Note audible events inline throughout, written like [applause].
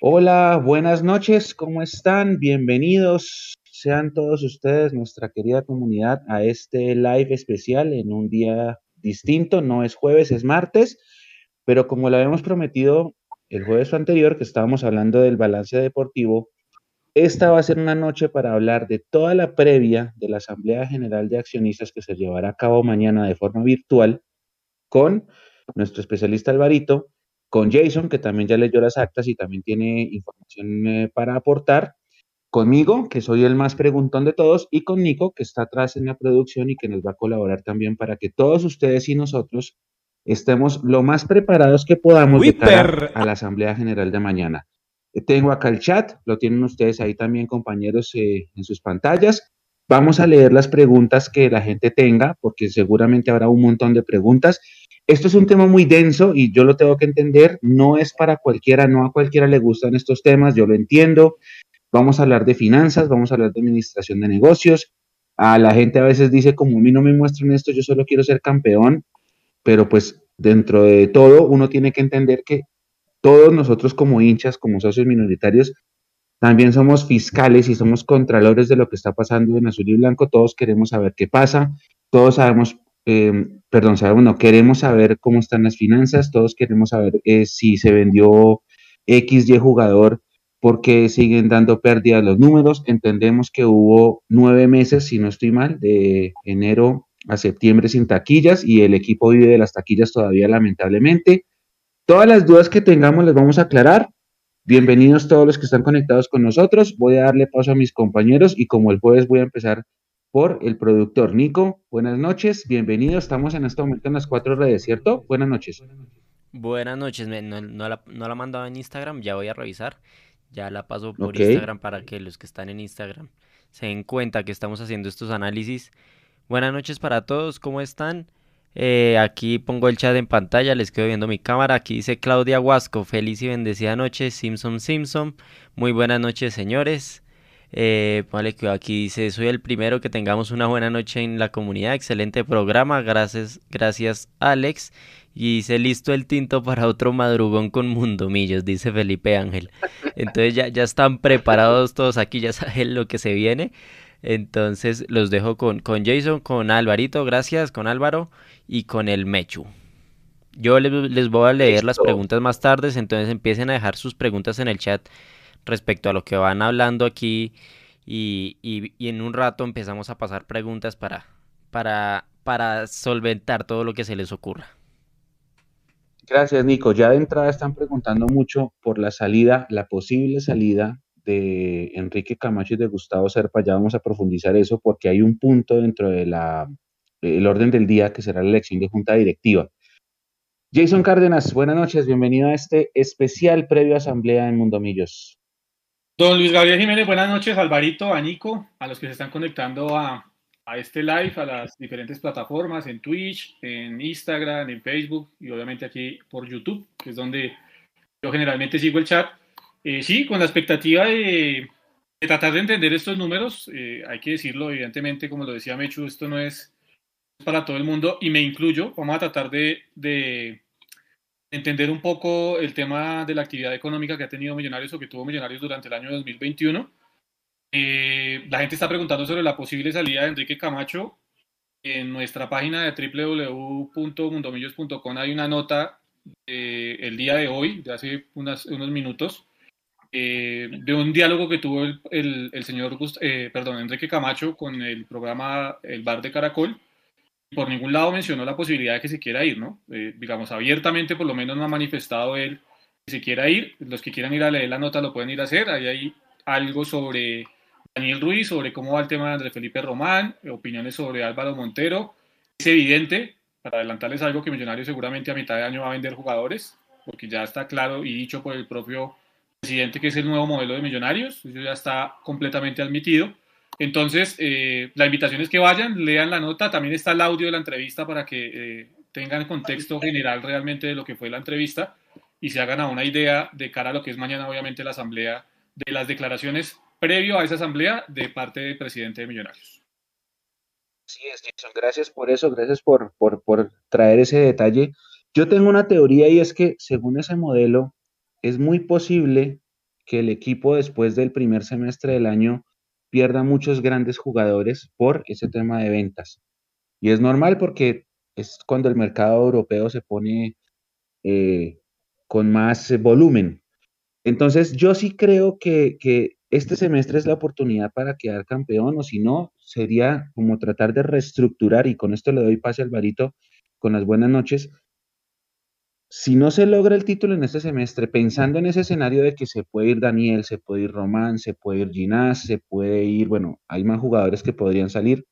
Hola, buenas noches, ¿cómo están? Bienvenidos sean todos ustedes, nuestra querida comunidad, a este live especial en un día distinto. No es jueves, es martes, pero como lo habíamos prometido el jueves anterior, que estábamos hablando del balance deportivo, esta va a ser una noche para hablar de toda la previa de la Asamblea General de Accionistas que se llevará a cabo mañana de forma virtual con nuestro especialista Alvarito con Jason, que también ya leyó las actas y también tiene información eh, para aportar, conmigo, que soy el más preguntón de todos, y con Nico, que está atrás en la producción y que nos va a colaborar también para que todos ustedes y nosotros estemos lo más preparados que podamos de cara a la Asamblea General de mañana. Eh, tengo acá el chat, lo tienen ustedes ahí también, compañeros, eh, en sus pantallas. Vamos a leer las preguntas que la gente tenga, porque seguramente habrá un montón de preguntas. Esto es un tema muy denso y yo lo tengo que entender, no es para cualquiera, no a cualquiera le gustan estos temas, yo lo entiendo. Vamos a hablar de finanzas, vamos a hablar de administración de negocios. A la gente a veces dice, como a mí no me muestran esto, yo solo quiero ser campeón, pero pues dentro de todo uno tiene que entender que todos nosotros como hinchas, como socios minoritarios, también somos fiscales y somos contralores de lo que está pasando en azul y blanco. Todos queremos saber qué pasa, todos sabemos, eh, perdón, sabemos, no, queremos saber cómo están las finanzas, todos queremos saber eh, si se vendió X, Y jugador, porque siguen dando pérdidas los números. Entendemos que hubo nueve meses, si no estoy mal, de enero a septiembre sin taquillas y el equipo vive de las taquillas todavía lamentablemente. Todas las dudas que tengamos las vamos a aclarar Bienvenidos todos los que están conectados con nosotros. Voy a darle paso a mis compañeros y como el jueves voy a empezar por el productor Nico. Buenas noches, bienvenido. Estamos en este momento en las cuatro redes, ¿cierto? Buenas noches. Buenas noches, no, la, no la mandado en Instagram, ya voy a revisar. Ya la paso por Instagram para que los que están en Instagram se den cuenta que estamos haciendo estos análisis. Buenas noches para todos, ¿cómo están? Eh, aquí pongo el chat en pantalla, les quedo viendo mi cámara. Aquí dice Claudia Huasco, feliz y bendecida noche, Simpson Simpson. Muy buenas noches, señores. Eh, vale, que aquí dice, soy el primero que tengamos una buena noche en la comunidad. Excelente programa, gracias, gracias Alex. Y dice, listo el tinto para otro madrugón con mundomillos, dice Felipe Ángel. Entonces ya, ya están preparados todos aquí, ya saben lo que se viene. Entonces los dejo con, con Jason, con Alvarito, gracias, con Álvaro y con el Mechu. Yo les, voy a leer las preguntas más tarde, entonces empiecen a dejar sus preguntas en el chat respecto a lo que van hablando aquí y, en un rato empezamos a pasar preguntas para, para, para solventar todo lo que se les ocurra. Gracias, Nico. Ya de entrada están preguntando mucho por la salida, la posible salida de Enrique Camacho y de Gustavo Serpa. Ya vamos a profundizar eso porque hay un punto dentro de la el orden del día, que será la elección de junta directiva. Jason Cárdenas, buenas noches, bienvenido a este especial previo asamblea en Mundomillos. Don Luis Gabriel Jiménez, buenas noches, Alvarito, a Nico, a los que se están conectando a, este live, a las diferentes plataformas, en Twitch, en Instagram, en Facebook y obviamente aquí por YouTube, que es donde yo generalmente sigo el chat. Eh, sí, con la expectativa de, tratar de entender estos números, eh, hay que decirlo, evidentemente, como lo decía Mechu, esto no es para todo el mundo y me incluyo. Vamos a tratar de, entender un poco el tema de la actividad económica que ha tenido Millonarios o que tuvo Millonarios durante el año 2021. Eh, la gente está preguntando sobre la posible salida de Enrique Camacho. En nuestra página de www.mundomillos.com hay una nota el día de hoy, de hace unos minutos, eh, de un diálogo que tuvo el, señor eh, perdón, Enrique Camacho con el programa El Bar de Caracol por ningún lado mencionó la posibilidad de que se quiera ir, ¿no? Eh, digamos, abiertamente por lo menos no ha manifestado él que se quiera ir. Los que quieran ir a leer la nota lo pueden ir a hacer. Ahí hay algo sobre Daniel Ruiz, sobre cómo va el tema de Andrés Felipe Román, opiniones sobre Álvaro Montero. Es evidente, para adelantarles algo, que Millonarios seguramente a mitad de año va a vender jugadores, porque ya está claro y dicho por el propio presidente que es el nuevo modelo de Millonarios, eso ya está completamente admitido. Entonces, eh, la invitación es que vayan, lean la nota, también está el audio de la entrevista para que eh, tengan contexto general realmente de lo que fue la entrevista y se hagan a una idea de cara a lo que es mañana, obviamente, la asamblea, de las declaraciones previo a esa asamblea de parte del presidente de Millonarios. Sí, es, Jason. Gracias por eso, gracias por, por, por traer ese detalle. Yo tengo una teoría y es que según ese modelo, es muy posible que el equipo después del primer semestre del año pierda muchos grandes jugadores por ese tema de ventas. Y es normal porque es cuando el mercado europeo se pone eh, con más volumen. Entonces, yo sí creo que, que, este semestre es la oportunidad para quedar campeón, o si no, sería como tratar de reestructurar, y con esto le doy pase al varito con las buenas noches. Si no se logra el título en este semestre, pensando en ese escenario de que se puede ir Daniel, se puede ir Román, se puede ir Ginás, se puede ir, bueno, hay más jugadores que podrían salir,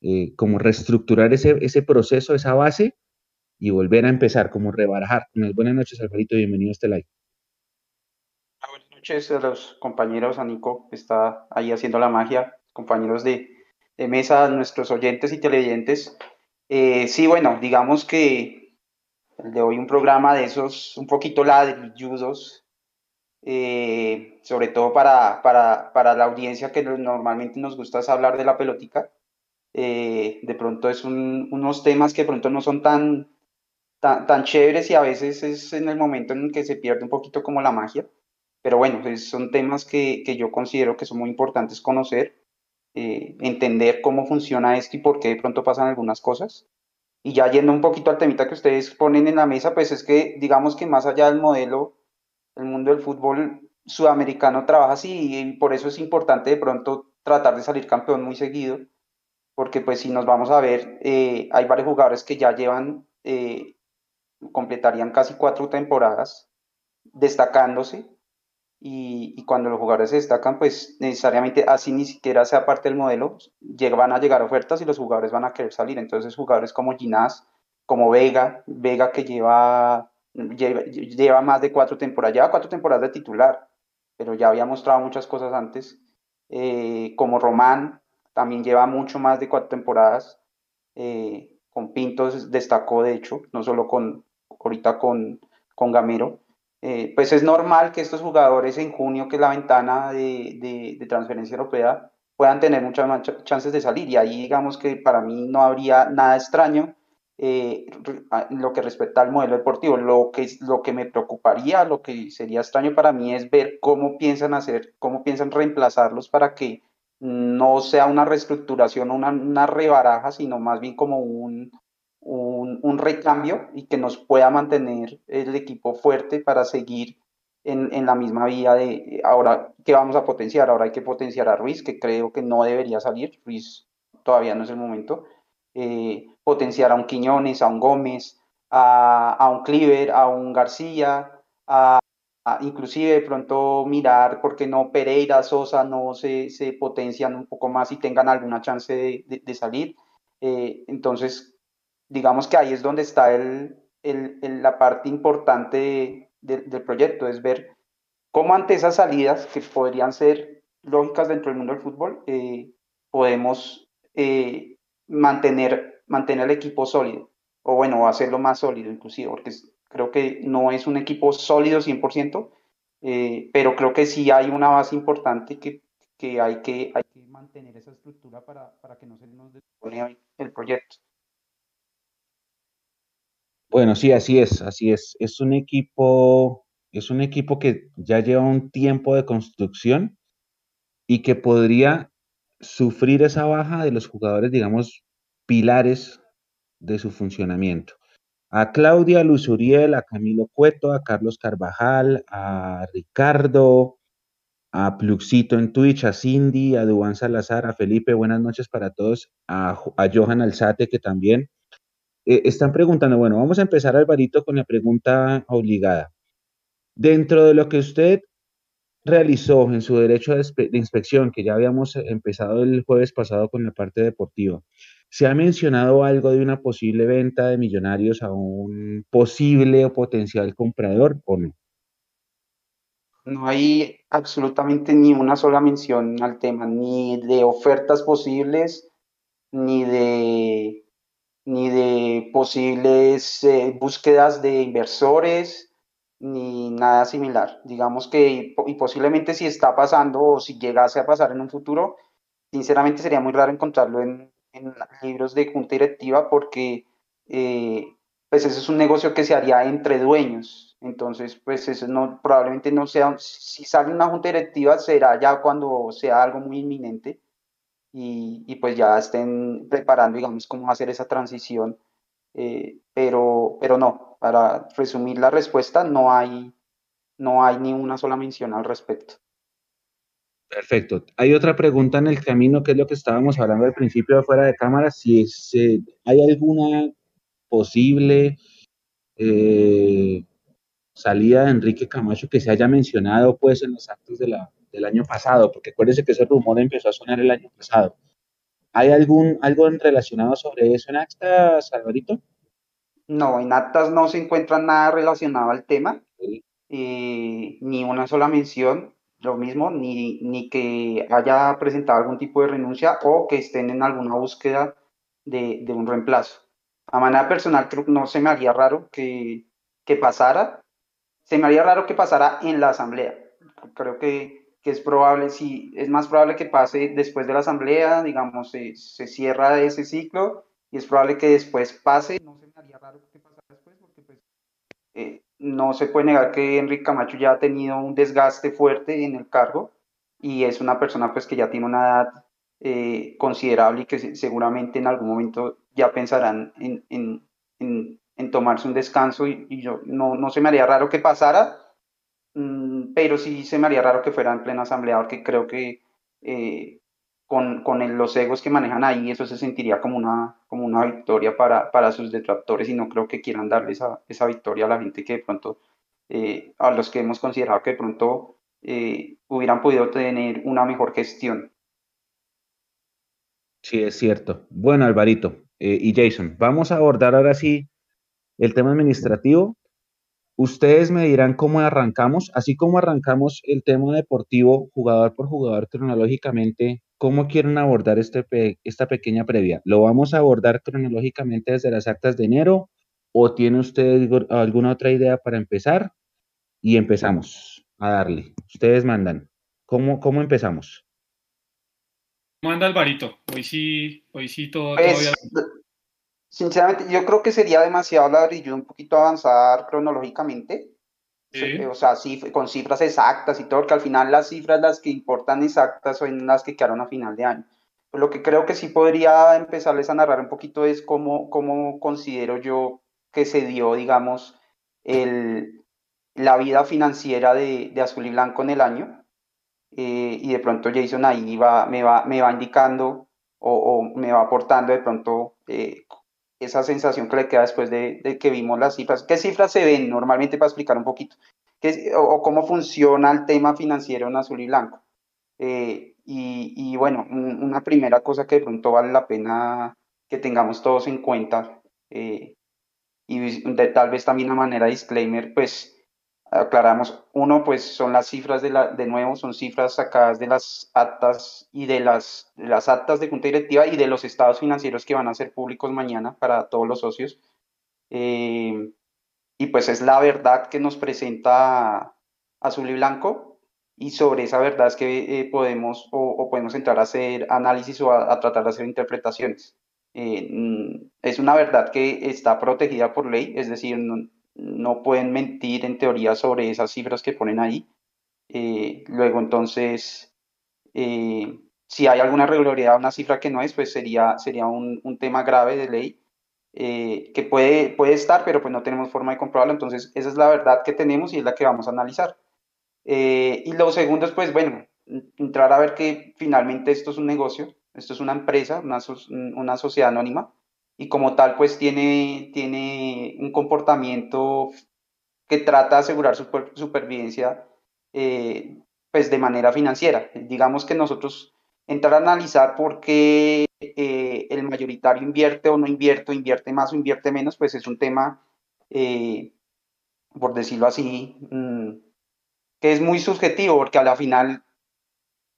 eh, como reestructurar ese, ese proceso, esa base, y volver a empezar, como rebarajar. buenas noches, Alvarito, bienvenido a este live. Ah, buenas noches a los compañeros, a Nico, que está ahí haciendo la magia, compañeros de, mesa, nuestros oyentes y televidentes. Eh, sí, bueno, digamos que el de hoy un programa de esos un poquito ladrilludos, eh, sobre todo para, para, para, la audiencia que normalmente nos gusta hablar de la pelotica. Eh, de pronto es un, unos temas que de pronto no son tan, tan, chéveres y a veces es en el momento en que se pierde un poquito como la magia. Pero bueno, son temas que, que yo considero que son muy importantes conocer, eh, entender cómo funciona esto y por qué de pronto pasan algunas cosas. Y ya yendo un poquito al temita que ustedes ponen en la mesa, pues es que digamos que más allá del modelo, el mundo del fútbol sudamericano trabaja así y por eso es importante de pronto tratar de salir campeón muy seguido, porque pues si nos vamos a ver, eh, hay varios jugadores que ya llevan eh, completarían casi cuatro temporadas destacándose y, cuando los jugadores se destacan, pues necesariamente así ni siquiera sea parte del modelo, van a llegar ofertas y los jugadores van a querer salir. Entonces jugadores como Ginás, como Vega, Vega que lleva, lleva, más de cuatro temporadas, lleva cuatro temporadas de titular, pero ya había mostrado muchas cosas antes, eh, como Román, también lleva mucho más de cuatro temporadas, eh, con Pintos destacó de hecho, no solo con, ahorita con, con Gamero, eh, pues es normal que estos jugadores en junio, que es la ventana de, transferencia europea, puedan tener muchas más chances de salir. Y ahí digamos que para mí no habría nada extraño eh, lo que respecta al modelo deportivo. Lo que, me preocuparía, lo que sería extraño para mí es ver cómo piensan hacer, cómo piensan reemplazarlos para que no sea una reestructuración una, una rebaraja, sino más bien como un, un, recambio y que nos pueda mantener el equipo fuerte para seguir en, la misma vía de ahora que vamos a potenciar. Ahora hay que potenciar a Ruiz, que creo que no debería salir. Ruiz todavía no es el momento. Eh, potenciar a un Quiñones, a un Gómez, a, un Cliver, a un García, a, inclusive de pronto mirar por qué no Pereira, Sosa no se, potencian un poco más y tengan alguna chance de, salir. Eh, entonces, digamos que ahí es donde está el, la parte importante del proyecto, es ver cómo ante esas salidas, que podrían ser lógicas dentro del mundo del fútbol, eh, podemos eh, mantener, mantener el equipo sólido, o bueno, hacerlo más sólido inclusive, porque creo que no es un equipo sólido 100%, eh, pero creo que sí hay una base importante que, que, hay, que hay que mantener esa estructura para, para que no se nos desmorone el proyecto. Bueno, sí, así es, así es. Es un equipo, es un equipo que ya lleva un tiempo de construcción y que podría sufrir esa baja de los jugadores, digamos, pilares de su funcionamiento. A Claudia Luzuriel, a Camilo Cueto, a Carlos Carvajal, a Ricardo, a Pluxito en Twitch, a Cindy, a Duan Salazar, a Felipe, buenas noches para todos, a, a Johan Alzate, que también eh, están preguntando, bueno, vamos a empezar, Alvarito, con la pregunta obligada. Dentro de lo que usted realizó en su derecho de, inspección, que ya habíamos empezado el jueves pasado con la parte deportiva, ¿se ha mencionado algo de una posible venta de millonarios a un posible o potencial comprador o no? No hay absolutamente ni una sola mención al tema, ni de ofertas posibles, ni de ni de posibles eh, búsquedas de inversores, ni nada similar. Digamos que, y posiblemente si está pasando o si llegase a pasar en un futuro, sinceramente sería muy raro encontrarlo en, libros de junta directiva porque eh, pues eso es un negocio que se haría entre dueños. Entonces, pues eso no, probablemente no sea, si sale una junta directiva será ya cuando sea algo muy inminente y, pues ya estén preparando, digamos, cómo hacer esa transición. Eh, pero, pero no, para resumir la respuesta, no hay, no hay ni una sola mención al respecto. Perfecto. Hay otra pregunta en el camino, que es lo que estábamos hablando al principio de fuera de cámara, si hay alguna posible eh, salida de Enrique Camacho que se haya mencionado pues en los actos de la, del año pasado, porque acuérdense que ese rumor empezó a sonar el año pasado. ¿Hay algún algo relacionado sobre eso en actas, Alvarito? No, en actas no se encuentra nada relacionado al tema, eh, ni una sola mención lo mismo, ni, ni que haya presentado algún tipo de renuncia o que estén en alguna búsqueda de, de un reemplazo. A manera personal, creo que no se me haría raro que, que pasara, se me haría raro que pasara en la asamblea. Creo que, que es probable, sí, es más probable que pase después de la asamblea, digamos, se, se cierra ese ciclo y es probable que después pase, no se me haría raro que pasara después porque pues, eh, no se puede negar que Enrique Camacho ya ha tenido un desgaste fuerte en el cargo y es una persona pues que ya tiene una edad eh, considerable y que seguramente en algún momento ya pensarán en, en, en, tomarse un descanso y, yo no, no, se me haría raro que pasara, pero sí se me haría raro que fuera en plena asamblea porque creo que eh, con, con los egos que manejan ahí, eso se sentiría como una, como una victoria para, para sus detractores y no creo que quieran darle esa, esa victoria a la gente que de pronto, eh, a los que hemos considerado que de pronto eh, hubieran podido tener una mejor gestión. Sí, es cierto. Bueno, Alvarito y Jason, vamos a abordar ahora sí el tema administrativo Ustedes me dirán cómo arrancamos, así como arrancamos el tema deportivo jugador por jugador cronológicamente, ¿cómo quieren abordar este esta pequeña previa? ¿Lo vamos a abordar cronológicamente desde las actas de enero o tiene usted alguna otra idea para empezar? Y empezamos a darle. Ustedes mandan. ¿Cómo, cómo empezamos? Manda Alvarito. Hoy sí, hoy sí todo, pues, Sinceramente, yo creo que sería demasiado ladrillo un poquito avanzar cronológicamente. O sea, con cifras exactas y todo, porque al final las cifras las que importan exactas son las que quedaron a final de año. Pues lo que creo que sí podría empezarles a narrar un poquito es cómo, cómo considero yo que se dio, digamos, el, la vida financiera de, de Azul y Blanco en el año. Eh, y de pronto Jason ahí va, me, va, me va indicando o, o me va aportando de pronto eh, esa sensación que le queda después de, que vimos las cifras. ¿Qué cifras se ven normalmente para explicar un poquito? ¿Qué, o, cómo funciona el tema financiero en azul y blanco? Eh, y, bueno, una primera cosa que de pronto vale la pena que tengamos todos en cuenta, eh, y de, tal vez también a manera disclaimer, pues aclaramos, uno, pues son las cifras de, la, de nuevo, son cifras sacadas de las actas y de las, las actas de junta directiva y de los estados financieros que van a ser públicos mañana para todos los socios. Eh, y pues es la verdad que nos presenta Azul y Blanco y sobre esa verdad es que eh, podemos o, podemos entrar a hacer análisis o a, tratar de hacer interpretaciones. Eh, mm, es una verdad que está protegida por ley, es decir, no pueden mentir en teoría sobre esas cifras que ponen ahí. Eh, luego, entonces, eh, si hay alguna regularidad, una cifra que no es, pues sería, sería un, tema grave de ley eh, que puede, puede estar, pero pues no tenemos forma de comprobarlo. Entonces, esa es la verdad que tenemos y es la que vamos a analizar. y lo segundo es, pues, bueno, entrar a ver que finalmente esto es un negocio, esto es una empresa, una, una sociedad anónima y como tal pues tiene, tiene un comportamiento que trata de asegurar su supervivencia eh, pues de manera financiera. Digamos que nosotros entrar a analizar por qué eh, el mayoritario invierte o no invierte, invierte más o invierte menos, pues es un tema, eh, por decirlo así, mm, que es muy subjetivo, porque a la final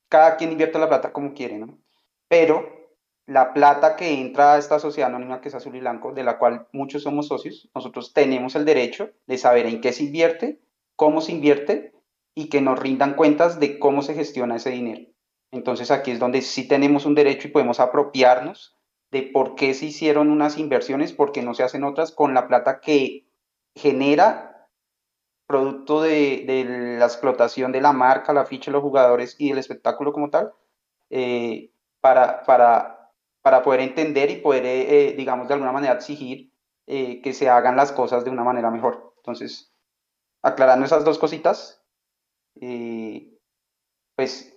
cada quien invierte la plata como quiere, ¿no? Pero la plata que entra a esta sociedad anónima que es azul y blanco, de la cual muchos somos socios, nosotros tenemos el derecho de saber en qué se invierte, cómo se invierte y que nos rindan cuentas de cómo se gestiona ese dinero. Entonces aquí es donde sí tenemos un derecho y podemos apropiarnos de por qué se hicieron unas inversiones, por qué no se hacen otras, con la plata que genera producto de, de la explotación de la marca, la ficha de los jugadores y el espectáculo como tal, eh, para, para, para poder entender y poder, eh, eh, digamos, de alguna manera exigir que se hagan las cosas de una manera mejor. Entonces, aclarando esas dos cositas, pues,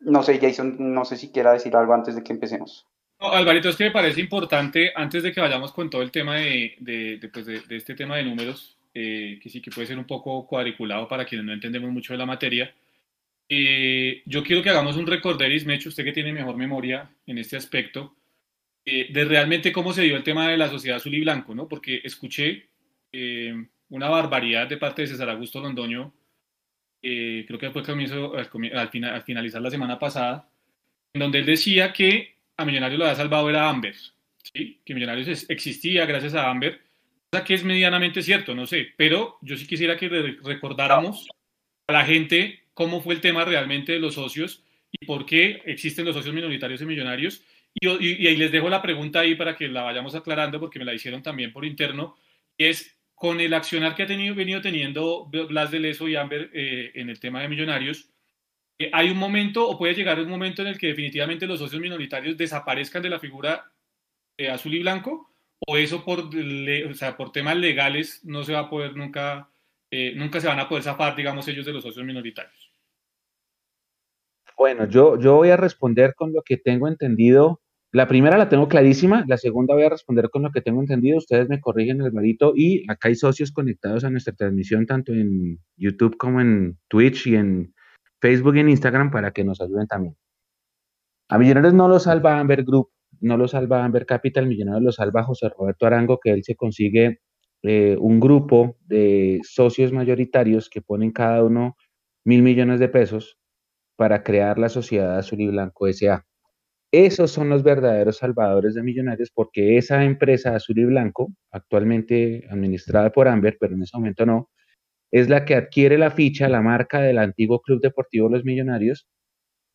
no sé, Jason, no sé si quiera decir algo antes de que empecemos. No, Alvarito, es que me parece importante, antes de que vayamos con todo el tema de, de, pues de, de este tema de números, eh, que sí que puede ser un poco cuadriculado para quienes no entendemos mucho de la materia, eh, yo quiero que hagamos un recorderis, Mecho, usted que tiene mejor memoria en este aspecto, eh, de realmente cómo se dio el tema de la sociedad azul y blanco, ¿no? Porque escuché una barbaridad de parte de César Augusto Londoño, creo que fue al, al, finalizar la semana pasada, en donde él decía que a Millonarios lo había salvado era Amber, ¿sí? que Millonarios existía gracias a Amber, cosa que es medianamente cierto, no sé, pero yo sí quisiera que recordáramos a la gente cómo fue el tema realmente de los socios y por qué existen los socios minoritarios y millonarios. Y, ahí les dejo la pregunta ahí para que la vayamos aclarando porque me la hicieron también por interno, es con el accionar que ha tenido, venido teniendo Blas de Leso y Amber eh, en el tema de millonarios, eh, hay un momento o puede llegar un momento en el que definitivamente los socios minoritarios desaparezcan de la figura eh, azul y blanco o eso por, o sea, por temas legales no se va a poder nunca, nunca se van a poder zafar, digamos, ellos de los socios minoritarios. Bueno, yo, yo voy a responder con lo que tengo entendido. La primera la tengo clarísima, la segunda voy a responder con lo que tengo entendido. Ustedes me corrigen, el marito Y acá hay socios conectados a nuestra transmisión, tanto en YouTube como en Twitch y en Facebook y en Instagram para que nos ayuden también. A Millonarios no lo salva Amber Group, no lo salva Amber Capital, Millonarios lo salva José Roberto Arango, que él se consigue eh, un grupo de socios mayoritarios que ponen cada uno mil millones de pesos para crear la sociedad azul y blanco SA. Esos son los verdaderos salvadores de millonarios porque esa empresa azul y blanco, actualmente administrada por Amber, pero en ese momento no, es la que adquiere la ficha, la marca del antiguo Club Deportivo Los Millonarios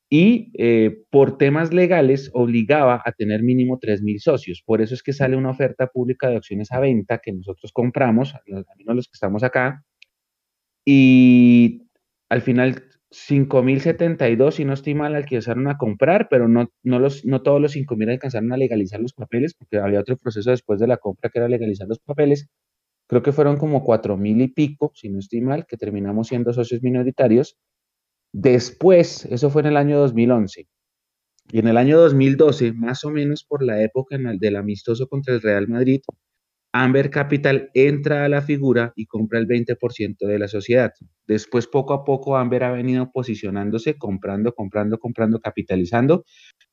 y eh, por temas legales obligaba a tener mínimo 3.000 socios. Por eso es que sale una oferta pública de acciones a venta que nosotros compramos, al menos los que estamos acá, y al final 5.072, si no estoy mal, alcanzaron a comprar, pero no, no, los, no todos los 5.000 alcanzaron a legalizar los papeles, porque había otro proceso después de la compra que era legalizar los papeles, creo que fueron como cuatro mil y pico, si no estoy mal, que terminamos siendo socios minoritarios. Después, eso fue en el año 2011. Y en el año 2012, más o menos por la época del amistoso contra el Real Madrid, Amber Capital entra a la figura y compra el 20% de la sociedad. Después, poco a poco, Amber ha venido posicionándose, comprando, comprando, comprando, capitalizando,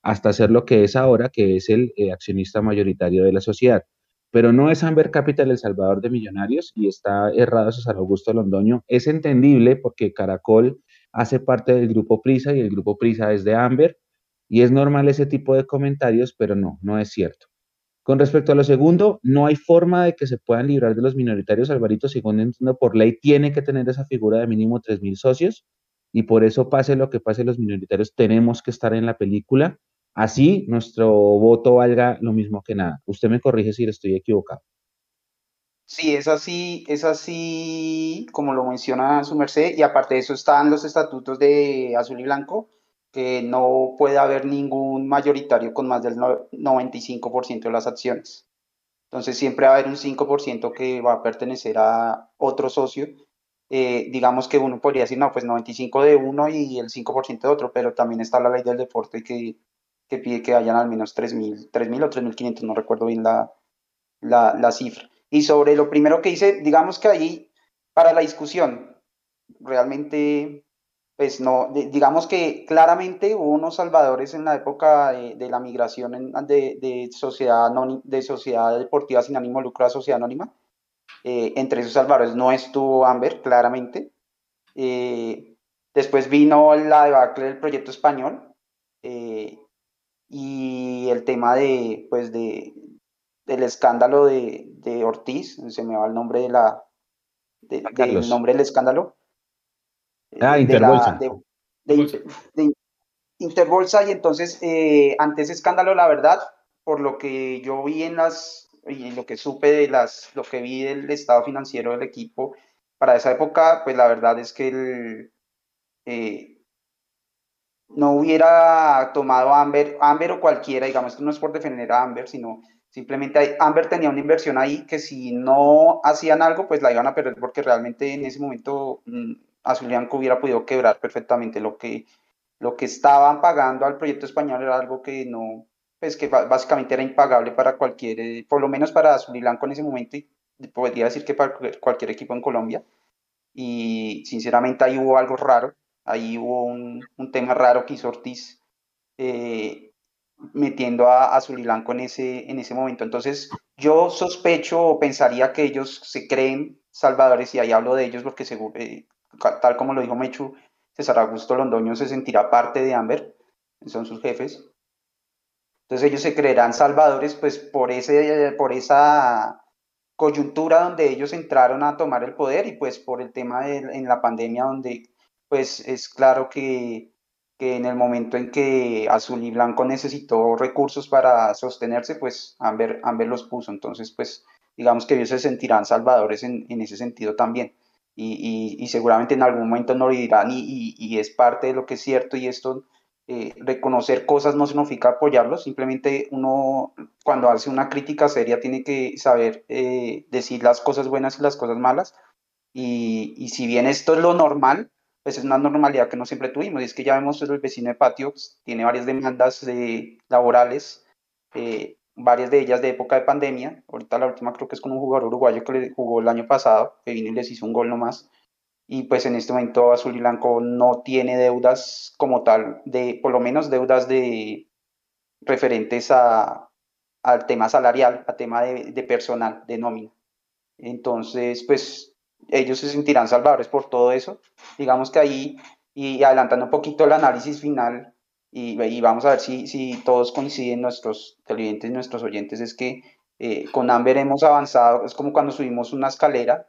hasta ser lo que es ahora, que es el eh, accionista mayoritario de la sociedad pero no es Amber Capital el salvador de millonarios y está errado César Augusto Londoño. Es entendible porque Caracol hace parte del grupo Prisa y el grupo Prisa es de Amber y es normal ese tipo de comentarios, pero no, no es cierto. Con respecto a lo segundo, no hay forma de que se puedan librar de los minoritarios. Alvarito, según entiendo, por ley tiene que tener esa figura de mínimo 3.000 socios y por eso pase lo que pase, los minoritarios tenemos que estar en la película Así nuestro voto valga lo mismo que nada. Usted me corrige si estoy equivocado. Sí, es así, es así como lo menciona su merced, y aparte de eso están los estatutos de azul y blanco, que no puede haber ningún mayoritario con más del 95% de las acciones. Entonces siempre va a haber un 5% que va a pertenecer a otro socio. Eh, digamos que uno podría decir, no, pues 95 de uno y el 5% de otro, pero también está la ley del deporte que que pide que hayan al menos 3.000, 3.000 o 3.500, no recuerdo bien la, la, cifra. Y sobre lo primero que hice, digamos que ahí, para la discusión, realmente, pues no, digamos que claramente hubo unos salvadores en la época de, la migración de, de, sociedad de sociedad deportiva sin ánimo de lucro a sociedad anónima. Eh, entre esos salvadores no estuvo Amber, claramente. Eh, después vino la debacle del proyecto español. Eh, y el tema de, pues de, del escándalo de, de Ortiz, se me va el nombre de la, de, del nombre del escándalo. Ah, Interbolsa. de, Interbolsa y entonces eh, ante ese escándalo, la verdad, por lo que yo vi en las, y lo que supe de las, lo que vi del estado financiero del equipo, para esa época, pues la verdad es que el, eh, no hubiera tomado Amber, Amber o cualquiera, digamos que no es por defender a Amber, sino simplemente Amber tenía una inversión ahí que si no hacían algo, pues la iban a perder porque realmente en ese momento mm, Azulianco hubiera podido quebrar perfectamente lo que, lo que estaban pagando al proyecto español era algo que no, pues que básicamente era impagable para cualquier, eh, por lo menos para Azul y Blanco en ese momento y podría decir que para cualquier equipo en Colombia. Y sinceramente ahí hubo algo raro Ahí hubo un, tema raro que hizo Ortiz eh, metiendo a, a Zulilanco en ese, en ese momento. Entonces, yo sospecho o pensaría que ellos se creen salvadores, y ahí hablo de ellos porque seguro, eh, tal como lo dijo Mechu, César Augusto Londoño se sentirá parte de Amber, son sus jefes. Entonces ellos se creerán salvadores pues por, ese, por esa coyuntura donde ellos entraron a tomar el poder y pues por el tema de, en la pandemia donde pues es claro que, en el momento en que Azul y Blanco necesitó recursos para sostenerse, pues Amber, Amber los puso. Entonces, pues digamos que ellos se sentirán salvadores en, ese sentido también. Y, seguramente en algún momento no lo dirán y, es parte de lo que es cierto y esto, eh, reconocer cosas no significa apoyarlos, simplemente uno cuando hace una crítica seria tiene que saber eh, decir las cosas buenas y las cosas malas. y si bien esto es lo normal, pues es una normalidad que no siempre tuvimos. Y es que ya vemos el vecino de patio, pues, tiene varias demandas de, laborales, eh, varias de ellas de época de pandemia. Ahorita la última creo que es con un jugador uruguayo que le jugó el año pasado, que vino y les hizo un gol nomás. Y pues en este momento Azul y Blanco no tiene deudas como tal, de por lo menos deudas de referentes a, al tema salarial, al tema de, de personal, de nómina. Entonces, pues ellos se sentirán salvadores por todo eso. Digamos que ahí, y adelantando un poquito el análisis final, y, vamos a ver si, si, todos coinciden, nuestros televidentes y nuestros oyentes, es que eh, con Amber hemos avanzado, es como cuando subimos una escalera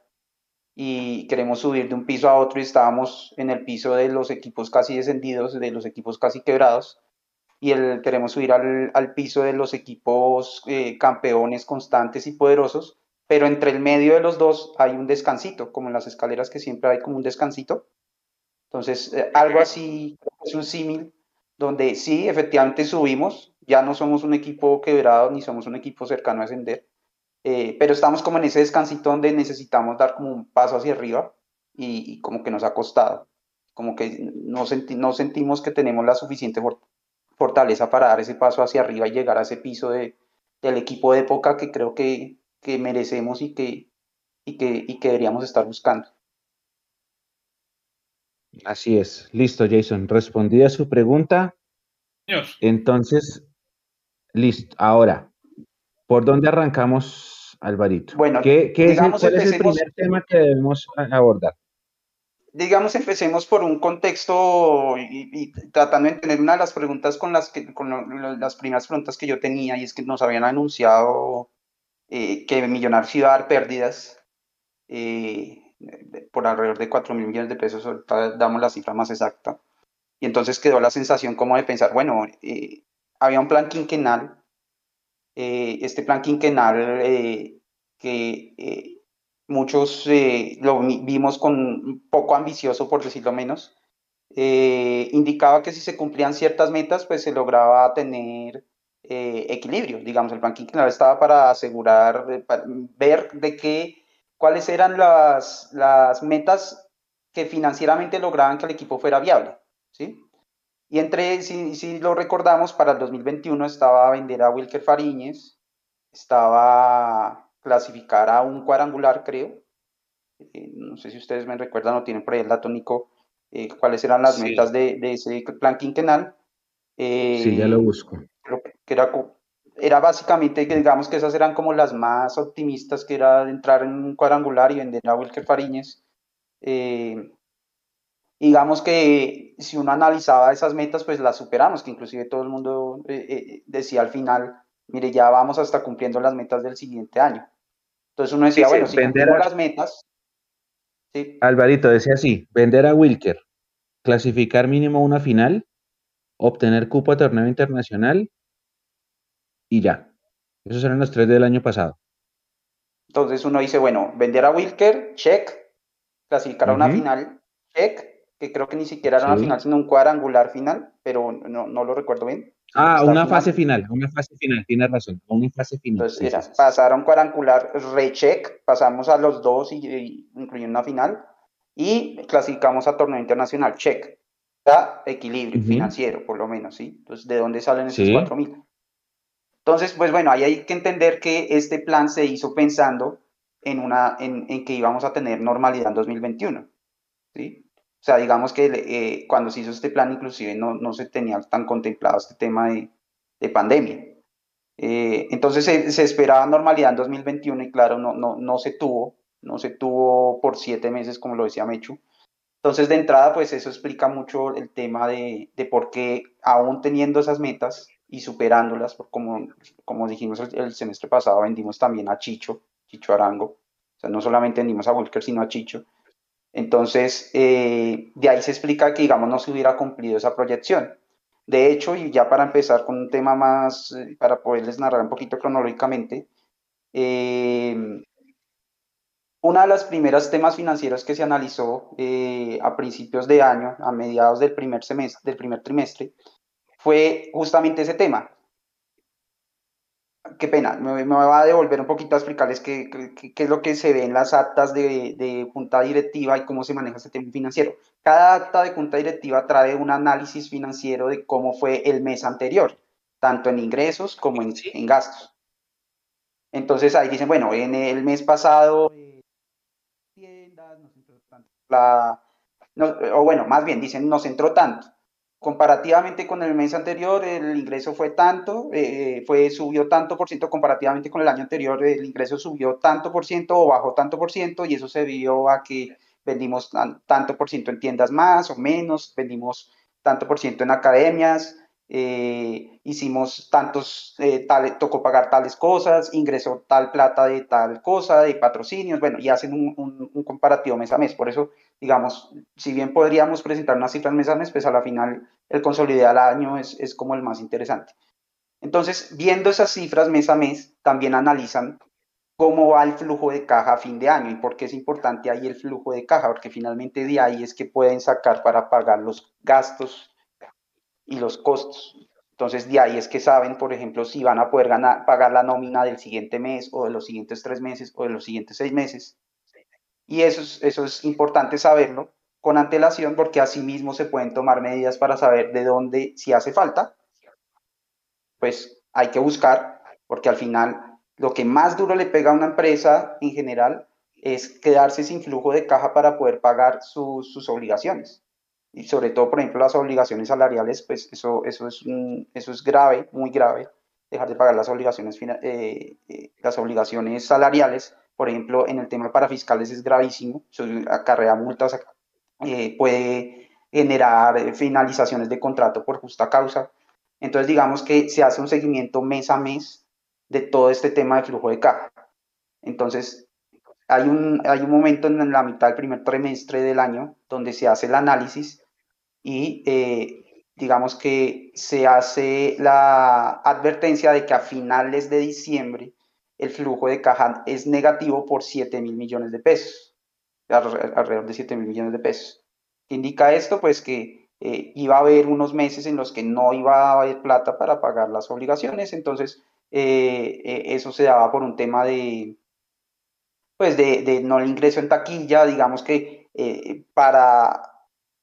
y queremos subir de un piso a otro y estábamos en el piso de los equipos casi descendidos, de los equipos casi quebrados, y el, queremos subir al, al piso de los equipos eh, campeones constantes y poderosos, pero entre el medio de los dos hay un descansito, como en las escaleras que siempre hay como un descansito. Entonces, eh, algo así es un símil, donde sí, efectivamente subimos, ya no somos un equipo quebrado ni somos un equipo cercano a ascender, eh, pero estamos como en ese descansito donde necesitamos dar como un paso hacia arriba y, como que nos ha costado, como que no, no sentimos que tenemos la suficiente fortaleza para dar ese paso hacia arriba y llegar a ese piso de, del equipo de época que creo que que merecemos y que, y que, y que deberíamos estar buscando. Así es. Listo, Jason. Respondí a su pregunta. Entonces, listo. Ahora, ¿por dónde arrancamos, Alvarito? Bueno, ¿Qué, qué es, el, primer tema que debemos abordar? Digamos, empecemos por un contexto y, tratando de entender una de las preguntas con las que, con las primeras preguntas que yo tenía, y es que nos habían anunciado eh, que Millonarios iba a dar pérdidas eh, por alrededor de 4 mil millones de pesos, ahorita damos la cifra más exacta. Y entonces quedó la sensación como de pensar, bueno, eh, había un plan quinquenal, este plan quinquenal que muchos lo vimos con poco ambicioso, por decirlo menos, indicaba que si se cumplían ciertas metas, pues se lograba tener eh, equilibrio. Digamos, el plan quinquenal estaba para asegurar, ver de qué, cuáles eran las, las metas que financieramente lograban que el equipo fuera viable. ¿sí? Y entre, si, si lo recordamos, para el 2021 estaba vender a Wilker Fariñez, estaba clasificar a un cuadrangular, creo. Eh, no sé si ustedes me recuerdan o tienen por ahí el dato, Nico, eh, cuáles eran las metas de, de, ese plan quinquenal. sí, ya lo busco que era, era básicamente digamos que esas eran como las más optimistas, que era entrar en un cuadrangular y vender a Wilker Fariñez. Eh, digamos que si uno analizaba esas metas, pues las superamos, que inclusive todo el mundo eh, eh, decía al final, mire, ya vamos hasta cumpliendo las metas del siguiente año. Entonces uno decía, bueno, si vender las metas... Alvarito decía así, vender a Wilker, clasificar mínimo una final obtener cupo a torneo internacional y ya. Esos eran los tres del año pasado. Entonces uno dice, bueno, vender a Wilker, check, clasificar a una final, check, que creo que ni siquiera era una final, sino un cuadrangular final, pero no, no lo recuerdo bien. Ah, una fase final, una fase final, tienes razón, una fase final. Entonces, pasaron cuadrangular, recheck, pasamos a los dos y, incluyendo una final, y clasificamos a torneo internacional, check. Da equilibrio financiero, por lo menos, ¿sí? Entonces, ¿de dónde salen esos cuatro mil? Entonces, pues bueno, ahí hay que entender que este plan se hizo pensando en, una, en, en que íbamos a tener normalidad en 2021, ¿sí? O sea, digamos que eh, cuando se hizo este plan, inclusive no, no, se tenía tan contemplado este tema de, de pandemia. Eh, entonces se, se, esperaba normalidad en 2021 y claro, no, no, no se tuvo, no se tuvo por siete meses, como lo decía Mechu. Entonces, de entrada, pues eso explica mucho el tema de, de por qué, aún teniendo esas metas y superándolas, como, como dijimos el, el, semestre pasado, vendimos también a Chicho, Chicho Arango. O sea, no solamente vendimos a Volker, sino a Chicho. Entonces, eh, de ahí se explica que, digamos, no se hubiera cumplido esa proyección. De hecho, y ya para empezar con un tema más, eh, para poderles narrar un poquito cronológicamente, eh, una de las primeras temas financieros que se analizó a principios de año, a mediados del primer semestre, del primer trimestre, fue justamente ese tema, qué pena, me, va a devolver un poquito a explicarles qué, qué, es lo que se ve en las actas de, de, junta directiva y cómo se maneja este tema financiero. Cada acta de junta directiva trae un análisis financiero de cómo fue el mes anterior, tanto en ingresos como en, en gastos. Entonces ahí dicen, bueno, en el mes pasado, tiendas, nos entró tanto, la, o bueno, más bien dicen, nos entró tanto comparativamente con el mes anterior el ingreso fue tanto, eh, fue, subió tanto por ciento comparativamente con el año anterior, el ingreso subió tanto por ciento o bajó tanto por ciento y eso se vio a que vendimos tanto por ciento en tiendas más o menos, vendimos tanto por ciento en academias, eh, hicimos tantos, eh, tocó pagar tales cosas, ingresó tal plata de tal cosa, de patrocinios, bueno, y hacen un, un, comparativo mes a mes. Por eso, digamos, si bien podríamos presentar unas cifras mes a mes, pues a la final el consolidado al año es, es como el más interesante. Entonces, viendo esas cifras mes a mes, también analizan cómo va el flujo de caja a fin de año y por qué es importante ahí el flujo de caja, porque finalmente de ahí es que pueden sacar para pagar los gastos y los costos. Entonces, de ahí es que saben, por ejemplo, si van a poder ganar, pagar la nómina del siguiente mes o de los siguientes tres meses o de los siguientes seis meses. Y eso es, eso es importante saberlo con antelación porque así mismo se pueden tomar medidas para saber de dónde, si hace falta, pues hay que buscar, porque al final lo que más duro le pega a una empresa en general es quedarse sin flujo de caja para poder pagar sus obligaciones. Y sobre todo, por ejemplo, las obligaciones salariales, pues eso, eso, es, eso es grave, muy grave, dejar de pagar las obligaciones, eh, eh, las obligaciones salariales, por ejemplo, en el tema de parafiscales es gravísimo, eso acarrea multas, eh, puede generar finalizaciones de contrato por justa causa. Entonces, digamos que se hace un seguimiento mes a mes de todo este tema de flujo de caja. Entonces, hay un, hay un momento en la mitad del primer trimestre del año donde se hace el análisis y eh, digamos que se hace la advertencia de que a finales de diciembre el flujo de caja es negativo por 7 mil millones de pesos, alrededor de 7 mil millones de pesos. ¿Qué indica esto? Pues que eh, iba a haber unos meses en los que no iba a haber plata para pagar las obligaciones, entonces eh, eso se daba por un tema de, pues de, no el ingreso en taquilla, digamos que para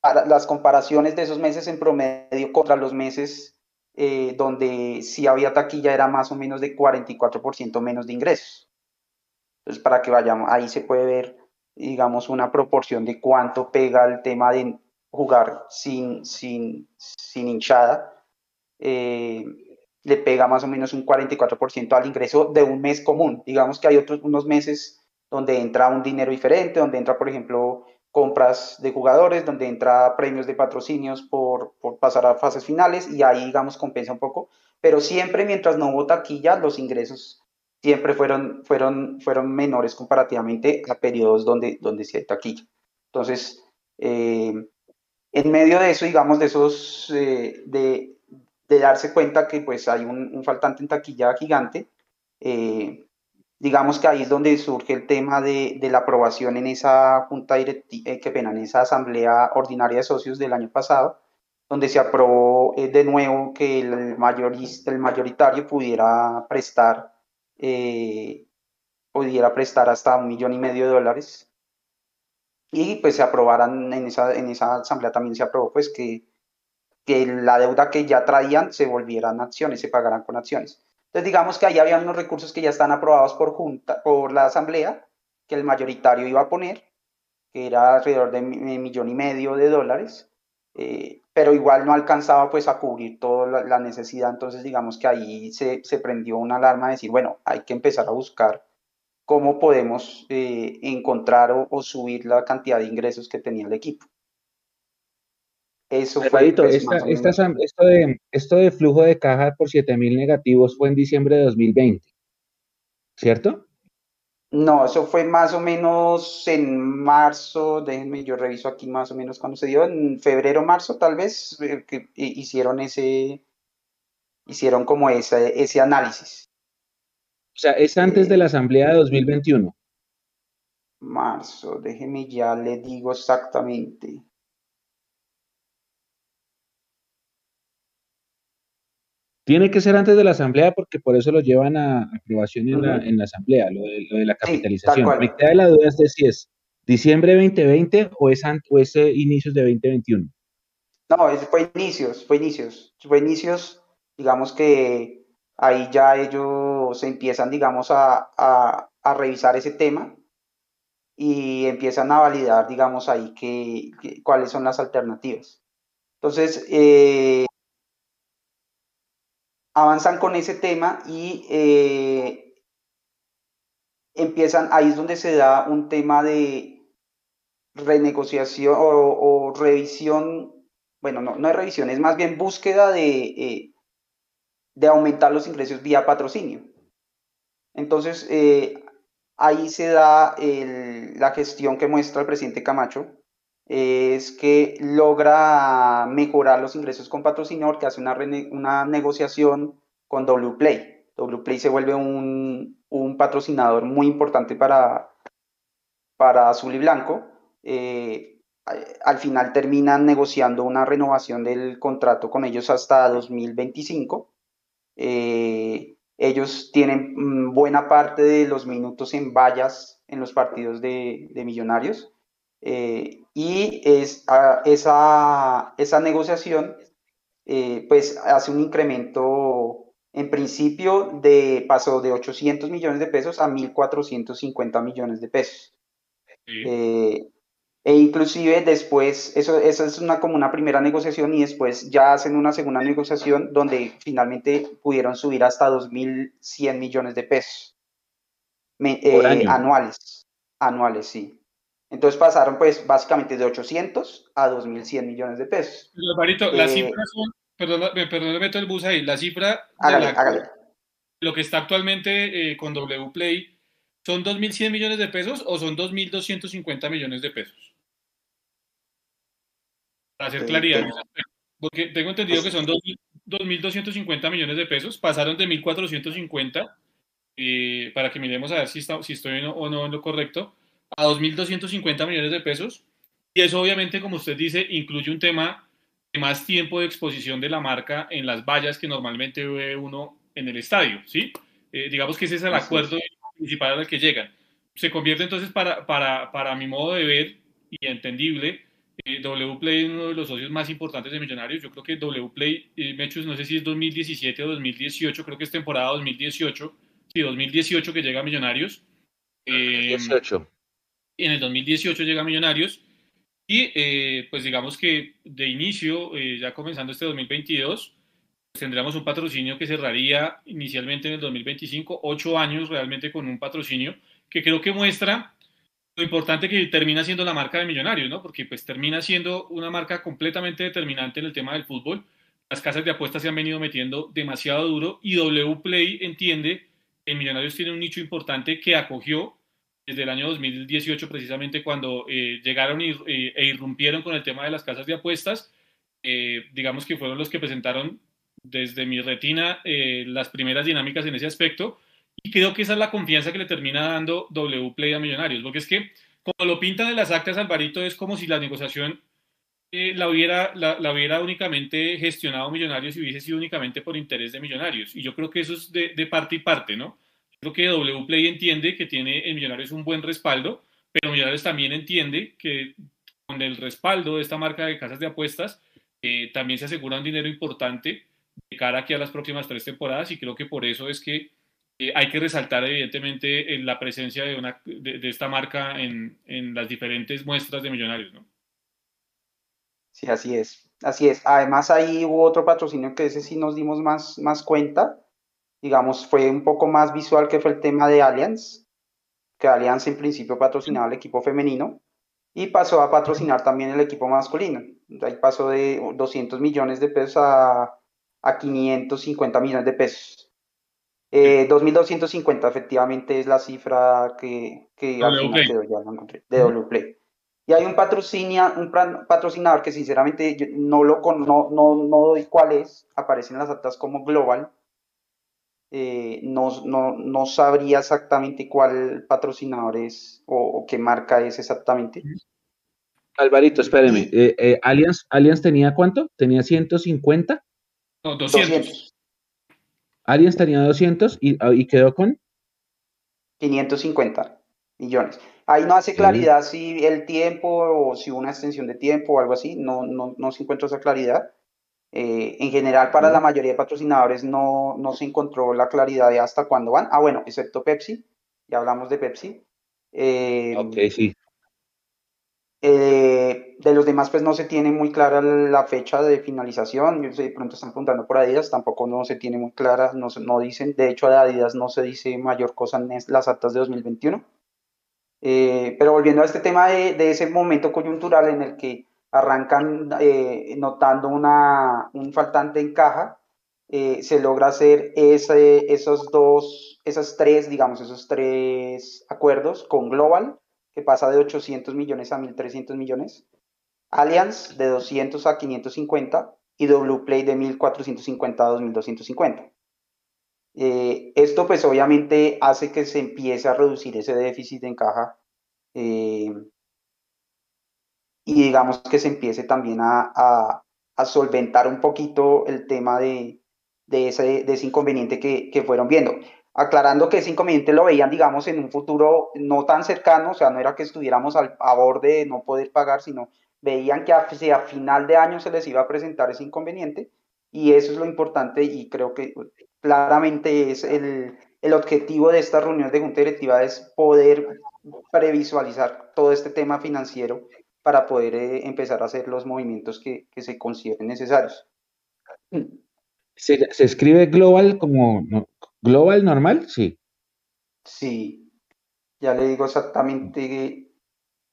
las comparaciones de esos meses en promedio contra los meses eh, donde sí había taquilla era más o menos de 44% menos de ingresos. Entonces, para que vayamos, ahí se puede ver, digamos, una proporción de cuánto pega el tema de jugar sin, sin, sin hinchada. Eh, le pega más o menos un 44% al ingreso de un mes común. Digamos que hay otros unos meses donde entra un dinero diferente, donde entra, por ejemplo, compras de jugadores, donde entra premios de patrocinios por, pasar a fases finales y ahí, digamos, compensa un poco. Pero siempre mientras no hubo taquilla, los ingresos siempre fueron, fueron, fueron menores comparativamente a periodos donde, donde sí hay taquilla. Entonces, eh, en medio de eso, digamos, de esos, eh, de, darse cuenta que pues hay un, un, faltante en taquilla gigante, digamos que ahí es donde surge el tema de, la aprobación en esa junta directiva, que pena, en esa asamblea ordinaria de socios del año pasado, donde se aprobó de nuevo que el, mayorista, el mayoritario pudiera prestar, pudiera prestar hasta un millón y medio de dólares y pues se aprobaran en esa, en esa asamblea también se aprobó pues que, que la deuda que ya traían se volvieran acciones, se pagaran con acciones. Entonces digamos que ahí había unos recursos que ya están aprobados por, junta, por la asamblea, que el mayoritario iba a poner, que era alrededor de un millón y medio de dólares, eh, pero igual no alcanzaba pues a cubrir toda la, necesidad, entonces digamos que ahí se, se prendió una alarma de decir, bueno, hay que empezar a buscar cómo podemos eh, encontrar o, subir la cantidad de ingresos que tenía el equipo. Eso fue. Pues, esto, de, esto de flujo de caja por 7000 negativos fue en diciembre de 2020, ¿cierto? No, eso fue más o menos en marzo, déjenme, yo reviso aquí más o menos cuando se dio, en febrero, marzo tal vez, eh, que hicieron ese, hicieron como ese, ese análisis. O sea, es antes de la Asamblea de 2021. Marzo, déjeme ya le digo exactamente. Tiene que ser antes de la Asamblea porque por eso lo llevan a aprobación en, la, Asamblea, lo de, la capitalización. Me queda la duda de si es diciembre 2020 o es, o es eh, inicios de 2021. No, fue inicios, fue inicios. Fue inicios, digamos que ahí ya ellos se empiezan, digamos, a, revisar ese tema y empiezan a validar, digamos, ahí que, cuáles son las alternativas. Entonces, eh, avanzan con ese tema y eh, empiezan, ahí es donde se da un tema de renegociación o, revisión, bueno, no, no es revisión, es más bien búsqueda de eh, de aumentar los ingresos vía patrocinio. Entonces, eh, ahí se da la gestión que muestra el presidente Camacho, es que logra mejorar los ingresos con patrocinio que hace una, una negociación con WPlay. WPlay se vuelve un, patrocinador muy importante para, para Azul y Blanco. Eh, al final terminan negociando una renovación del contrato con ellos hasta 2025 eh, ellos tienen mm, buena parte de los minutos en vallas en los partidos de, millonarios. Eh, y es, esa, esa negociación eh, pues hace un incremento en principio de pasó de 800 millones de pesos a 1.450 millones de pesos. E inclusive después, eso, esa es una, como una primera negociación y después ya hacen una segunda negociación donde finalmente pudieron subir hasta 2.100 millones de pesos eh, anuales. Anuales, sí. Entonces pasaron pues básicamente de 800 a 2.100 millones de pesos. Las eh, cifras son, perdón, perdón, meto el bus ahí, la cifra lo que está actualmente eh, con WPlay, ¿son 2.100 millones de pesos o son 2.250 millones de pesos? Para hacer claridad, porque tengo entendido que son 2.250 millones de pesos, pasaron de 1.450, eh, para que miremos a ver si, si estoy o no en lo correcto, a 2.250 millones de pesos. Y eso obviamente, como usted dice, incluye un tema de más tiempo de exposición de la marca en las vallas que normalmente ve uno en el estadio, ¿sí? Eh, digamos que ese es el acuerdo principal al que llegan. Se convierte entonces, para, para, para mi modo de ver y entendible, eh, Wplay es uno de los socios más importantes de Millonarios. Yo creo que Wplay, eh, Mechus, no sé si es 2017 o 2018, creo que es temporada 2018. Sí, 2018 que llega a Millonarios. Eh, en el 2018 llega a Millonarios. Y eh, pues digamos que de inicio, ya comenzando este 2022, pues un patrocinio que cerraría inicialmente en el 2025, ocho años realmente con un patrocinio que creo que muestra lo importante que termina siendo la marca de Millonarios, ¿no? Porque pues termina siendo una marca completamente determinante en el tema del fútbol. Las casas de apuestas se han venido metiendo demasiado duro y W Play entiende que Millonarios tiene un nicho importante que acogió desde el año 2018 precisamente cuando eh, llegaron y, eh, e irrumpieron con el tema de las casas de apuestas. Eh, digamos que fueron los que presentaron desde mi retina las primeras dinámicas en ese aspecto Y creo que esa es la confianza que le termina dando W Play a Millonarios, porque es que como lo pintan en las actas, Alvarito, es como si la negociación eh, la, hubiera, la, la, hubiera únicamente gestionado Millonarios y hubiese sido únicamente por interés de Millonarios. Y yo creo que eso es de, de parte y parte, ¿no? Creo que W Play entiende que tiene en Millonarios un buen respaldo, pero Millonarios también entiende que con el respaldo de esta marca de casas de apuestas, eh, también se asegura un dinero importante de cara aquí a las próximas tres temporadas y creo que por eso es que eh, hay que resaltar evidentemente eh, la presencia de, una, de, esta marca en, en, las diferentes muestras de millonarios, ¿no? Sí, así es, así es. Además ahí hubo otro patrocinio que ese sí nos dimos más, más cuenta, digamos, fue un poco más visual que fue el tema de Allianz, que Allianz en principio patrocinaba el equipo femenino y pasó a patrocinar también el equipo masculino. Ahí pasó de 200 millones de pesos a, a 550 millones de pesos. Eh, 2.250 efectivamente es la cifra que, que al final quedó, ya lo encontré, de WPlay. Y hay un, patrocinia, un patrocinador que sinceramente no, lo no, no, no doy cuál es, aparece en las actas como Global. Eh, no, no, no, sabría exactamente cuál patrocinador es o, o, qué marca es exactamente. Alvarito, espéreme. Eh, eh, Allianz, Allianz tenía cuánto? ¿Tenía 150? No, 200. 200. Allianz tenía 200 y, y, quedó con 550 millones. Ahí no hace claridad sí. si el tiempo o si una extensión de tiempo o algo así, no, no, no se encuentra esa claridad. Eh, en general, para la mayoría de patrocinadores no, no se encontró la claridad de hasta cuándo van. Ah, bueno, excepto Pepsi, ya hablamos de Pepsi. Eh, ok, sí. Eh, de los demás, pues no se tiene muy clara la fecha de finalización. Yo sé, de pronto están preguntando por Adidas, tampoco no se tiene muy clara, no, no dicen. De hecho, de Adidas no se dice mayor cosa en las actas de 2021. Eh, pero volviendo a este tema de, de, ese momento coyuntural en el que arrancan eh, notando una, un faltante en caja, eh, se logra hacer ese, esos dos, esas tres, digamos, esos tres acuerdos con Global que pasa de 800 millones a 1.300 millones, Allianz de 200 a 550 y WPlay de 1.450 a 2.250. Eh, esto pues obviamente hace que se empiece a reducir ese déficit en caja y digamos que se empiece también a, a, a solventar un poquito el tema de, de, ese, de ese inconveniente que, que fueron viendo. Aclarando que ese inconveniente lo veían, digamos, en un futuro no tan cercano, o sea, no era que estuviéramos al, a borde de no poder pagar, sino veían que a, si a final de año se les iba a presentar ese inconveniente, y eso es lo importante, y creo que claramente es el, el objetivo de esta reunión de junta directiva, es poder previsualizar todo este tema financiero para poder eh, empezar a hacer los movimientos que, que se consideren necesarios. Se, se, escribe global como global normal, sí. Sí, ya le digo exactamente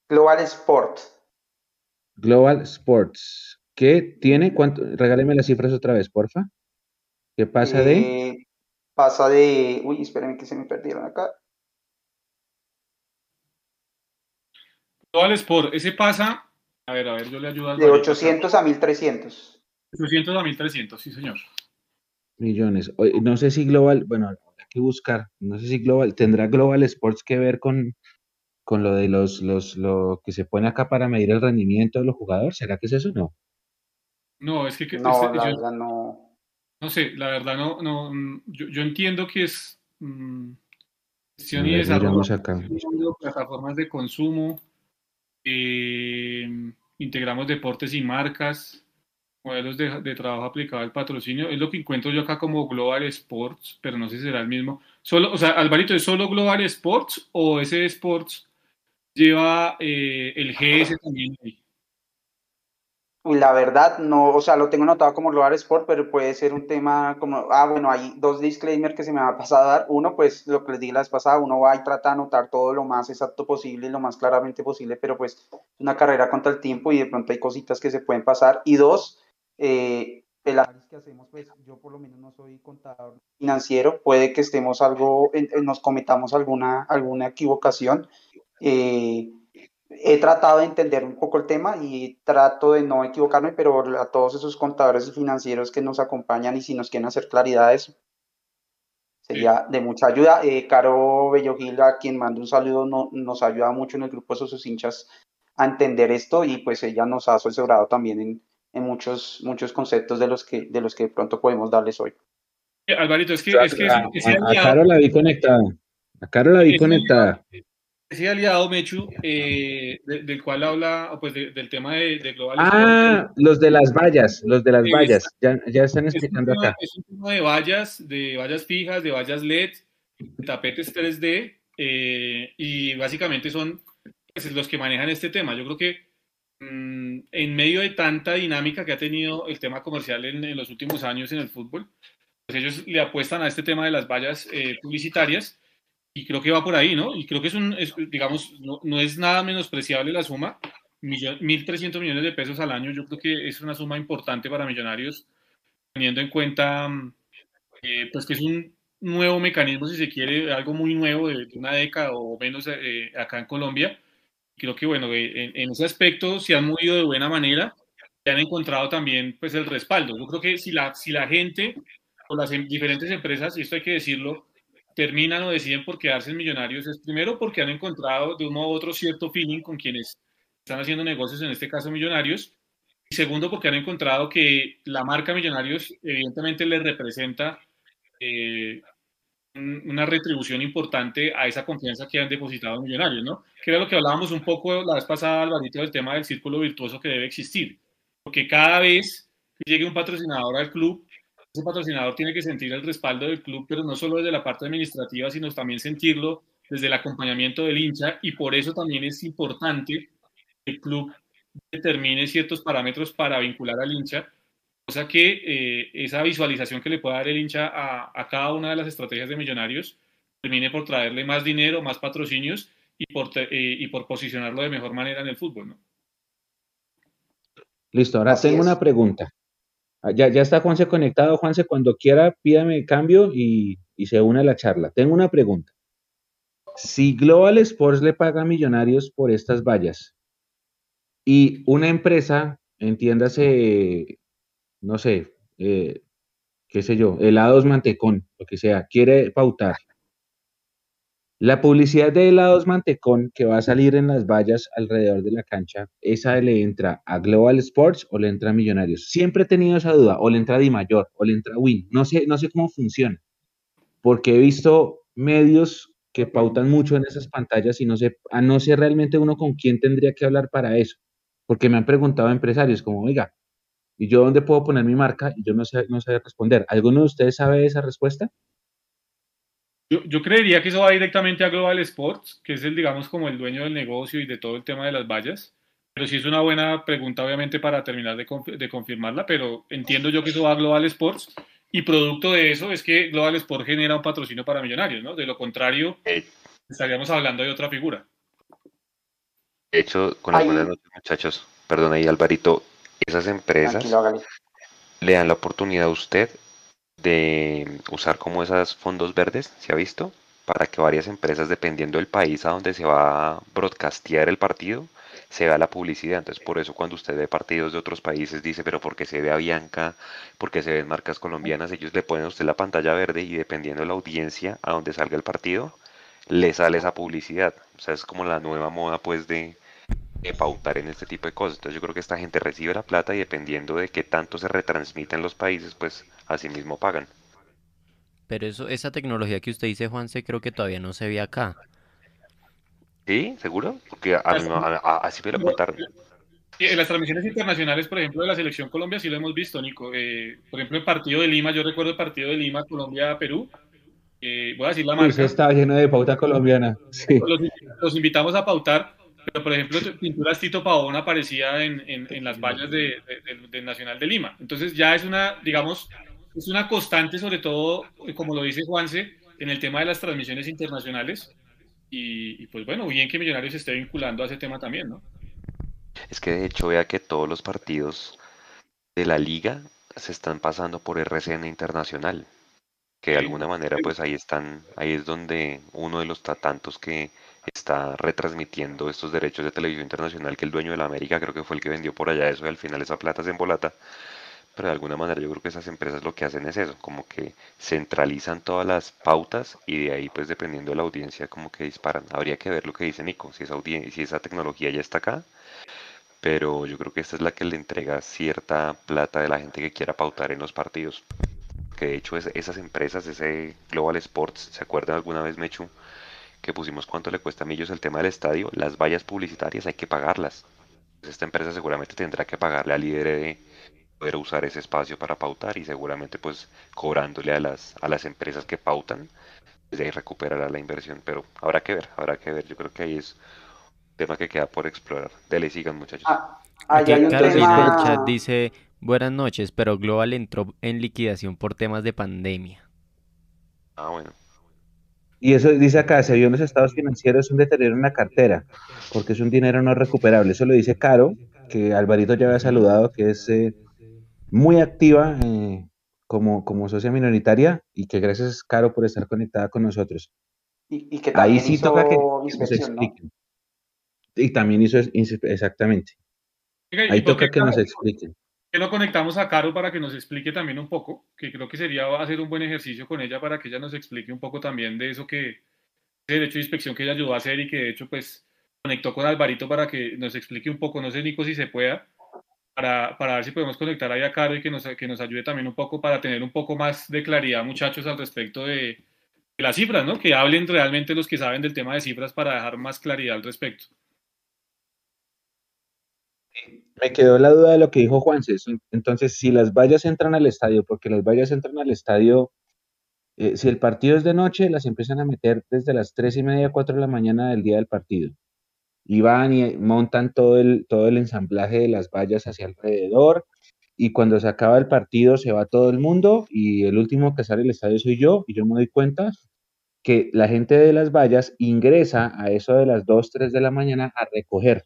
Global Sport. Global Sports. ¿Qué tiene? ¿Cuánto? Regáleme las cifras otra vez, porfa. ¿Qué pasa eh, de? Pasa de. Uy, espérenme que se me perdieron acá. Global Sport, ese pasa. A ver, a ver, yo le ayudo al De 800 a 1300. 800 a 1300, sí, señor millones. No sé si Global, bueno, hay que buscar, no sé si Global, ¿tendrá Global Sports que ver con, con lo de los, los, lo que se pone acá para medir el rendimiento de los jugadores? ¿Será que es eso o no? No, es que... que no, este, la yo, verdad no. No sé, la verdad no, no yo, yo entiendo que es mmm, gestión y desarrollo acá. plataformas de consumo, eh, integramos deportes y marcas, modelos de, trabajo aplicado al patrocinio. Es lo que encuentro yo acá como Global Sports, pero no sé si será el mismo. Solo, o sea, Alvarito, ¿es solo Global Sports o ese Sports lleva eh, el GS también ahí? La verdad, no, o sea, lo tengo notado como Global Sport, pero puede ser un tema como, ah, bueno, hay dos disclaimers que se me ha pasado a dar. Uno, pues lo que les dije la vez pasada, uno va y trata de anotar todo lo más exacto posible y lo más claramente posible, pero pues es una carrera contra el tiempo y de pronto hay cositas que se pueden pasar. Y dos, eh, el análisis que hacemos, pues yo por lo menos no soy contador financiero, puede que estemos algo, nos cometamos alguna, alguna equivocación. Eh, he tratado de entender un poco el tema y trato de no equivocarme, pero a todos esos contadores financieros que nos acompañan y si nos quieren hacer claridad de eso, sería de mucha ayuda. Eh, Caro Bellogil, a quien mando un saludo, no, nos ayuda mucho en el grupo de sus hinchas a entender esto y pues ella nos ha asesorado también en, en muchos, muchos conceptos de los, que, de los que pronto podemos darles hoy. Alvarito, es que, es que a, Caro la vi conectada. A Caro la vi conectada. Ese aliado, Mechu, eh, del cual habla, pues del tema de, de Global Ah, los de las vallas, los de las vallas, ya, ya están explicando acá. Es un tema de vallas, de vallas fijas, de vallas LED, de tapetes 3D, eh, y básicamente son pues, los que manejan este tema. Yo creo que mm, en medio de tanta dinámica que ha tenido el tema comercial en, los últimos años en el fútbol, pues ellos le apuestan a este tema de las vallas eh, publicitarias y creo que va por ahí, ¿no? Y creo que es un, digamos, no, es nada menospreciable la suma, 1.300 millones de pesos al año, yo creo que es una suma importante para Millonarios, teniendo en cuenta eh, pues que es un nuevo mecanismo, si se quiere, algo muy nuevo de, una década o menos eh, acá en Colombia, creo que bueno, en, ese aspecto se han movido de buena manera y han encontrado también pues el respaldo. Yo creo que si la, si la gente o las em, diferentes empresas, y esto hay que decirlo, terminan o deciden por quedarse en Millonarios, es primero porque han encontrado de un modo u otro cierto feeling con quienes están haciendo negocios, en este caso Millonarios, y segundo porque han encontrado que la marca Millonarios evidentemente les representa eh, una retribución importante a esa confianza que han depositado en Millonarios, ¿no? Que era lo que hablábamos un poco la vez pasada, Alvarito, del tema del círculo virtuoso que debe existir. Porque cada vez que llegue un patrocinador al club, ese patrocinador tiene que sentir el respaldo del club, pero no solo desde la parte administrativa, sino también sentirlo desde el acompañamiento del hincha y por eso también es importante que el club determine ciertos parámetros para vincular al hincha cosa que eh, esa visualización que le pueda dar el hincha a, cada una de las estrategias de Millonarios termine por traerle más dinero, más patrocinios y por, eh, y por posicionarlo de mejor manera en el fútbol. ¿no? Listo, ahora tengo una pregunta. Ah, ya, está Juanse conectado. Juanse, cuando quiera, pídame cambio y, se une a la charla. Tengo una pregunta. Si Global Sports le paga Millonarios por estas vallas y una empresa, entiéndase no sé, eh, qué sé yo, helados mantecón, lo que sea, quiere pautar. La publicidad de helados mantecón que va a salir en las vallas alrededor de la cancha, esa le entra a Global Sports o le entra a Millonarios. Siempre he tenido esa duda, o le entra a Di Mayor, o le entra a Win. No sé, no sé cómo funciona, porque he visto medios que pautan mucho en esas pantallas y no sé, a no sé realmente uno con quién tendría que hablar para eso, porque me han preguntado empresarios como, oiga, ¿Y yo dónde puedo poner mi marca? Y yo no sé, no sé responder. ¿Alguno de ustedes sabe esa respuesta? Yo, yo, creería que eso va directamente a Global Sports, que es el, digamos, como el dueño del negocio y de todo el tema de las vallas. Pero sí es una buena pregunta, obviamente, para terminar de, de confirmarla, pero entiendo yo que eso va a Global Sports y producto de eso es que Global Sports genera un patrocinio para millonarios, ¿no? De lo contrario, estaríamos hablando de otra figura. De hecho, con las buenas noches, muchachos, perdón ahí, Alvarito, esas empresas le dan la oportunidad a usted de usar como esos fondos verdes, ¿se ha visto? Para que varias empresas, dependiendo del país a donde se va a broadcastear el partido, se vea la publicidad. Entonces, por eso cuando usted ve partidos de otros países, dice, pero porque se ve a Bianca, porque se ven marcas colombianas, ellos le ponen a usted la pantalla verde y dependiendo de la audiencia a donde salga el partido, le sale esa publicidad. O sea, es como la nueva moda, pues, de, pautar en este tipo de cosas. Entonces yo creo que esta gente recibe la plata y dependiendo de qué tanto se retransmite en los países, pues así mismo pagan. Pero eso, esa tecnología que usted dice, Juanse, creo que todavía no se ve acá. ¿Sí? ¿Seguro? Porque así me lo contaron. En las transmisiones internacionales, por ejemplo, de la Selección Colombia, sí lo hemos visto, Nico. Eh, por ejemplo, el partido de Lima, yo recuerdo el partido de Lima, Colombia-Perú. Eh, voy a decir la marca. está lleno de pauta colombiana. los invitamos a pautar pero, por ejemplo, pinturas Tito Pavón aparecía en, en, las vallas de, del Nacional de Lima. Entonces ya es una, digamos, es una constante, sobre todo, como lo dice Juanse, en el tema de las transmisiones internacionales. Y, pues bueno, bien que Millonarios se esté vinculando a ese tema también, ¿no? Es que de hecho vea que todos los partidos de la liga se están pasando por RCN Internacional, que de alguna manera pues ahí están, ahí es donde uno de los tantos que está retransmitiendo estos derechos de televisión internacional que el dueño de la América creo que fue el que vendió por allá eso y al final esa plata se embolata. pero de alguna manera yo creo que esas empresas lo que hacen es eso, como que centralizan todas las pautas y de ahí pues dependiendo de la audiencia como que disparan. Habría que ver lo que dice Nico, si esa, si esa tecnología ya está acá, pero yo creo que esta es la que le entrega cierta plata de la gente que quiera pautar en los partidos. Que de hecho es, esas empresas, ese Global Sports, ¿se acuerdan alguna vez, Mechu? Que pusimos cuánto le cuesta a Millos el tema del estadio, las vallas publicitarias hay que pagarlas. Pues esta empresa seguramente tendrá que pagarle al líder de poder usar ese espacio para pautar y seguramente pues cobrándole a las, a las empresas que pautan, pues ahí recuperará la inversión, pero habrá que ver, habrá que ver, yo creo que ahí es un tema que queda por explorar. Dele, sigan muchachos. Ah, hay un tema... chat dice, buenas noches, pero Global entró en liquidación por temas de pandemia. Ah, bueno. Y eso dice acá, se vio en los estados financieros un deterioro en la cartera, porque es un dinero no recuperable. Eso lo dice Caro, que Alvarito ya había saludado, que es eh, muy activa eh, como, como socia minoritaria y que gracias, Caro, por estar conectada con nosotros. Y, que también Ahí sí toca que, nos expliquen. Y también hizo exactamente. Ahí toca que nos expliquen. Que no conectamos a Caro para que nos explique también un poco, que creo que sería hacer un buen ejercicio con ella para que ella nos explique un poco también de eso que, ese derecho de inspección que ella ayudó a hacer y que de hecho pues conectó con Alvarito para que nos explique un poco, no sé Nico si se pueda, para, para, ver si podemos conectar ahí a Caro y que nos, que nos ayude también un poco para tener un poco más de claridad, muchachos, al respecto de, las cifras, ¿no? Que hablen realmente los que saben del tema de cifras para dejar más claridad al respecto. Me quedó la duda de lo que dijo Juanse. Entonces, si las vallas entran al estadio, porque las vallas entran al estadio, eh, si el partido es de noche, las empiezan a meter desde las tres y media, cuatro de la mañana del día del partido y van y montan todo el, todo el ensamblaje de las vallas hacia alrededor y cuando se acaba el partido se va todo el mundo y el último que sale del estadio soy yo y yo me doy cuenta que la gente de las vallas ingresa a eso de las 2, 3 de la mañana a recoger.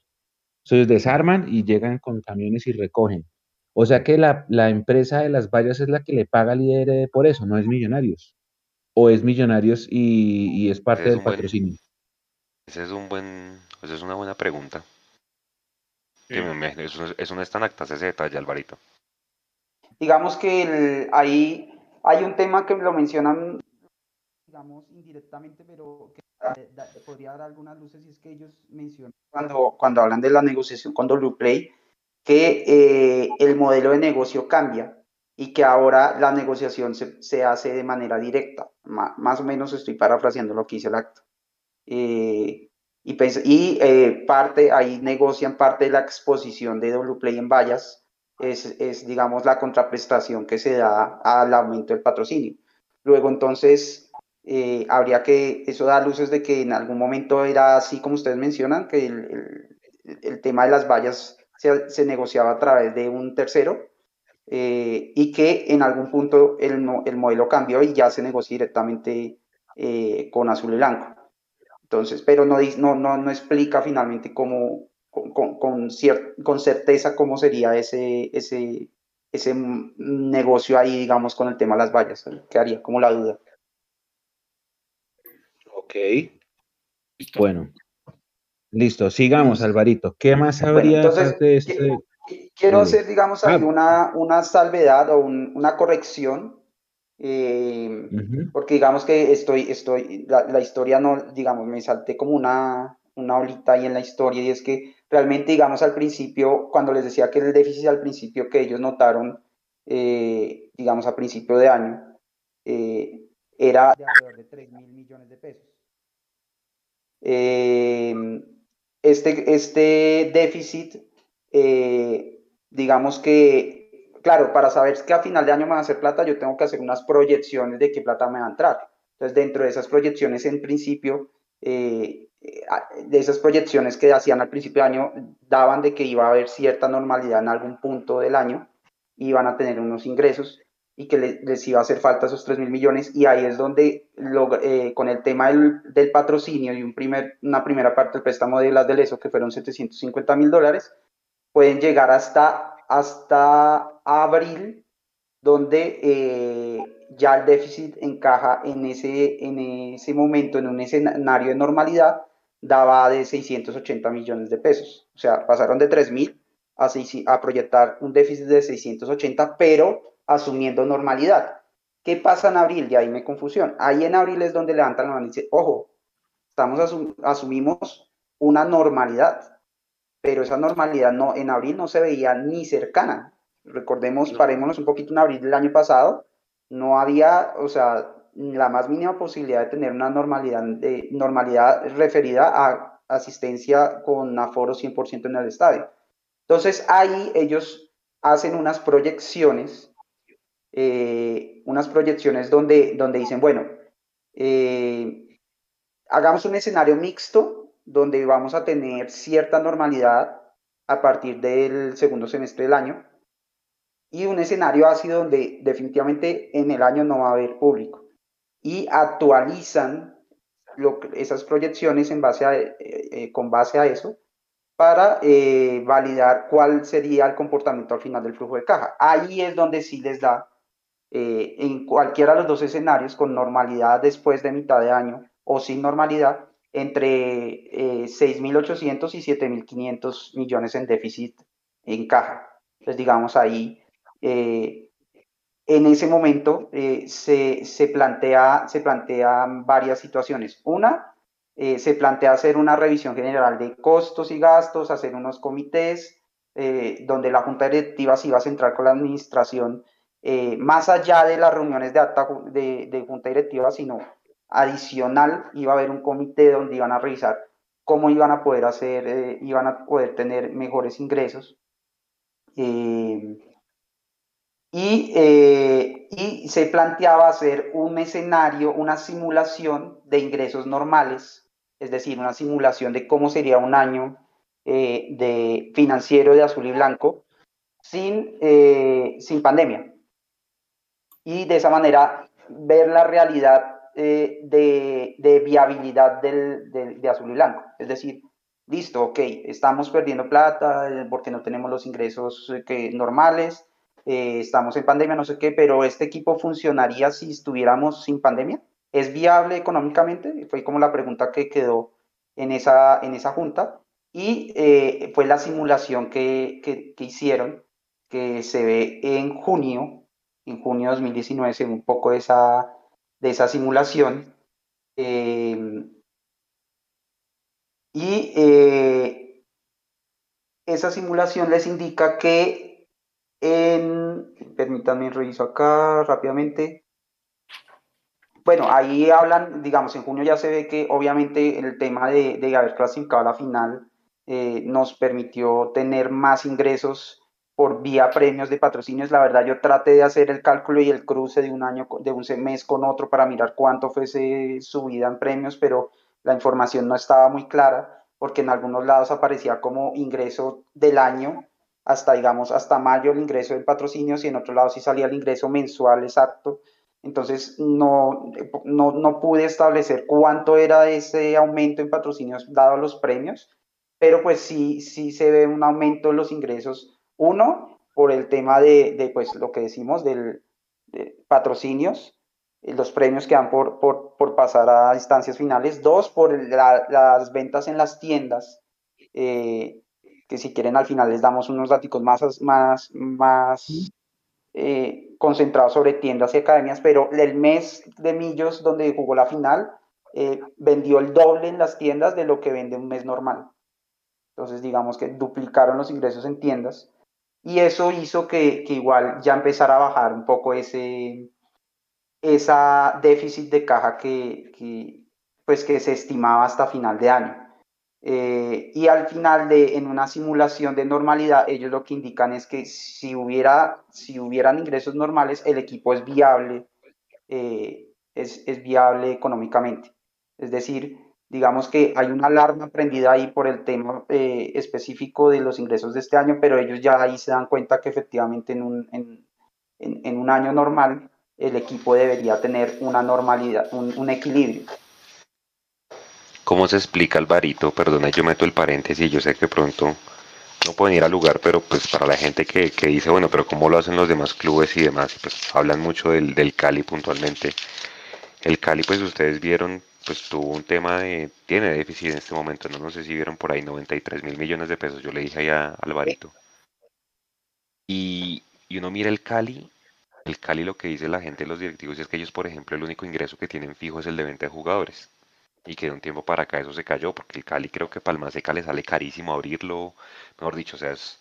Entonces desarman y llegan con camiones y recogen. O sea que la, empresa de las vallas es la que le paga al líder por eso, no es Millonarios. O es Millonarios y, es parte del patrocinio. ese es un buen pues es una buena pregunta. eso, no es tan acta ese detalle, Alvarito. Digamos que ahí hay un tema que lo mencionan, digamos, indirectamente, pero que podría dar algunas luces y es que ellos mencionan cuando, cuando hablan de la negociación con WPlay que eh, el modelo de negocio cambia y que ahora la negociación se, se hace de manera directa. más o menos estoy parafraseando lo que dice el acto. Eh, y, pues, y eh, parte, ahí negocian parte de la exposición de WPlay en vallas, es, es, digamos, la contraprestación que se da al aumento del patrocinio. Luego, entonces, eh, habría que, eso da luces de que en algún momento era así como ustedes mencionan, que el, el, tema de las vallas se, se, negociaba a través de un tercero eh, y que en algún punto el, el, modelo cambió y ya se negocia directamente con azul y blanco. Entonces, pero no, no, no, no explica finalmente cómo, con, con, con, certeza cómo sería ese, ese, ese negocio ahí, digamos, con el tema de las vallas. Quedaría como la duda. Ok. Bueno. Listo, sigamos, Alvarito. ¿Qué más habría entonces, de este? Quiero hacer, digamos, ah. una, una salvedad o una corrección eh, porque digamos que estoy, estoy, la, historia no, digamos, me salté como una, una olita ahí en la historia y es que realmente, digamos, al principio, cuando les decía que el déficit al principio que ellos notaron, eh, digamos, a principio de año, eh, era de alrededor de 3 mil millones de pesos. Este, este déficit, digamos que claro, para saber que a final de año me va a hacer plata, yo tengo que hacer unas proyecciones de qué plata me va a entrar. Entonces, dentro de esas proyecciones, en principio, eh, eh, de esas proyecciones que hacían al principio de año, daban de que iba a haber cierta normalidad en algún punto del año, iban a tener unos ingresos y que les, iba a hacer falta esos 3 mil millones. Y ahí es donde, eh, con el tema del, del, patrocinio y un primer, una primera parte del préstamo de las del ESO, que fueron 750 mil dólares, pueden llegar hasta hasta abril, donde eh, ya el déficit encaja en ese, en ese momento, en un escenario de normalidad, daba de 680 millones de pesos. O sea, pasaron de 3 mil a, a proyectar un déficit de 680, pero asumiendo normalidad. ¿Qué pasa en abril? Y ahí me confusión. Ahí en abril es donde levantan la mano y dicen, ojo, estamos asumimos una normalidad, pero esa normalidad no, en abril no se veía ni cercana. Recordemos, parémonos un poquito en abril del año pasado, no había, o sea, la más mínima posibilidad de tener una normalidad, de, normalidad referida a asistencia con aforo 100% en el estadio. Entonces ahí ellos hacen unas proyecciones, eh, unas proyecciones donde, donde dicen, bueno, eh, hagamos un escenario mixto donde vamos a tener cierta normalidad a partir del segundo semestre del año y un escenario ácido donde definitivamente en el año no va a haber público y actualizan esas proyecciones en base a, eh, eh, con base a eso para eh, validar cuál sería el comportamiento al final del flujo de caja. Ahí es donde sí les da, en cualquiera de los dos escenarios, con normalidad después de mitad de año o sin normalidad, entre 6.800 y 7.500 millones en déficit en caja. Entonces, digamos, ahí en ese momento eh, se, se, plantea, se plantean varias situaciones. Una, eh, se plantea hacer una revisión general de costos y gastos, hacer unos comités eh, donde la junta directiva se iba a centrar con la administración más allá de las reuniones de, de, de, junta directiva, sino adicional, iba a haber un comité donde iban a revisar cómo iban a poder hacer, iban a poder tener mejores ingresos. Eh, y, se planteaba hacer un escenario, una simulación de ingresos normales, es decir, una simulación de cómo sería un año eh, de financiero de azul y blanco eh, sin pandemia. Y de esa manera ver la realidad de, de, viabilidad del, de azul y blanco. Es decir, listo, ok, estamos perdiendo plata porque no tenemos los ingresos que, normales, eh, estamos en pandemia, no sé qué, pero este equipo funcionaría si estuviéramos sin pandemia. ¿Es viable económicamente? Fue como la pregunta que quedó en esa, en esa junta. Y eh, fue la simulación que, que, hicieron, que se ve en junio, en junio de 2019, se ve un poco de esa, de esa simulación. Em, y eh, esa simulación les indica que en, permítanme reviso acá rápidamente. Bueno, ahí hablan, digamos, en junio ya se ve que obviamente el tema de, de haber clasificado a la final eh, nos permitió tener más ingresos por vía premios de patrocinios. La verdad, yo traté de hacer el cálculo y el cruce de un año, de un mes con otro para mirar cuánto fuese subida en premios, pero la información no estaba muy clara porque en algunos lados aparecía como ingreso del año hasta, digamos, hasta mayo el ingreso de patrocinios y en otro lado sí salía el ingreso mensual exacto. Entonces no, no, no pude establecer cuánto era ese aumento en patrocinios dado los premios, pero pues sí, sí se ve un aumento en los ingresos. Uno, por el tema de, de pues lo que decimos del de patrocinios, eh, los premios que dan por, por, por, pasar a instancias finales. Dos, por las ventas en las tiendas. Eh, que si quieren al final les damos unos datos más, más, más eh, concentrados sobre tiendas y academias, pero el mes de Millos donde jugó la final eh, vendió el doble en las tiendas de lo que vende un mes normal. Entonces digamos que duplicaron los ingresos en tiendas y eso hizo que, que igual ya empezara a bajar un poco ese esa déficit de caja que, que, pues que se estimaba hasta final de año. Eh, y al final de, en una simulación de normalidad, ellos lo que indican es que si, hubiera, si hubieran ingresos normales, el equipo es viable, eh, es, es, viable económicamente. Es decir, digamos que hay una alarma prendida ahí por el tema eh, específico de los ingresos de este año, pero ellos ya ahí se dan cuenta que efectivamente en un, en, en, un año normal el equipo debería tener una normalidad, un, equilibrio. ¿Cómo se explica Alvarito? Perdona, yo meto el paréntesis, yo sé que pronto no pueden ir al lugar, pero pues para la gente que, que dice, bueno, pero ¿cómo lo hacen los demás clubes y demás? Pues hablan mucho del, del Cali puntualmente. El Cali, pues ustedes vieron, pues tuvo un tema de, tiene déficit en este momento, no, no sé si vieron por ahí 93 mil millones de pesos, yo le dije ahí a Alvarito. Y, y uno mira el Cali, el Cali lo que dice la gente, los directivos, es que ellos, por ejemplo, el único ingreso que tienen fijo es el de venta de jugadores. Y que de un tiempo para acá eso se cayó, porque el Cali creo que Palma Seca le sale carísimo abrirlo, mejor dicho, o sea, es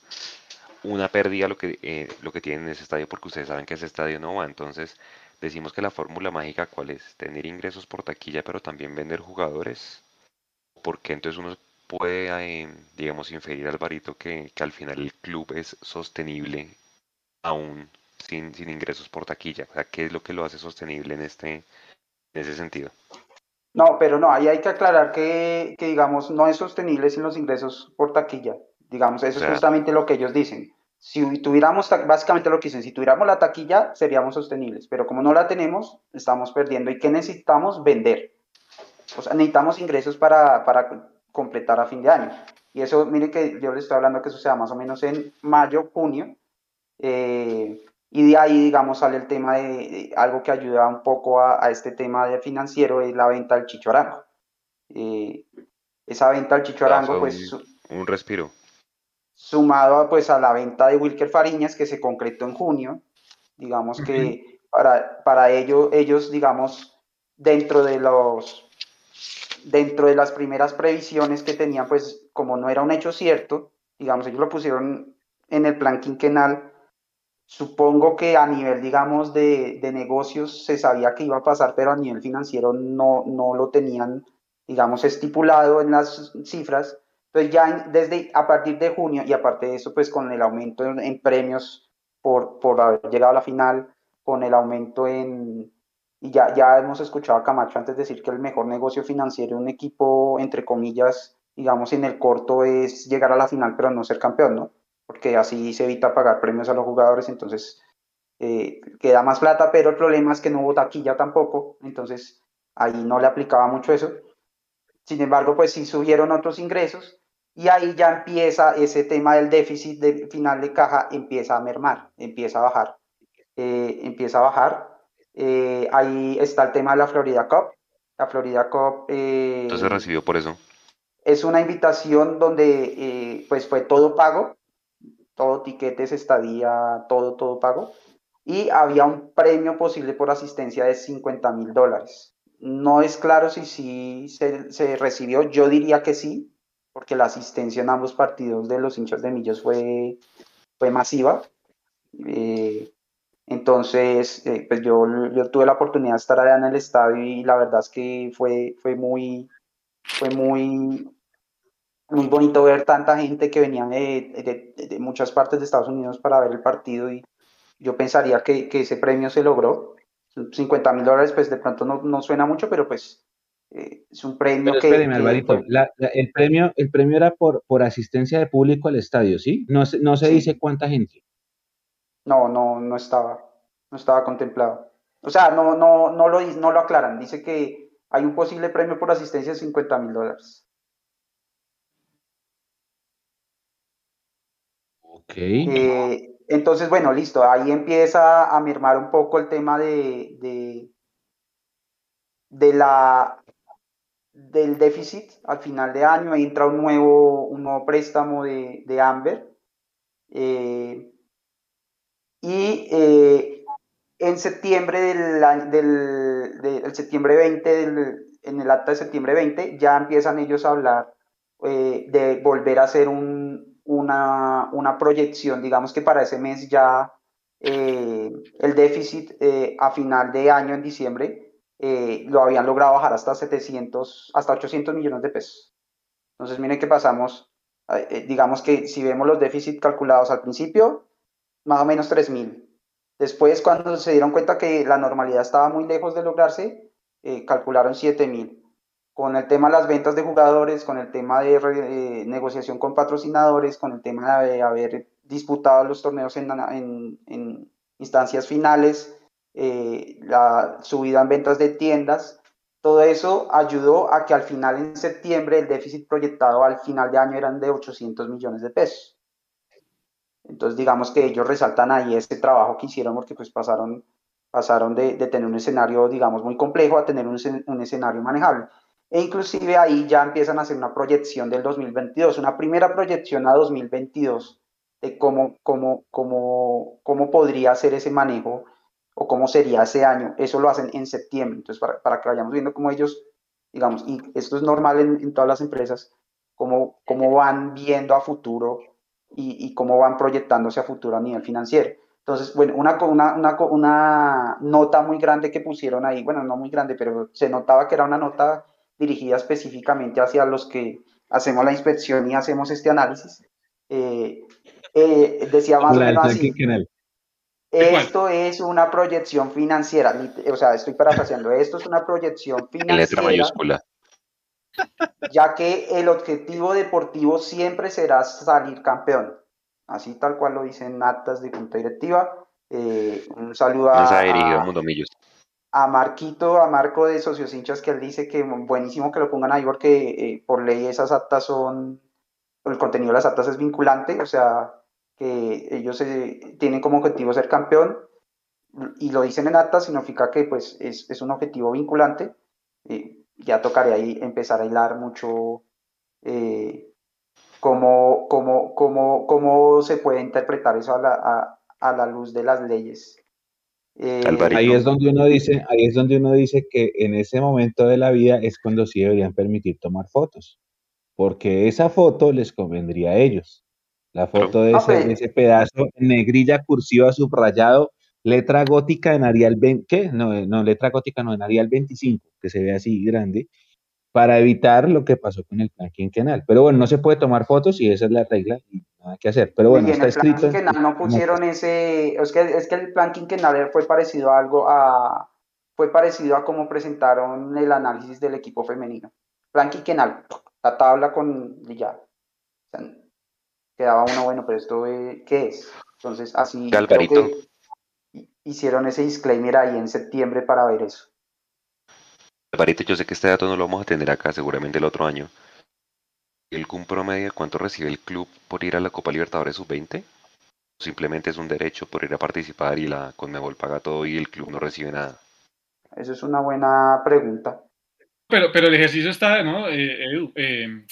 una pérdida lo que, eh, lo que tienen en ese estadio, porque ustedes saben que ese estadio no va, entonces decimos que la fórmula mágica, ¿cuál es? Tener ingresos por taquilla, pero también vender jugadores, porque entonces uno puede, eh, digamos, inferir al barito que, que al final el club es sostenible aún sin, sin ingresos por taquilla. O sea, ¿qué es lo que lo hace sostenible en, este, en ese sentido? No, pero no, ahí hay que aclarar que, que digamos, no es sostenible sin los ingresos por taquilla. Digamos, eso es justamente lo que ellos dicen. Si tuviéramos, básicamente lo que dicen, si tuviéramos la taquilla, seríamos sostenibles, pero como no la tenemos, estamos perdiendo. ¿Y qué necesitamos? Vender. O sea, necesitamos ingresos para, para completar a fin de año. Y eso, mire que yo les estoy hablando que eso sea más o menos en mayo, junio. Eh, y de ahí, digamos, sale el tema de, algo que ayuda un poco a, este tema de financiero, es la venta del Chicho Arango. Eh, esa venta del Chicho Arango, pues... Un, respiro. Sumado pues a la venta de Wilker Fariñas, que se concretó en junio, digamos que para, para ello, ellos, digamos, dentro de los dentro de las primeras previsiones que tenían, pues como no era un hecho cierto, digamos, ellos lo pusieron en el plan quinquenal Supongo que a nivel, digamos, de, de, negocios se sabía que iba a pasar, pero a nivel financiero no, no lo tenían, digamos, estipulado en las cifras. Entonces ya desde a partir de junio y aparte de eso, pues con el aumento en, premios por, por haber llegado a la final, con el aumento en... Y ya, ya hemos escuchado a Camacho antes decir que el mejor negocio financiero de un equipo, entre comillas, digamos, en el corto es llegar a la final, pero no ser campeón, ¿no? porque así se evita pagar premios a los jugadores, entonces eh, queda más plata, pero el problema es que no hubo taquilla tampoco, entonces ahí no le aplicaba mucho eso. Sin embargo, pues sí subieron otros ingresos y ahí ya empieza ese tema del déficit de final de caja, empieza a mermar, empieza a bajar, eh, empieza a bajar. Eh, ahí está el tema de la Florida Cup. La Florida Cup... Entonces recibió por eso. Es una invitación donde pues fue todo pago, todo tiquetes, estadía, todo, todo pago. Y había un premio posible por asistencia de 50 mil dólares. No es claro si sí se, recibió, yo diría que sí, porque la asistencia en ambos partidos de los hinchas de Millos fue, fue masiva. Eh, entonces, eh, pues yo, yo tuve la oportunidad de estar allá en el estadio y la verdad es que fue, fue muy, fue muy, muy bonito ver tanta gente que venía de, de, muchas partes de Estados Unidos para ver el partido y yo pensaría que, que ese premio se logró. 50 mil dólares, pues de pronto no, no, suena mucho, pero pues eh, es un premio que... Alvarito, el, premio, el premio era por, por asistencia de público al estadio, ¿sí? No, no se dice cuánta gente. No, no, no estaba, no estaba contemplado. O sea, no, no, no, lo, no lo aclaran. Dice que hay un posible premio por asistencia de 50 mil dólares. Eh, entonces, bueno, listo, ahí empieza a mermar un poco el tema de, de, la, del déficit al final de año, entra un nuevo, un nuevo préstamo de, de Amber. Eh, y eh, en septiembre del, del, septiembre 20, en el acta de septiembre 20, ya empiezan ellos a hablar de volver a hacer un, una, una proyección, digamos que para ese mes ya eh, el déficit eh, a final de año, en diciembre, eh, lo habían logrado bajar hasta 700, hasta 800 millones de pesos. Entonces, miren que pasamos, digamos que si vemos los déficits calculados al principio, más o menos 3 mil. Después, cuando se dieron cuenta que la normalidad estaba muy lejos de lograrse, calcularon 7 mil con el tema de las ventas de jugadores, con el tema de eh, negociación con patrocinadores, con el tema de haber disputado los torneos en, instancias finales, eh, la subida en ventas de tiendas, todo eso ayudó a que al final en septiembre el déficit proyectado al final de año eran de 800 millones de pesos. Entonces digamos que ellos resaltan ahí ese trabajo que hicieron porque pues pasaron, pasaron de, tener un escenario digamos muy complejo a tener un, un escenario manejable e inclusive ahí ya empiezan a hacer una proyección del 2022, una primera proyección a 2022 de cómo, cómo, cómo, cómo podría ser ese manejo o cómo sería ese año. Eso lo hacen en septiembre. Entonces, para, para que vayamos viendo cómo ellos, digamos, y esto es normal en, en todas las empresas, cómo, cómo van viendo a futuro y, y, cómo van proyectándose a futuro a nivel financiero. Entonces, bueno, una, una, una, una, nota muy grande que pusieron ahí, bueno, no muy grande, pero se notaba que era una nota dirigida específicamente hacia los que hacemos la inspección y hacemos este análisis. Eh, eh, decía más o menos así. Esto es una proyección financiera, o sea, estoy parafraseando, esto es una proyección [laughs] financiera. letra mayúscula. Ya que el objetivo deportivo siempre será salir campeón. Así tal cual lo dicen actas de junta directiva. Eh, un saludo a, a, Marquito, a Marco de Socios Hinchas, que él dice que buenísimo que lo pongan ahí porque eh, por ley esas actas son, el contenido de las actas es vinculante, o sea, que ellos eh, tienen como objetivo ser campeón y lo dicen en acta, significa que pues es, es un objetivo vinculante. Eh, ya tocaré ahí empezar a hilar mucho eh, cómo, cómo, cómo, cómo, se puede interpretar eso a la, a, a la luz de las leyes. Eh, ahí es donde uno dice, ahí es donde uno dice que en ese momento de la vida es cuando sí deberían permitir tomar fotos, porque esa foto les convendría a ellos. La foto de ese, pedazo, negrilla cursiva subrayado, letra gótica en Arial 20, ¿qué? No, eh, no, letra gótica no, en Arial 25, que se ve así grande, para evitar lo que pasó con el plan quinquenal. Pero bueno, no se puede tomar fotos y esa es la regla y nada que hacer. Pero bueno, está escrito. el plan quinquenal no pusieron ese, es que, es que el plan quinquenal fue parecido a algo a, fue parecido a cómo presentaron el análisis del equipo femenino. Plan quinquenal, la tabla con ya. O sea, quedaba uno, bueno, pero esto, eh, ¿qué es? Entonces, así hicieron ese disclaimer ahí en septiembre para ver eso. Alvarito, yo sé que este dato no lo vamos a tener acá seguramente el otro año. ¿El CUM promedio cuánto recibe el club por ir a la Copa Libertadores Sub-20? Simplemente es un derecho por ir a participar y la Conmebol paga todo y el club no recibe nada. Esa es una buena pregunta. Pero, pero el ejercicio está, ¿no? Eh, Edu, eh,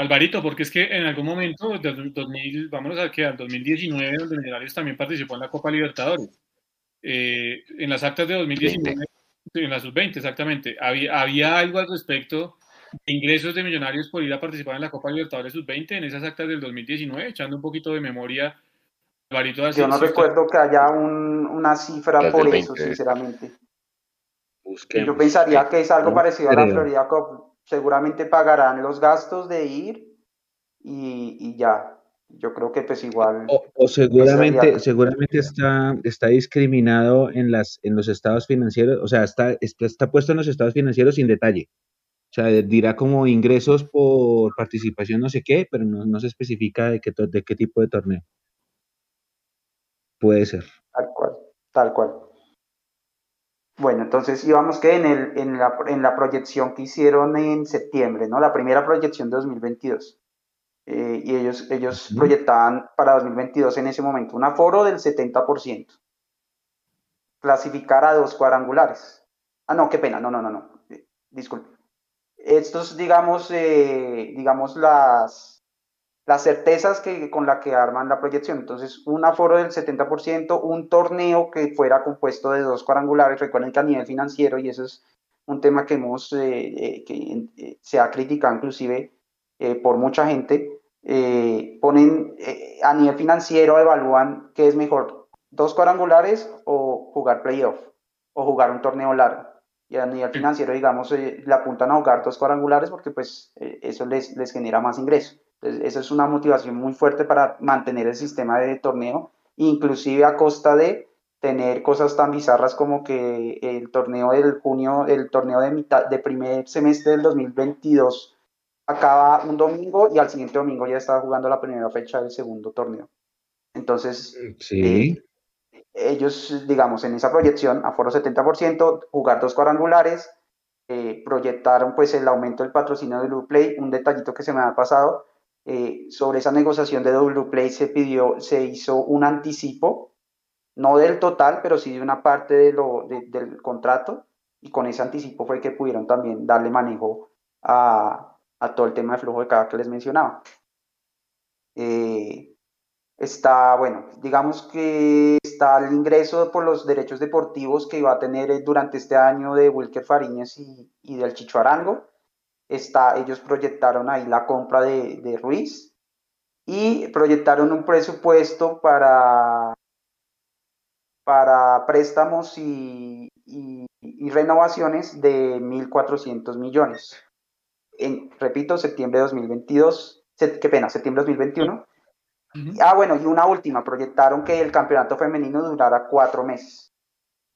Alvarito, porque es que en algún momento, del 2000, vámonos a que al 2019, donde Millonarios también participó en la Copa Libertadores. Eh, en las actas de 2019, en la sub-20, exactamente, había, había algo al respecto de ingresos de Millonarios por ir a participar en la Copa Libertadores sub-20 en esas actas del 2019, echando un poquito de memoria. Alvarito, Yo no recuerdo que haya una cifra por eso, sinceramente. Yo pensaría que es algo parecido a la Florida Cup seguramente pagarán los gastos de ir y, ya. Yo creo que pues igual. O, seguramente, seguramente está, está discriminado en las, en los estados financieros, o sea, está, está, puesto en los estados financieros sin detalle. O sea, dirá como ingresos por participación no sé qué, pero no, no se especifica de qué, de qué tipo de torneo. Puede ser. Tal cual, tal cual. Bueno, entonces íbamos que en, el, en, la, en la proyección que hicieron en septiembre, ¿no? La primera proyección de 2022. Eh, y ellos, ellos proyectaban para 2022 en ese momento un aforo del 70%. Clasificar a dos cuadrangulares. Ah, no, qué pena, no, no, no, no. Eh, disculpe. Estos, digamos, eh, digamos las, las certezas que, con la que arman la proyección. Entonces, un aforo del 70%, un torneo que fuera compuesto de dos cuadrangulares. Recuerden que a nivel financiero, y eso es un tema que hemos, eh, eh, que eh, se ha criticado inclusive por mucha gente, ponen a nivel financiero, evalúan qué es mejor, dos cuadrangulares o jugar playoff, o jugar un torneo largo. Y a nivel financiero, digamos, le apuntan a jugar dos cuadrangulares porque pues eso les, les genera más ingresos. Entonces, esa es una motivación muy fuerte para mantener el sistema de torneo, inclusive a costa de tener cosas tan bizarras como que el torneo del junio, el torneo de mitad de primer semestre del 2022 acaba un domingo y al siguiente domingo ya estaba jugando la primera fecha del segundo torneo. Entonces, sí. Eh, ellos, digamos, en esa proyección, aforo 70%, jugar dos cuadrangulares, eh, proyectaron pues el aumento del patrocinio de Play, un detallito que se me ha pasado, eh, sobre esa negociación de Play se pidió, se hizo un anticipo, no del total, pero sí de una parte de lo, del contrato, y con ese anticipo fue que pudieron también darle manejo a, a todo el tema de flujo de caja que les mencionaba. Eh, Está, bueno, digamos que está el ingreso por los derechos deportivos que va a tener eh, durante este año de Wilker Fariñez y, y del Chicho Arango. Está, ellos proyectaron ahí la compra de, de Ruiz y proyectaron un presupuesto para, para préstamos y, y, y renovaciones de 1.400 millones. En, repito, septiembre de 2022, qué pena, septiembre de 2021 Ah, bueno, y una última, proyectaron que el campeonato femenino durara cuatro meses.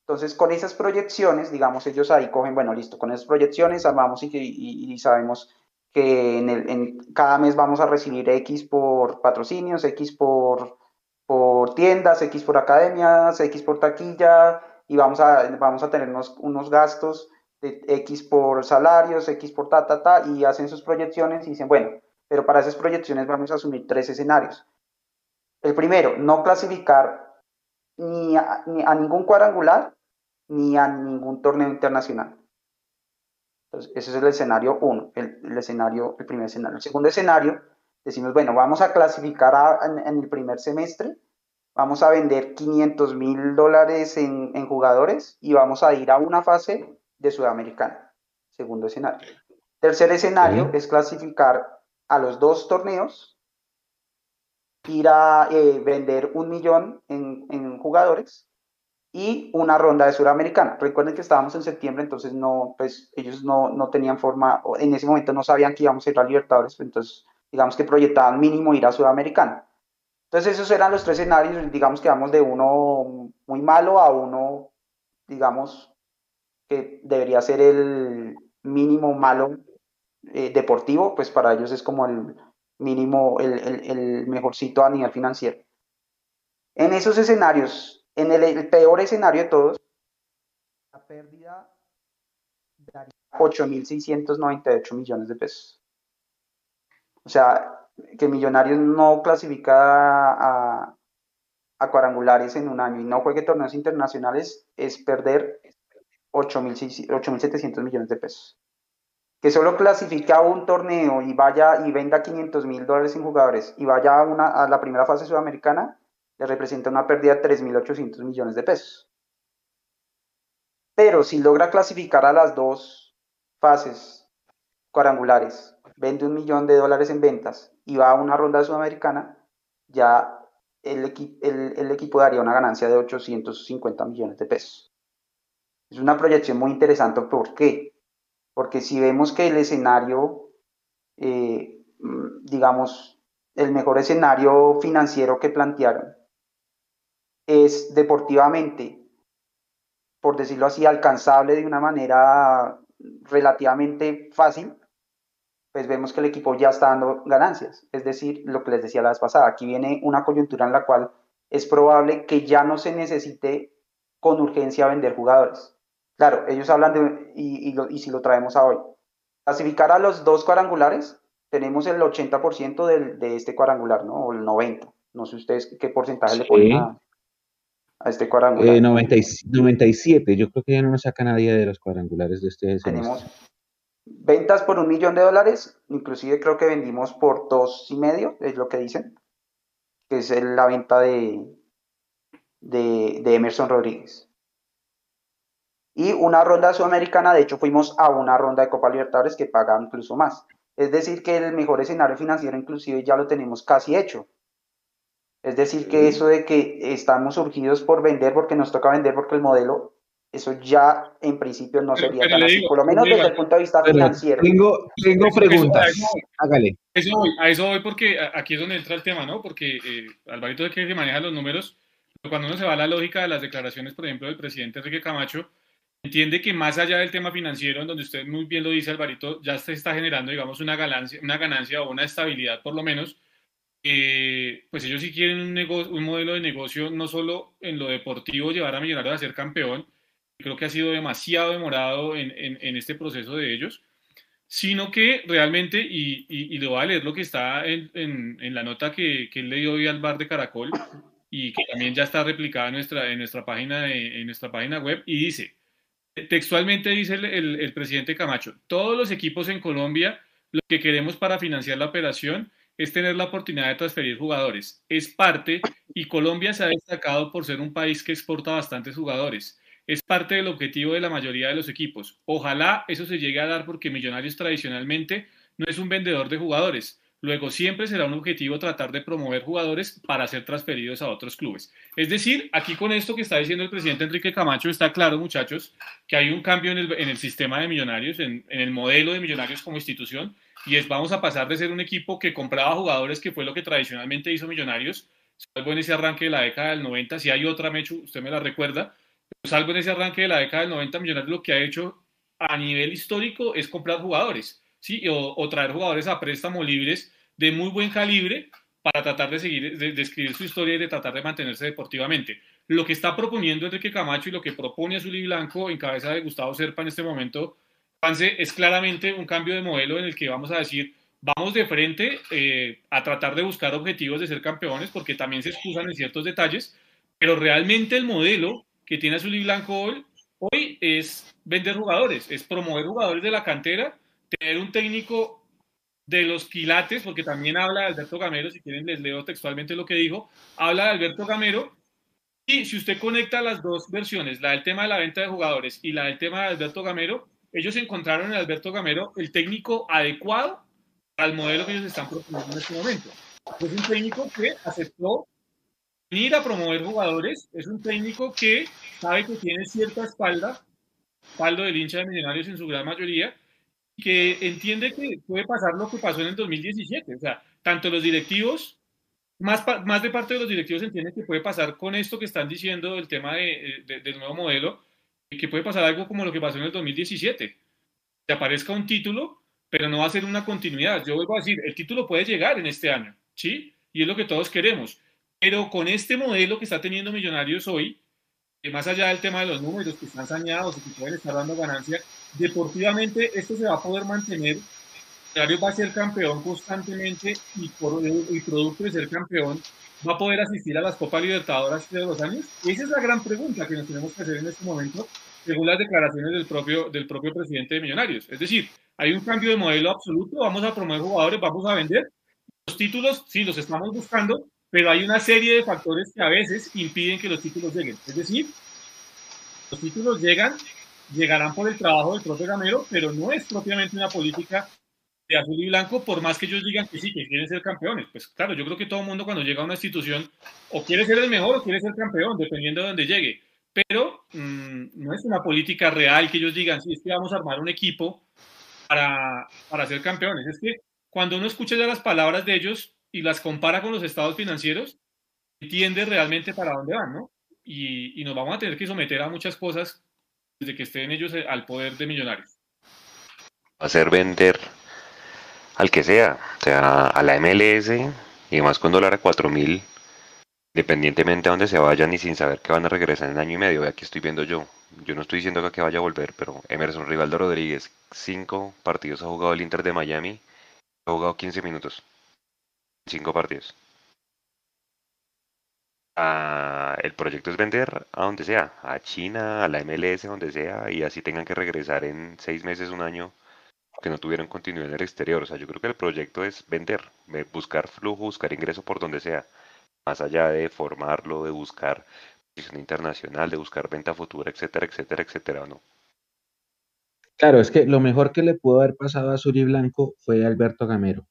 Entonces, con esas proyecciones, digamos, ellos ahí cogen, bueno, listo, con esas proyecciones armamos y, sabemos que en, el, cada mes vamos a recibir X por patrocinios, X por, por tiendas, X por academias, X por taquilla, y vamos a, vamos a tener unos, unos gastos de X por salarios, X por ta, ta, ta, y hacen sus proyecciones y dicen, bueno, pero para esas proyecciones vamos a asumir tres escenarios. El primero, no clasificar ni a, ningún cuadrangular ni a ningún torneo internacional. Entonces, ese es el escenario uno, el, escenario, el primer escenario. El segundo escenario, decimos, bueno, vamos a clasificar en, el primer semestre, vamos a vender 500 mil dólares en, jugadores y vamos a ir a una fase de Sudamericana. Segundo escenario. Tercer escenario es clasificar a los dos torneos ir a eh, vender un millón en, en, jugadores y una ronda de Suramericana. Recuerden que estábamos en septiembre, entonces no, pues ellos no, no tenían forma, en ese momento no sabían que íbamos a ir a Libertadores, entonces digamos que proyectaban mínimo ir a Sudamericana. Entonces esos eran los tres escenarios, digamos que vamos de uno muy malo a uno, digamos, que debería ser el mínimo malo eh, deportivo, pues para ellos es como el, mínimo el, el, el mejorcito a nivel financiero. En esos escenarios, en el, peor escenario de todos, la pérdida daría 8.698 millones de pesos. O sea, que Millonarios no clasifica a, a cuadrangulares en un año y no juegue torneos internacionales es perder 8.700 millones de pesos que solo clasifique a un torneo y vaya y venda 500 mil dólares en jugadores y vaya a, una, a la primera fase sudamericana, le representa una pérdida de 3.800 millones de pesos. Pero si logra clasificar a las dos fases cuadrangulares, vende un millón de dólares en ventas y va a una ronda sudamericana, ya el, equipo daría una ganancia de 850 millones de pesos. Es una proyección muy interesante. ¿Por qué? porque si vemos que el escenario, eh, mm, digamos, el mejor escenario financiero que plantearon es deportivamente, por decirlo así, alcanzable de una manera relativamente fácil, pues vemos que el equipo ya está dando ganancias. Es decir, lo que les decía la vez pasada, aquí viene una coyuntura en la cual es probable que ya no se necesite con urgencia vender jugadores. Claro, ellos hablan de, y, y, si lo traemos a hoy, clasificar a los dos cuadrangulares, tenemos el 80% del, de este cuadrangular, ¿no? O el 90%. No sé ustedes qué porcentaje le ponen a, este cuadrangular. Eh, 97, yo creo que ya no nos saca nadie de los cuadrangulares de este Tenemos ventas por un millón de dólares, inclusive creo que vendimos por dos y medio, es lo que dicen, que es la venta de, de, de Emerson Rodríguez y una ronda sudamericana, de hecho fuimos a una ronda de Copa Libertadores que paga incluso más. Es decir, que el mejor escenario financiero inclusive ya lo tenemos casi hecho. Es decir, que eso de que estamos surgidos por vender porque nos toca vender porque el modelo, eso ya en principio no sería tan así, por lo menos desde el punto de vista financiero. Tengo, tengo preguntas, hágale. a eso voy porque aquí es donde entra el tema, ¿no? Porque eh, Alvarito es que maneja los números, pero cuando uno se va a la lógica de las declaraciones, por ejemplo, del presidente Enrique Camacho, entiende que más allá del tema financiero, en donde usted muy bien lo dice, Alvarito, ya se está generando, digamos, una ganancia, una ganancia o una estabilidad, por lo menos, eh, pues ellos sí quieren un, un modelo de negocio, no solo en lo deportivo, llevar a Millonarios a ser campeón, creo que ha sido demasiado demorado en, en, este proceso de ellos, sino que realmente, y, y, le voy a leer lo que está en, en la nota que, que él le dio hoy al bar de Caracol, y que también ya está replicada en nuestra, en nuestra, página, en nuestra página web, y dice, Textualmente dice el, presidente Camacho, todos los equipos en Colombia lo que queremos para financiar la operación es tener la oportunidad de transferir jugadores. Es parte, y Colombia se ha destacado por ser un país que exporta bastantes jugadores. Es parte del objetivo de la mayoría de los equipos. Ojalá eso se llegue a dar porque Millonarios tradicionalmente no es un vendedor de jugadores. Luego siempre será un objetivo tratar de promover jugadores para ser transferidos a otros clubes. Es decir, aquí con esto que está diciendo el presidente Enrique Camacho está claro, muchachos, que hay un cambio en el, sistema de millonarios, en, el modelo de millonarios como institución, y es vamos a pasar de ser un equipo que compraba jugadores, que fue lo que tradicionalmente hizo Millonarios, salvo en ese arranque de la década del 90, si hay otra, Mechu, usted me la recuerda, salvo en ese arranque de la década del 90, Millonarios lo que ha hecho a nivel histórico es comprar jugadores, ¿sí? o, traer jugadores a préstamo libres de muy buen calibre para tratar de seguir, de, escribir su historia y de tratar de mantenerse deportivamente. Lo que está proponiendo Enrique Camacho y lo que propone Azul y Blanco en cabeza de Gustavo Serpa en este momento, es claramente un cambio de modelo en el que vamos a decir, vamos de frente eh, a tratar de buscar objetivos de ser campeones, porque también se excusan en ciertos detalles, pero realmente el modelo que tiene Azul y Blanco hoy, hoy es vender jugadores, es promover jugadores de la cantera, tener un técnico de los quilates, porque también habla de Alberto Gamero, si quieren les leo textualmente lo que dijo, habla de Alberto Gamero, y si usted conecta las dos versiones, la del tema de la venta de jugadores y la del tema de Alberto Gamero, ellos encontraron en Alberto Gamero el técnico adecuado al modelo que ellos están proponiendo en este momento. Es un técnico que aceptó venir a promover jugadores, es un técnico que sabe que tiene cierta espalda, espaldo del hincha de Millonarios en su gran mayoría, que entiende que puede pasar lo que pasó en el 2017. O sea, tanto los directivos, más, más de parte de los directivos entienden que puede pasar con esto que están diciendo del tema de, del nuevo modelo, que puede pasar algo como lo que pasó en el 2017. Que aparezca un título, pero no va a ser una continuidad. Yo vuelvo a decir, el título puede llegar en este año, ¿sí? Y es lo que todos queremos. Pero con este modelo que está teniendo Millonarios hoy, más allá del tema de los números que están saneados y que pueden estar dando ganancia, deportivamente esto se va a poder mantener. Millonarios va a ser campeón constantemente y por el producto de ser campeón va a poder asistir a las Copas Libertadoras de los años. Esa es la gran pregunta que nos tenemos que hacer en este momento, según las declaraciones del propio, del propio presidente de Millonarios. Es decir, hay un cambio de modelo absoluto, vamos a promover jugadores, vamos a vender. Los títulos, sí, los estamos buscando, pero hay una serie de factores que a veces impiden que los títulos lleguen. Es decir, los títulos llegan, llegarán por el trabajo del propio Gamero, pero no es propiamente una política de azul y blanco, por más que ellos digan que sí, que quieren ser campeones. Pues claro, yo creo que todo el mundo cuando llega a una institución o quiere ser el mejor o quiere ser campeón, dependiendo de dónde llegue. Pero mm, no es una política real que ellos digan, sí, es que vamos a armar un equipo para, para ser campeones. Es que cuando uno escucha ya las palabras de ellos, y las compara con los estados financieros, entiende realmente para dónde van, ¿no? Y, y, nos vamos a tener que someter a muchas cosas desde que estén ellos eh, al poder de millonarios. Hacer vender al que sea, o sea, a la MLS y más con dólar a 4000, independientemente de dónde se vayan y sin saber que van a regresar en año y medio. Aquí estoy viendo yo. Yo no estoy diciendo que vaya a volver, pero Emerson Rivaldo Rodríguez, cinco partidos ha jugado el Inter de Miami, ha jugado 15 minutos cinco partidos. Ah, el proyecto es vender a donde sea, a China, a la MLS, donde sea, y así tengan que regresar en seis meses, un año, que no tuvieron continuidad en el exterior. O sea, yo creo que el proyecto es vender, buscar flujo, buscar ingreso por donde sea, más allá de formarlo, de buscar posición internacional, de buscar venta futura, etcétera, etcétera, etcétera, ¿no? Claro, es que lo mejor que le pudo haber pasado a y Blanco fue Alberto Gamero.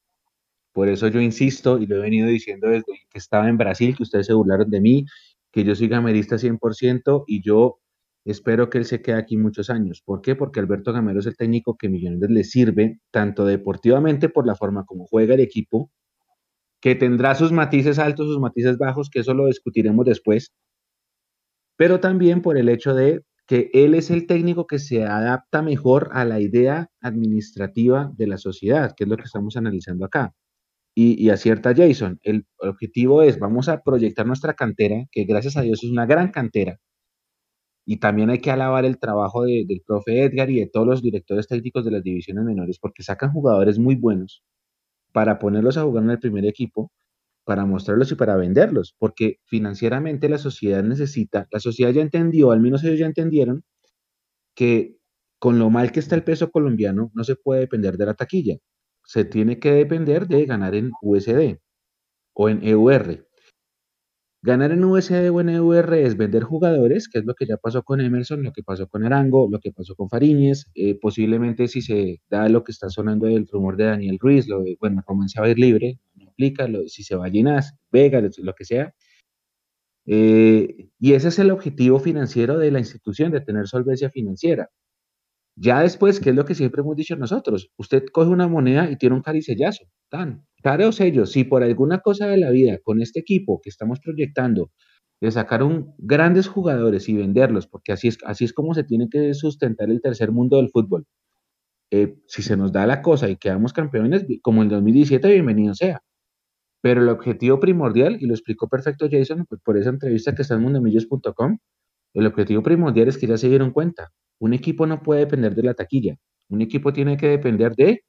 Por eso yo insisto y lo he venido diciendo desde que estaba en Brasil, que ustedes se burlaron de mí, que yo soy gamerista 100% y yo espero que él se quede aquí muchos años. ¿Por qué? Porque Alberto Gamero es el técnico que Millonarios le sirve, tanto deportivamente por la forma como juega el equipo, que tendrá sus matices altos, sus matices bajos, que eso lo discutiremos después, pero también por el hecho de que él es el técnico que se adapta mejor a la idea administrativa de la sociedad, que es lo que estamos analizando acá y, acierta Jason. El objetivo es, vamos a proyectar nuestra cantera, que gracias a Dios es una gran cantera. Y también hay que alabar el trabajo del profe Edgar y de todos los directores técnicos de las divisiones menores, porque sacan jugadores muy buenos para ponerlos a jugar en el primer equipo, para mostrarlos y para venderlos, porque financieramente la sociedad necesita, la sociedad ya entendió, al menos ellos ya entendieron, que con lo mal que está el peso colombiano no se puede depender de la taquilla se tiene que depender de ganar en USD o en EUR. Ganar en USD o en EUR es vender jugadores, que es lo que ya pasó con Emerson, lo que pasó con Arango, lo que pasó con Fariñez. Eh, posiblemente si se da lo que está sonando del rumor de Daniel Ruiz, lo de, bueno, comienza a ir libre, no aplica, si se va a Ginás, Vega, lo que sea. Eh, y ese es el objetivo financiero de la institución, de tener solvencia financiera. Ya después, ¿qué es lo que siempre hemos dicho nosotros? Usted coge una moneda y tiene un caricellazo, tan, cara o sello. Si por alguna cosa de la vida, con este equipo que estamos proyectando, le sacaron grandes jugadores y venderlos, porque así es, así es como se tiene que sustentar el tercer mundo del fútbol. Eh, si se nos da la cosa y quedamos campeones, como en 2017, bienvenido sea. Pero el objetivo primordial, y lo explicó perfecto Jason pues, por esa entrevista que está en mundomillos.com, el objetivo primordial es que ya se dieron cuenta. Un equipo no puede depender de la taquilla. Un equipo tiene que depender de,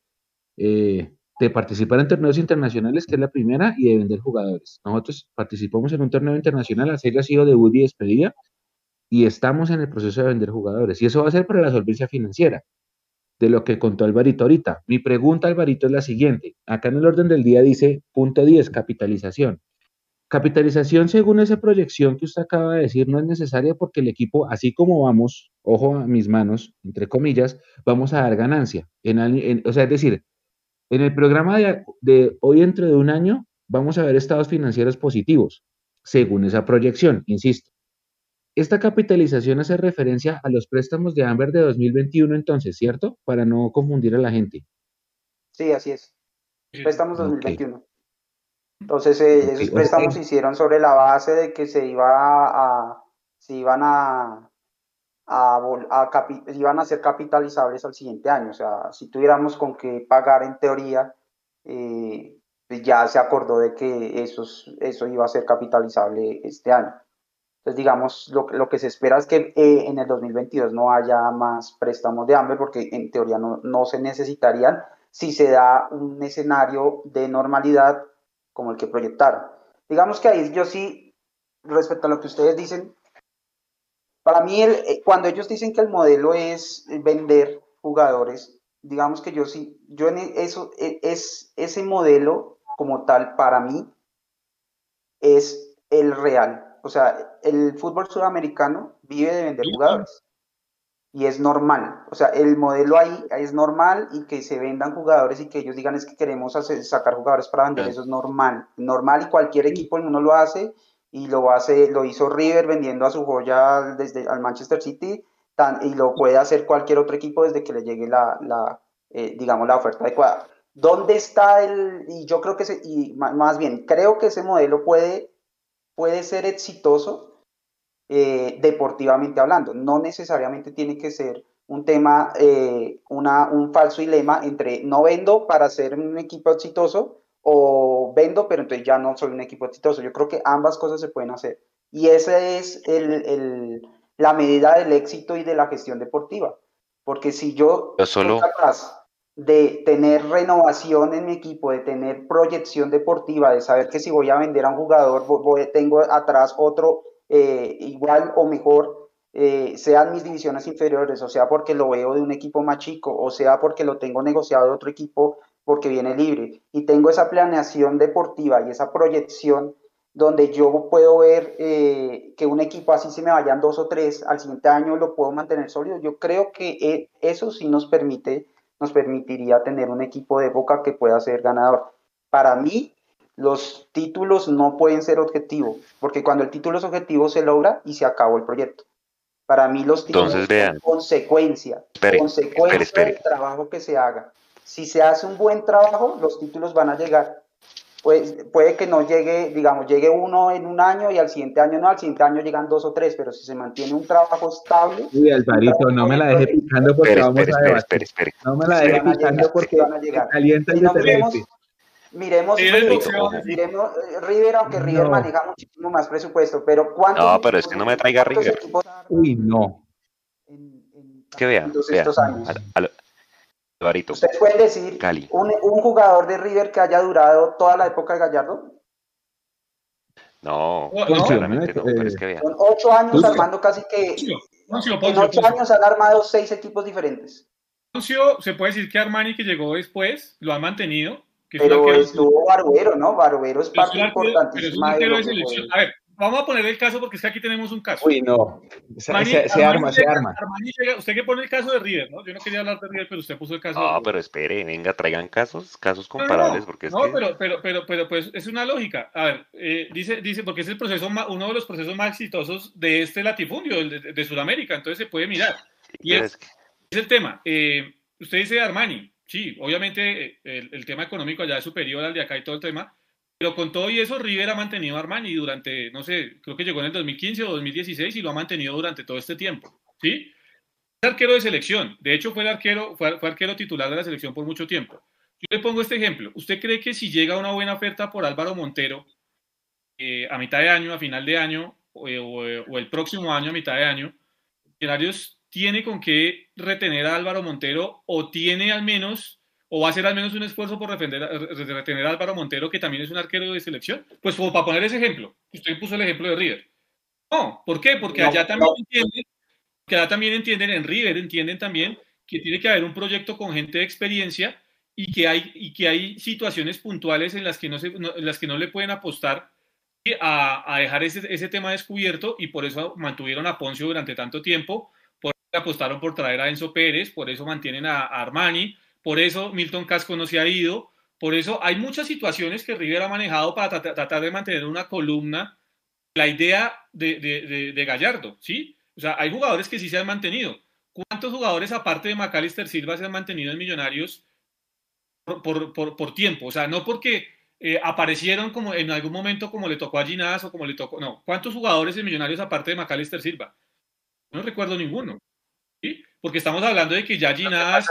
eh, de participar en torneos internacionales, que es la primera, y de vender jugadores. Nosotros participamos en un torneo internacional, serie ha sido debut y despedida, y estamos en el proceso de vender jugadores. Y eso va a ser para la solvencia financiera, de lo que contó Alvarito ahorita. Mi pregunta, Alvarito, es la siguiente. Acá en el orden del día dice punto 10, capitalización. Capitalización, según esa proyección que usted acaba de decir, no es necesaria porque el equipo, así como vamos, ojo a mis manos, entre comillas, vamos a dar ganancia. En, o sea, es decir, en el programa de, hoy, dentro de un año, vamos a ver estados financieros positivos, según esa proyección, insisto. Esta capitalización hace referencia a los préstamos de Amber de 2021, entonces, ¿cierto? Para no confundir a la gente. Sí, así es. Préstamos 2021. Entonces, eh, esos préstamos se hicieron sobre la base de que se iba a, se iban a, a, iban a ser capitalizables al siguiente año. O sea, si tuviéramos con qué pagar en teoría, eh, pues ya se acordó de que eso, eso iba a ser capitalizable este año. Entonces, digamos, lo, lo que se espera es que eh, en el 2022 no haya más préstamos de hambre, porque en teoría no, no se necesitarían si se da un escenario de normalidad como el que proyectaron. Digamos que ahí yo sí, respecto a lo que ustedes dicen, para mí eh, cuando ellos dicen que el modelo es vender jugadores, digamos que yo sí, yo en eso, e, es, ese modelo como tal para mí es el real. O sea, el fútbol sudamericano vive de vender jugadores y es normal. O sea, el modelo ahí es normal y que se vendan jugadores y que ellos digan es que queremos hacer, sacar jugadores para vender, eso es normal. Normal y cualquier equipo uno lo hace y lo hace, lo hizo River vendiendo a su joya desde al Manchester City y lo puede hacer cualquier otro equipo desde que le llegue la, la eh, digamos, la oferta adecuada. ¿Dónde está el, y yo creo que, se, y más bien, creo que ese modelo puede, puede ser exitoso eh, deportivamente hablando. No necesariamente tiene que ser un tema, eh, una, un falso dilema entre no vendo para ser un equipo exitoso o vendo, pero entonces ya no soy un equipo exitoso. Yo creo que ambas cosas se pueden hacer. Y esa es el, la medida del éxito y de la gestión deportiva. Porque si yo, soy capaz de tener renovación en mi equipo, de tener proyección deportiva, de saber que si voy a vender a un jugador, tengo atrás otro eh, igual o mejor, eh, sean mis divisiones inferiores, o sea porque lo veo de un equipo más chico, o sea porque lo tengo negociado de otro equipo porque viene libre. Y tengo esa planeación deportiva y esa proyección donde yo puedo ver eh, que un equipo así se me vayan dos o tres, al siguiente año lo puedo mantener sólido. Yo creo que eso sí nos permite, nos permitiría tener un equipo de boca que pueda ser ganador. Para mí, los títulos no pueden ser objetivos, porque cuando el título es objetivo se logra y se acabó el proyecto. Para mí los títulos son consecuencia, consecuencia del trabajo que se haga. Si se hace un buen trabajo, los títulos van a llegar. Pues, puede que no llegue, digamos, llegue uno en un año y al siguiente año no, al siguiente año llegan dos o tres, pero si se mantiene un trabajo estable. Uy, Alvarito, no me la deje picando porque vamos a. No me la deje picando porque van a llegar. Calienta y Miremos, miremos eh, River, aunque River maneja muchísimo más presupuesto, pero ¿cuántos No, pero es que no me traiga River. Uy, no. Es que vean, estos años. ¿Ustedes pueden decir Un, un, jugador de River que haya durado toda la época de Gallardo? No, no, no, no pero es que vean. Con ocho años armando casi que... en ocho años han armado seis equipos diferentes. se puede decir que Armani, que llegó después, lo ha mantenido. Pero estuvo Barbero, ¿no? Barbero es parte importantísima de, selección. A ver, vamos a poner el caso porque es que aquí tenemos un caso. Uy, no. Se, arma, se arma. usted que pone el caso de River, ¿no? Yo no quería hablar de River, pero usted puso el caso. No, pero espere, venga, traigan casos, casos comparables. porque no, pero, pero, pero, pero, pues es una lógica. A ver, eh, dice, dice, porque es el proceso, uno de los procesos más exitosos de este latifundio, de, de Sudamérica, entonces se puede mirar. Y es, es el tema. Eh, usted dice Armani, sí, obviamente eh, el, tema económico allá es superior al de acá y todo el tema, pero con todo y eso River ha mantenido a Armani durante, no sé, creo que llegó en el 2015 o 2016 y lo ha mantenido durante todo este tiempo, ¿sí? Es arquero de selección, de hecho fue el arquero, fue, arquero titular de la selección por mucho tiempo. Yo le pongo este ejemplo, ¿usted cree que si llega una buena oferta por Álvaro Montero eh, a mitad de año, a final de año o, o el próximo año a mitad de año, Millonarios tiene con qué retener a Álvaro Montero o tiene al menos, o va a hacer al menos un esfuerzo por retener a Álvaro Montero, que también es un arquero de selección. Pues como para poner ese ejemplo, usted puso el ejemplo de River. No, ¿por qué? Porque allá también entienden, que allá también entienden, en River entienden también que tiene que haber un proyecto con gente de experiencia y que hay, y que hay situaciones puntuales en las que no, se, en las que no le pueden apostar a, a dejar ese, ese tema descubierto y por eso mantuvieron a Poncio durante tanto tiempo apostaron por traer a Enzo Pérez, por eso mantienen a, Armani, por eso Milton Casco no se ha ido, por eso hay muchas situaciones que River ha manejado para tratar de mantener una columna, la idea de, Gallardo, ¿sí? O sea, hay jugadores que sí se han mantenido. ¿Cuántos jugadores, aparte de Macalister Silva, se han mantenido en Millonarios por, tiempo? O sea, no porque eh, aparecieron como en algún momento como le tocó a Ginás o como le tocó. No, ¿cuántos jugadores en Millonarios aparte de Macalister Silva? No recuerdo ninguno. Porque estamos hablando de que ya Ginás,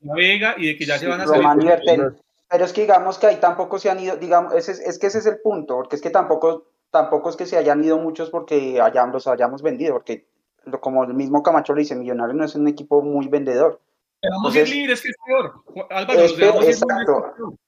Vega y de que ya se van a salir. Pero es que digamos que ahí tampoco se han ido, digamos, es, que ese es el punto, porque es que tampoco, tampoco es que se hayan ido muchos porque los hayamos vendido, porque como el mismo Camacho le dice, Millonarios no es un equipo muy vendedor. Vamos a ir libres, que es peor. Álvaro, exacto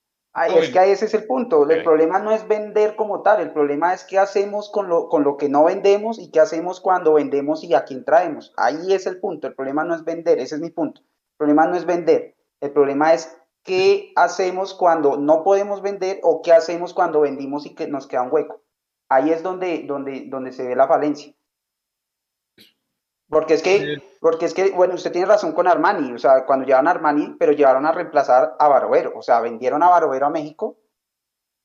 es que ese es el punto. El problema no es vender como tal, el problema es qué hacemos con lo, con lo que no vendemos y qué hacemos cuando vendemos y a quién traemos. Ahí es el punto. El problema no es vender, ese es mi punto. El problema no es vender, el problema es qué hacemos cuando no podemos vender o qué hacemos cuando vendimos y que nos queda un hueco. Ahí es donde, donde, donde se ve la falencia. Porque es que, porque es que, bueno, usted tiene razón con Armani, o sea, cuando llevaron a Armani, pero llevaron a reemplazar a Barovero, o sea, vendieron a Barovero a México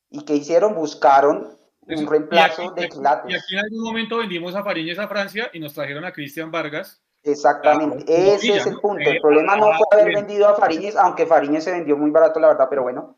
y ¿qué hicieron? Buscaron un reemplazo de Quilates. Y aquí en algún momento vendimos a Fariñez a Francia y nos trajeron a Cristian Vargas. Exactamente, ese es el punto. El problema no fue haber vendido a Fariñez, aunque Fariñez se vendió muy barato, la verdad, pero bueno.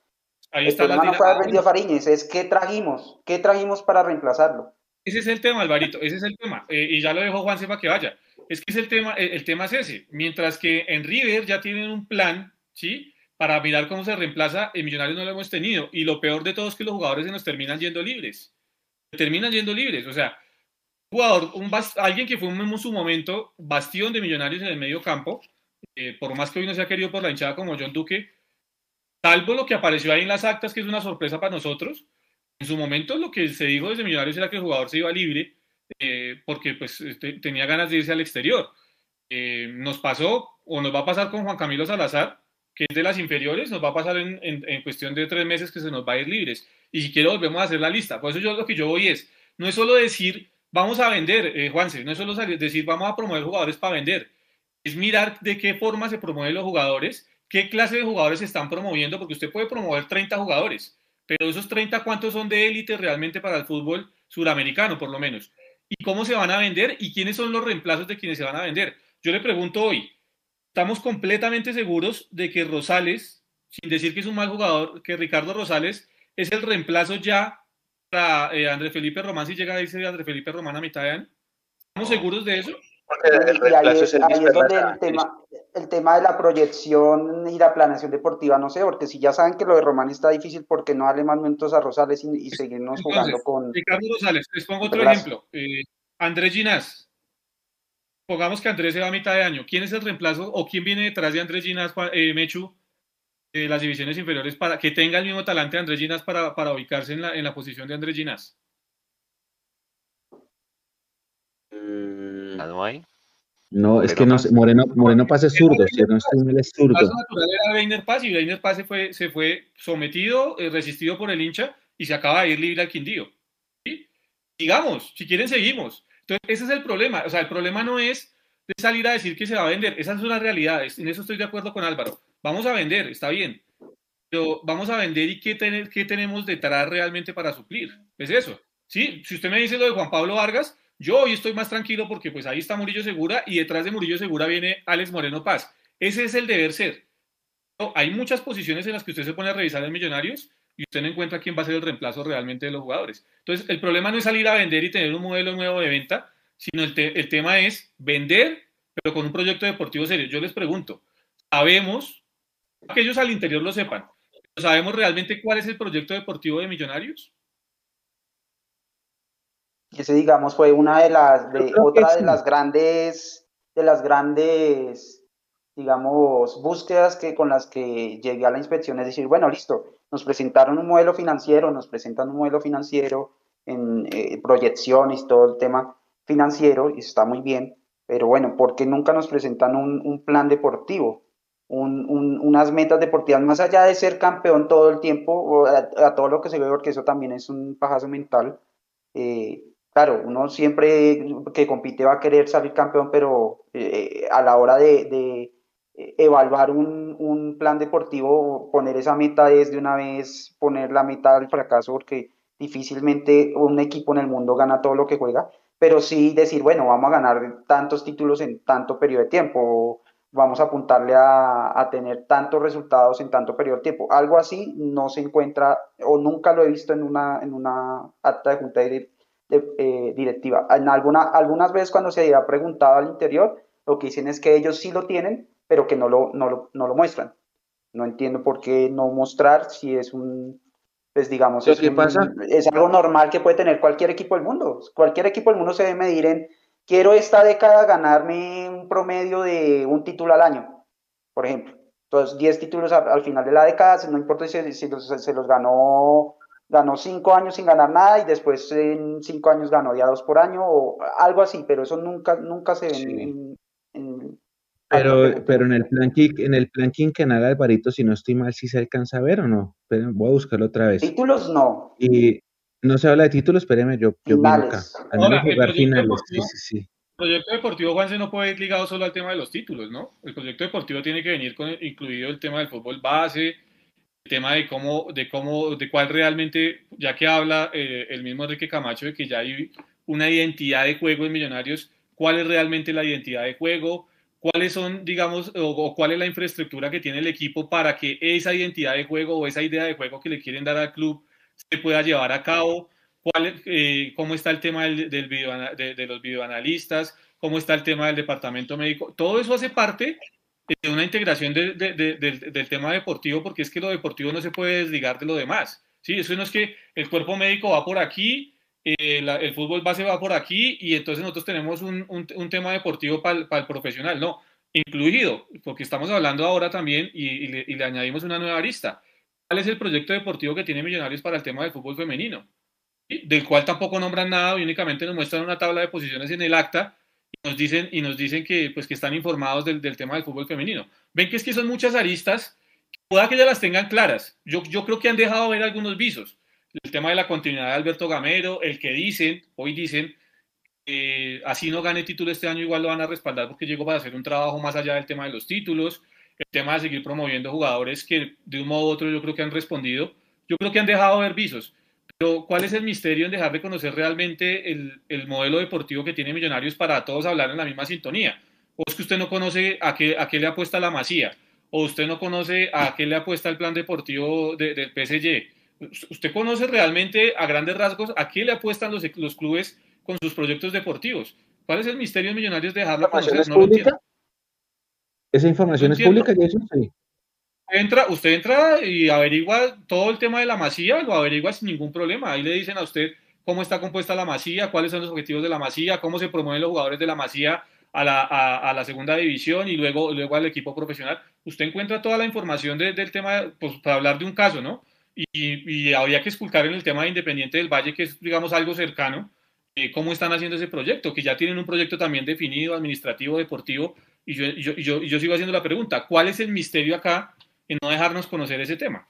Ahí el problema no fue haber vendido a Fariñez, es qué trajimos, qué trajimos para reemplazarlo. Ese es el tema, Alvarito, ese es el tema. Eh, y ya lo dejó Juan Sepa que vaya. Es que es el tema, el, tema es ese. Mientras que en River ya tienen un plan, ¿sí? Para mirar cómo se reemplaza, en Millonarios no lo hemos tenido. Y lo peor de todo es que los jugadores se nos terminan yendo libres. terminan yendo libres. O sea, jugador, un alguien que fue en su momento bastión de Millonarios en el medio campo, eh, por más que hoy no se ha querido por la hinchada como John Duque, salvo lo que apareció ahí en las actas, que es una sorpresa para nosotros, en su momento lo que se dijo desde Millonarios era que el jugador se iba libre eh, porque pues este, tenía ganas de irse al exterior. Eh, nos pasó o nos va a pasar con Juan Camilo Salazar, que es de las inferiores, nos va a pasar en, en, cuestión de tres meses que se nos va a ir libres. Y si quiero volvemos a hacer la lista. Por eso yo lo que yo voy es, no es solo decir, vamos a vender, eh, Juanse, no es solo decir, vamos a promover jugadores para vender. Es mirar de qué forma se promueven los jugadores, qué clase de jugadores se están promoviendo, porque usted puede promover 30 jugadores, pero esos 30, ¿cuántos son de élite realmente para el fútbol suramericano, por lo menos? y cómo se van a vender y quiénes son los reemplazos de quienes se van a vender. Yo le pregunto hoy, ¿estamos completamente seguros de que Rosales, sin decir que es un mal jugador, que Ricardo Rosales es el reemplazo ya para eh, André Felipe Román si llega a irse André Felipe Román a mitad de año? ¿Estamos seguros de eso? El reemplazo es, el tema, el tema de la proyección y la planeación deportiva, no sé, porque si ya saben que lo de Román está difícil, ¿por qué no darle más minutos a Rosales y, seguirnos jugando con... Ricardo Rosales, les pongo otro ejemplo. Eh, Andrés Ginás. Pongamos que Andrés se va a mitad de año. ¿Quién es el reemplazo o quién viene detrás de Andrés Ginás, eh, Mechu, de las divisiones inferiores, para que tenga el mismo talante de Andrés Ginás para, para ubicarse en la, en la posición de Andrés Ginás? Mm, no hay. No, es que no, Moreno, Moreno Paz es zurdo, si no estoy mal es zurdo. El natural era Weiner Paz y Weiner Paz se fue, se fue sometido, eh, resistido por el hincha y se acaba de ir libre al Quindío. ¿sí? Digamos, si quieren seguimos. Entonces, ese es el problema. O sea, el problema no es de salir a decir que se va a vender. Esa es una realidad. En eso estoy de acuerdo con Álvaro. Vamos a vender, está bien. Pero vamos a vender y qué, qué tenemos detrás realmente para suplir. Es eso. ¿Sí? Si usted me dice lo de Juan Pablo Vargas, yo hoy estoy más tranquilo porque pues ahí está Murillo Segura y detrás de Murillo Segura viene Alex Moreno Paz. Ese es el deber ser. Hay muchas posiciones en las que usted se pone a revisar en Millonarios y usted no encuentra quién va a ser el reemplazo realmente de los jugadores. Entonces, el problema no es salir a vender y tener un modelo nuevo de venta, sino el, el tema es vender, pero con un proyecto deportivo serio. Yo les pregunto, ¿sabemos, que ellos al interior lo sepan, ¿sabemos realmente cuál es el proyecto deportivo de Millonarios? Ese digamos fue una de las de, otra de las grandes de las grandes digamos búsquedas que con las que llegué a la inspección es decir bueno listo nos presentaron un modelo financiero nos presentan un modelo financiero en eh, proyecciones todo el tema financiero y está muy bien pero bueno ¿por qué nunca nos presentan un, plan deportivo unas metas deportivas más allá de ser campeón todo el tiempo a, a, todo lo que se ve porque eso también es un pajazo mental eh, claro, uno siempre que compite va a querer salir campeón, pero eh, a la hora de, evaluar un, plan deportivo, poner esa meta es de una vez poner la meta del fracaso, porque difícilmente un equipo en el mundo gana todo lo que juega, pero sí decir, bueno, vamos a ganar tantos títulos en tanto periodo de tiempo, vamos a apuntarle a, tener tantos resultados en tanto periodo de tiempo. Algo así no se encuentra o nunca lo he visto en una, en una acta de junta de eh, directiva. En alguna, algunas veces cuando se había preguntado al interior, lo que dicen es que ellos sí lo tienen, pero que no lo, no lo, no lo muestran. No entiendo por qué no mostrar si es un, pues digamos, es, pasa? es algo normal que puede tener cualquier equipo del mundo. Cualquier equipo del mundo se debe medir en, quiero esta década ganarme un promedio de un título al año, por ejemplo. Entonces, 10 títulos al, final de la década, no importa si, si se los ganó ganó cinco años sin ganar nada y después en cinco años ganó ya dos por año o algo así, pero eso nunca, nunca se ve en, pero, pero en el plan en el plan quinquenal Alvarito, si no estoy mal, si se alcanza a ver o no. Pero voy a buscarlo otra vez. Títulos no. Y no se habla de títulos, espéreme, yo, yo acá. jugar finales. Sí, sí, sí. El proyecto deportivo, Juanse, no puede ir ligado solo al tema de los títulos, ¿no? El proyecto deportivo tiene que venir con incluido el tema del fútbol base, tema de cómo, de cómo, de cuál realmente, ya que habla eh, el mismo Enrique Camacho de que ya hay una identidad de juego en Millonarios, cuál es realmente la identidad de juego, cuáles son, digamos, o, cuál es la infraestructura que tiene el equipo para que esa identidad de juego o esa idea de juego que le quieren dar al club se pueda llevar a cabo, cuál, eh, cómo está el tema del, del de, de los videoanalistas, cómo está el tema del departamento médico, todo eso hace parte una integración del tema deportivo, porque es que lo deportivo no se puede desligar de lo demás. ¿sí? Eso no es que el cuerpo médico va por aquí, eh, el fútbol base va por aquí, y entonces nosotros tenemos un, un, tema deportivo para el, profesional. No, incluido, porque estamos hablando ahora también y, le, añadimos una nueva arista. ¿Cuál es el proyecto deportivo que tiene Millonarios para el tema del fútbol femenino? Del cual tampoco nombran nada y únicamente nos muestran una tabla de posiciones en el acta nos dicen, y nos dicen que, pues, que están informados del, del, tema del fútbol femenino. Ven que es que son muchas aristas, pueda que ya las tengan claras. Yo, yo creo que han dejado ver algunos visos. El tema de la continuidad de Alberto Gamero, el que dicen, hoy dicen, así no gane título este año, igual lo van a respaldar porque llegó para hacer un trabajo más allá del tema de los títulos, el tema de seguir promoviendo jugadores que de un modo u otro yo creo que han respondido. Yo creo que han dejado ver visos. Pero, ¿cuál es el misterio en dejar de conocer realmente el, el, modelo deportivo que tiene Millonarios para todos hablar en la misma sintonía? ¿O es que usted no conoce a qué, a qué le apuesta la Masía? ¿O usted no conoce a qué le apuesta el plan deportivo del PSG? ¿Usted conoce realmente a grandes rasgos a qué le apuestan los, los clubes con sus proyectos deportivos? ¿Cuál es el misterio de Millonarios de dejarlo conocer? No ¿Esa información es pública? Sí entra, usted entra y averigua todo el tema de la masía, lo averigua sin ningún problema. Ahí le dicen a usted cómo está compuesta la masía, cuáles son los objetivos de la masía, cómo se promueven los jugadores de la masía a la, a, la segunda división y luego, luego al equipo profesional. Usted encuentra toda la información del tema, pues, para hablar de un caso, ¿no? Y, y, habría que esculcar en el tema de Independiente del Valle, que es, digamos, algo cercano. eh, cómo están haciendo ese proyecto, que ya tienen un proyecto también definido, administrativo, deportivo, y yo, yo, yo, yo sigo haciendo la pregunta, ¿cuál es el misterio acá en no dejarnos conocer ese tema?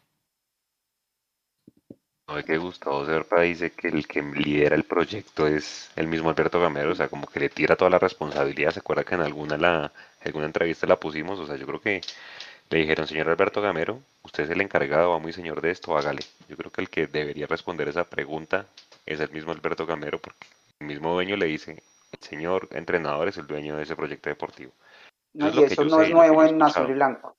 No, es que Gustavo Serpa dice que el que lidera el proyecto es el mismo Alberto Gamero, o sea, como que le tira toda la responsabilidad. ¿Se acuerda que en alguna, la, alguna entrevista la pusimos? O sea, yo creo que le dijeron, señor Alberto Gamero, usted es el encargado, va muy señor de esto, hágale. Yo creo que el que debería responder esa pregunta es el mismo Alberto Gamero, porque el mismo dueño le dice, el señor entrenador es el dueño de ese proyecto deportivo. No, y eso no es nuevo en azul y blanco.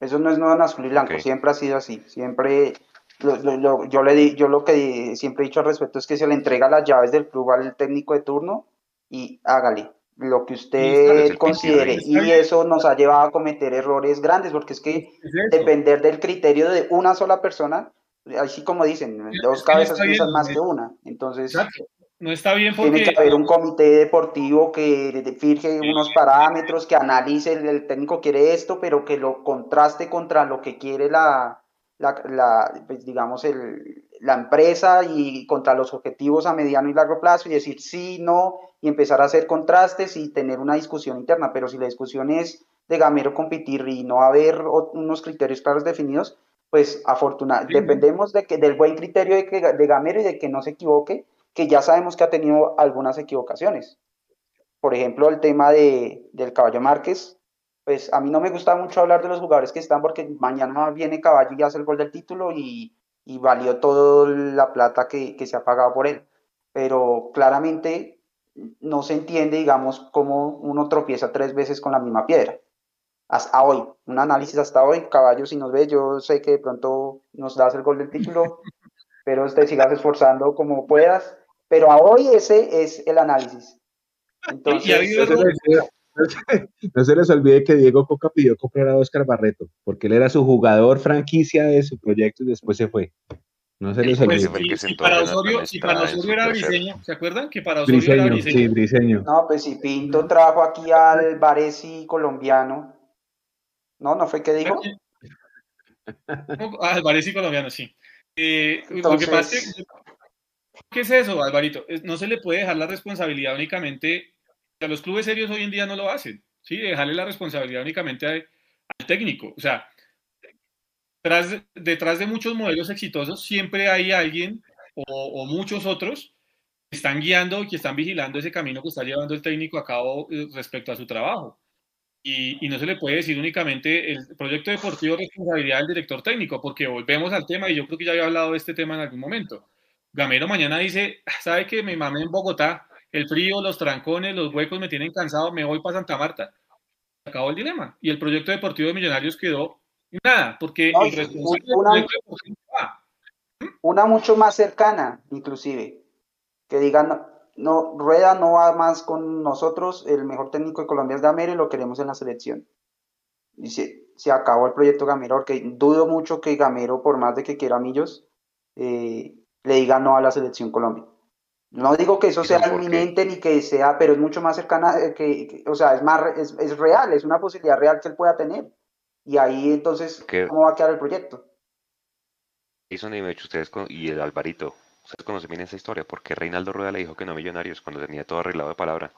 Eso no es nuevo en azul y blanco, siempre ha sido así. Siempre, yo, le di, yo lo que siempre he dicho al respecto es que se le entrega las llaves del club al técnico de turno y hágale lo que usted considere. Y eso nos ha llevado a cometer errores grandes, porque es que depender del criterio de una sola persona, así como dicen, dos cabezas piensan más que una. Entonces, no está bien porque... Tiene que haber un comité deportivo que fije unos parámetros, que analice, el, técnico quiere esto, pero que lo contraste contra lo que quiere la, la, pues, digamos, el, la empresa y contra los objetivos a mediano y largo plazo y decir sí, no, y empezar a hacer contrastes y tener una discusión interna. Pero si la discusión es de Gamero competir y no haber unos criterios claros definidos, pues afortunadamente dependemos de que, del buen criterio de, que, de Gamero y de que no se equivoque que ya sabemos que ha tenido algunas equivocaciones. Por ejemplo, el tema de, del Caballo Márquez, pues a mí no me gusta mucho hablar de los jugadores que están porque mañana viene Caballo y hace el gol del título y, y valió toda la plata que, que, se ha pagado por él. Pero claramente no se entiende, digamos, cómo uno tropieza tres veces con la misma piedra. Hasta hoy, un análisis hasta hoy, Caballo, si nos ve, yo sé que de pronto nos das el gol del título, [laughs] pero te sigas esforzando como puedas pero a hoy ese es el análisis. Entonces, [laughs] no, se, les olvide que Diego Coca pidió comprar a Oscar Barreto, porque él era su jugador franquicia de su proyecto y después se fue. No se les pues, olvide. y, para Osorio, para Osorio era Briseño, ¿se acuerdan? Que para Osorio era Briseño. Sí, Briseño. No, pues si Pinto trajo aquí al Varesi colombiano. No, ¿no fue que dijo? [laughs] Al Varesi colombiano, sí. Eh, lo que pasa es que ¿Qué es eso, Alvarito? No se le puede dejar la responsabilidad únicamente, a los clubes serios hoy en día no lo hacen, ¿sí? Dejarle la responsabilidad únicamente al técnico. O sea, detrás de, muchos modelos exitosos siempre hay alguien o, muchos otros que están guiando, que están vigilando ese camino que está llevando el técnico a cabo eh, respecto a su trabajo. Y, y, no se le puede decir únicamente el proyecto deportivo responsabilidad del director técnico, porque volvemos al tema y yo creo que ya había hablado de este tema en algún momento. Gamero mañana dice, ¿sabe que me mamé en Bogotá? El frío, los trancones, los huecos me tienen cansado, me voy para Santa Marta. Acabó el dilema. Y el proyecto deportivo de Millonarios quedó nada, porque una, mucho más cercana, inclusive, que digan, no, Rueda no va más con nosotros, el mejor técnico de Colombia es Gamero y lo queremos en la selección. Dice, se acabó el proyecto Gamero, porque dudo mucho que Gamero, por más de que quiera Millos, eh, le diga no a la selección Colombia. No digo que eso sea inminente ni que sea, pero es mucho más cercana, eh, que, o sea, es más, es, real, es una posibilidad real que él pueda tener. Y ahí entonces, ¿cómo va a quedar el proyecto? Eso ni me hecho ustedes y el Alvarito, ustedes conocen bien esa historia, porque Reinaldo Rueda le dijo que no millonarios cuando tenía todo arreglado de palabra.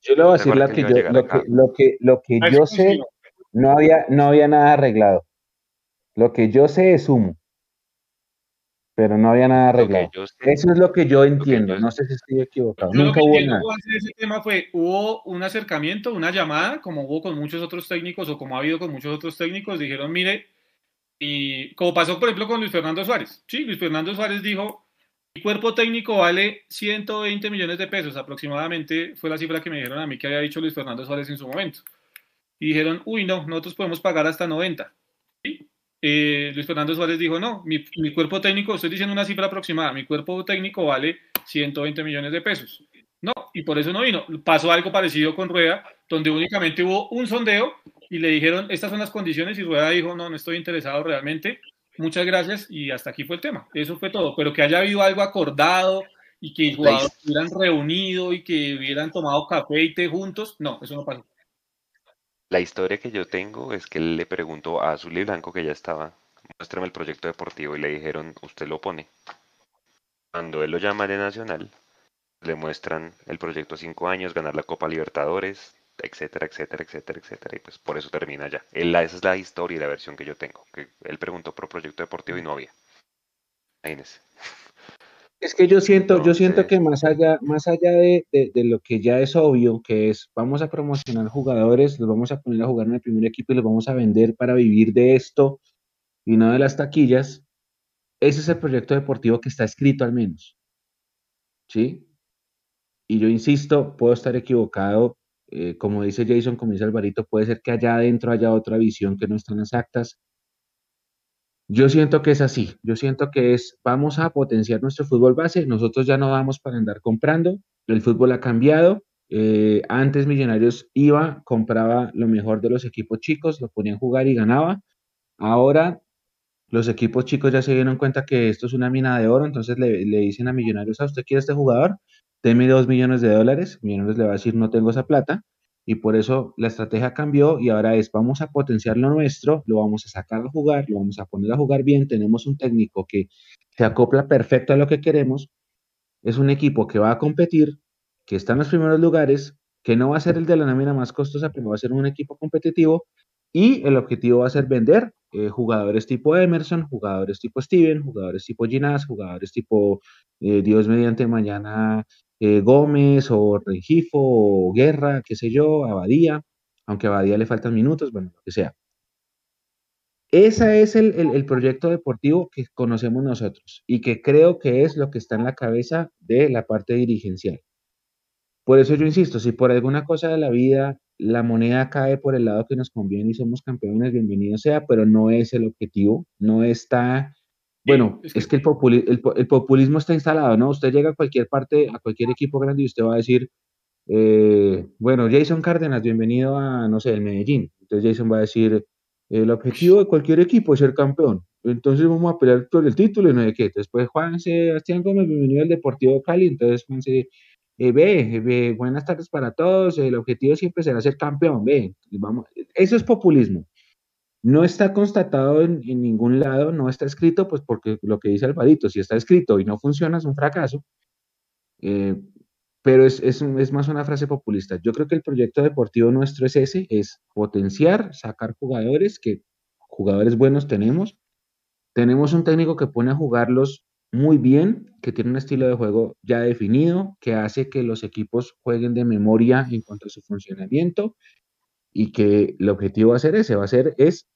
Yo le voy a decir lo que, yo, lo, que, lo que, lo que yo sé, no había, no había nada arreglado. Lo que yo sé es humo pero no había nada arreglado. Eso es lo que yo entiendo, no sé si estoy equivocado. Nunca hubo nada. Ese tema fue, hubo un acercamiento, una llamada, como hubo con muchos otros técnicos o como ha habido con muchos otros técnicos, dijeron, mire, y como pasó por ejemplo con Luis Fernando Suárez. Sí, Luis Fernando Suárez dijo, mi cuerpo técnico vale 120 millones de pesos aproximadamente, fue la cifra que me dijeron a mí que había dicho Luis Fernando Suárez en su momento. Y dijeron, uy, no, nosotros podemos pagar hasta 90. ¿Sí? Eh, Luis Fernando Suárez dijo, no, mi, cuerpo técnico, estoy diciendo una cifra aproximada, mi cuerpo técnico vale 120 millones de pesos. No, y por eso no vino. Pasó algo parecido con Rueda, donde únicamente hubo un sondeo y le dijeron, estas son las condiciones, y Rueda dijo, no, no estoy interesado realmente, muchas gracias, y hasta aquí fue el tema. Eso fue todo, pero que haya habido algo acordado y que los jugadores hubieran reunido y que hubieran tomado café y té juntos, no, eso no pasó. La historia que yo tengo es que él le preguntó a Azul y Blanco, que ya estaba, muéstrame el proyecto deportivo, y le dijeron, usted lo pone. cuando él lo llama de Nacional, le muestran el proyecto cinco años, ganar la Copa Libertadores, etcétera, etcétera, etcétera, etcétera, y pues por eso termina ya. esa es la historia y la versión que yo tengo, que él preguntó por proyecto deportivo y no había. Imagínense. Es que yo siento, yo siento que más allá, más allá de, lo que ya es obvio, que es vamos a promocionar jugadores, los vamos a poner a jugar en el primer equipo y los vamos a vender para vivir de esto y no de las taquillas, ese es el proyecto deportivo que está escrito al menos. ¿Sí? Y yo insisto, puedo estar equivocado, eh, como dice Jason, como dice Alvarito, puede ser que allá adentro haya otra visión que no está en las actas, yo siento que es así, yo siento que es, vamos a potenciar nuestro fútbol base, nosotros ya no vamos para andar comprando, el fútbol ha cambiado, eh, antes Millonarios iba, compraba lo mejor de los equipos chicos, lo ponían a jugar y ganaba, ahora los equipos chicos ya se dieron cuenta que esto es una mina de oro, entonces le, le dicen a Millonarios, ¿a usted quiere este jugador? Deme dos millones de dólares, Millonarios le va a decir, no tengo esa plata, y por eso la estrategia cambió y ahora es vamos a potenciar lo nuestro, lo vamos a sacar a jugar, lo vamos a poner a jugar bien, tenemos un técnico que se acopla perfecto a lo que queremos, es un equipo que va a competir, que está en los primeros lugares, que no va a ser el de la nómina más costosa, pero va a ser un equipo competitivo y el objetivo va a ser vender eh, jugadores tipo Emerson, jugadores tipo Steven, jugadores tipo Ginás, jugadores tipo eh, Dios mediante mañana eh, Gómez o Rengifo o Guerra, qué sé yo, Abadía, aunque a Abadía le faltan minutos, bueno, lo que sea. Ese es el, proyecto deportivo que conocemos nosotros y que creo que es lo que está en la cabeza de la parte dirigencial. Por eso yo insisto, si por alguna cosa de la vida la moneda cae por el lado que nos conviene y somos campeones, bienvenido sea, pero no es el objetivo, no está bueno, es que, el, populismo está instalado, ¿no? Usted llega a cualquier parte, a cualquier equipo grande y usted va a decir, eh, bueno, Jason Cárdenas, bienvenido a, no sé, el Medellín. Entonces Jason va a decir, el objetivo de cualquier equipo es ser campeón. Entonces vamos a pelear por el título y no sé qué. Después Juan Sebastián Gómez, bienvenido al Deportivo Cali. Entonces Juan se, eh, ve, ve, buenas tardes para todos. El objetivo siempre será ser campeón. Ve, vamos. Eso es populismo. No está constatado en, ningún lado, no está escrito, pues porque lo que dice Alvarito, si está escrito y no funciona, es un fracaso. Eh, pero es, es, más una frase populista. Yo creo que el proyecto deportivo nuestro es ese, es potenciar, sacar jugadores, que jugadores buenos tenemos. Tenemos un técnico que pone a jugarlos muy bien, que tiene un estilo de juego ya definido, que hace que los equipos jueguen de memoria en cuanto a su funcionamiento y que el objetivo va a ser ese, va a ser es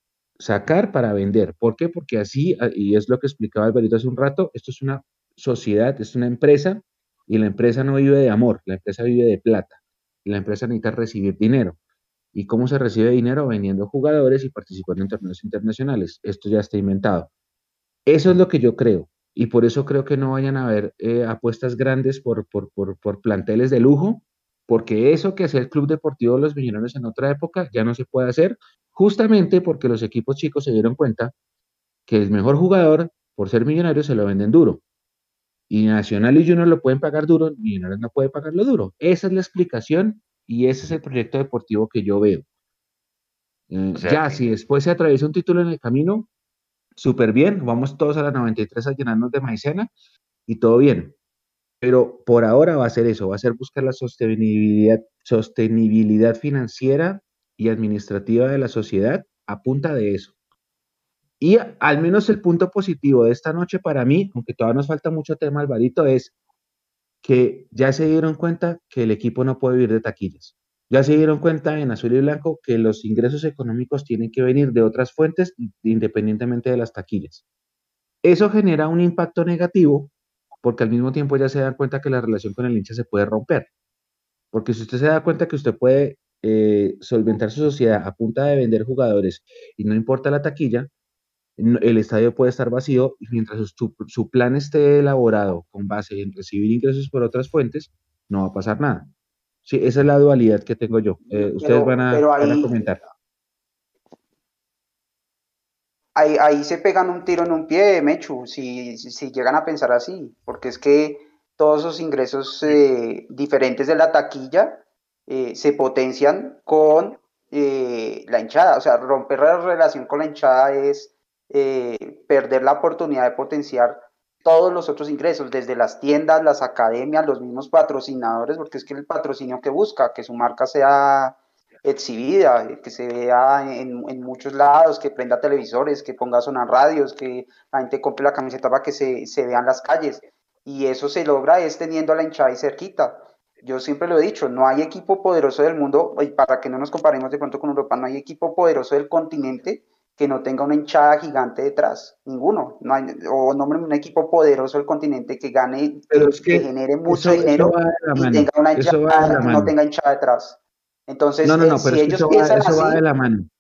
sacar para vender. ¿Por qué? Porque así, ah, y es lo que explicaba Alberto hace un rato, esto es una sociedad, es una empresa y la empresa no vive de amor, la empresa vive de plata. La empresa necesita recibir dinero. ¿Y cómo se recibe dinero? Vendiendo jugadores y participando en torneos internacionales. Esto ya está inventado. Eso es lo que yo creo. Y por eso creo que no vayan a haber eh, apuestas grandes por, por, por, por planteles de lujo, porque eso que hacía el Club Deportivo Los Millonarios en otra época ya no se puede hacer, justamente porque los equipos chicos se dieron cuenta que el mejor jugador, por ser millonario, se lo venden duro. Y Nacional y Junior lo pueden pagar duro, Millonarios no puede pagarlo duro. Esa es la explicación y ese es el proyecto deportivo que yo veo. Eh, ya, si después se atraviesa un título en el camino, súper bien, vamos todos a la 93 a llenarnos de maicena y todo bien. Pero por ahora va a ser eso, va a ser buscar la sostenibilidad, financiera y administrativa de la sociedad a punta de eso. Y al menos el punto positivo de esta noche para mí, aunque todavía nos falta mucho tema, Alvarito, es que ya se dieron cuenta que el equipo no puede vivir de taquillas. Ya se dieron cuenta en azul y blanco que los ingresos económicos tienen que venir de otras fuentes independientemente de las taquillas. Eso genera un impacto negativo porque al mismo tiempo ya se da cuenta que la relación con el hincha se puede romper. Porque si usted se da cuenta que usted puede eh, solventar su sociedad a punta de vender jugadores y no importa la taquilla, el estadio puede estar vacío y mientras su, plan esté elaborado con base en recibir ingresos por otras fuentes, no va a pasar nada. Sí, esa es la dualidad que tengo yo. Eh, ustedes van a, van a comentar ahí, se pegan un tiro en un pie, Mechu, si, si, llegan a pensar así, porque es que todos esos ingresos eh, diferentes de la taquilla eh, se potencian con eh, la hinchada, o sea, romper la relación con la hinchada es perder la oportunidad de potenciar todos los otros ingresos, desde las tiendas, las academias, los mismos patrocinadores, porque es que el patrocinio que busca, que su marca sea exhibida, que se vea en, en, muchos lados, que prenda televisores, que ponga sonar radios, que la gente compre la camiseta para que se, se vean las calles. Y eso se logra es teniendo a la hinchada ahí cerquita. Yo siempre lo he dicho, no hay equipo poderoso del mundo, y para que no nos comparemos de pronto con Europa, no hay equipo poderoso del continente que no tenga una hinchada gigante detrás, ninguno. No hay, o nombre un equipo poderoso del continente que gane, que, genere mucho dinero y tenga una hinchada, no tenga hinchada detrás. Entonces, eh, si ellos piensan así,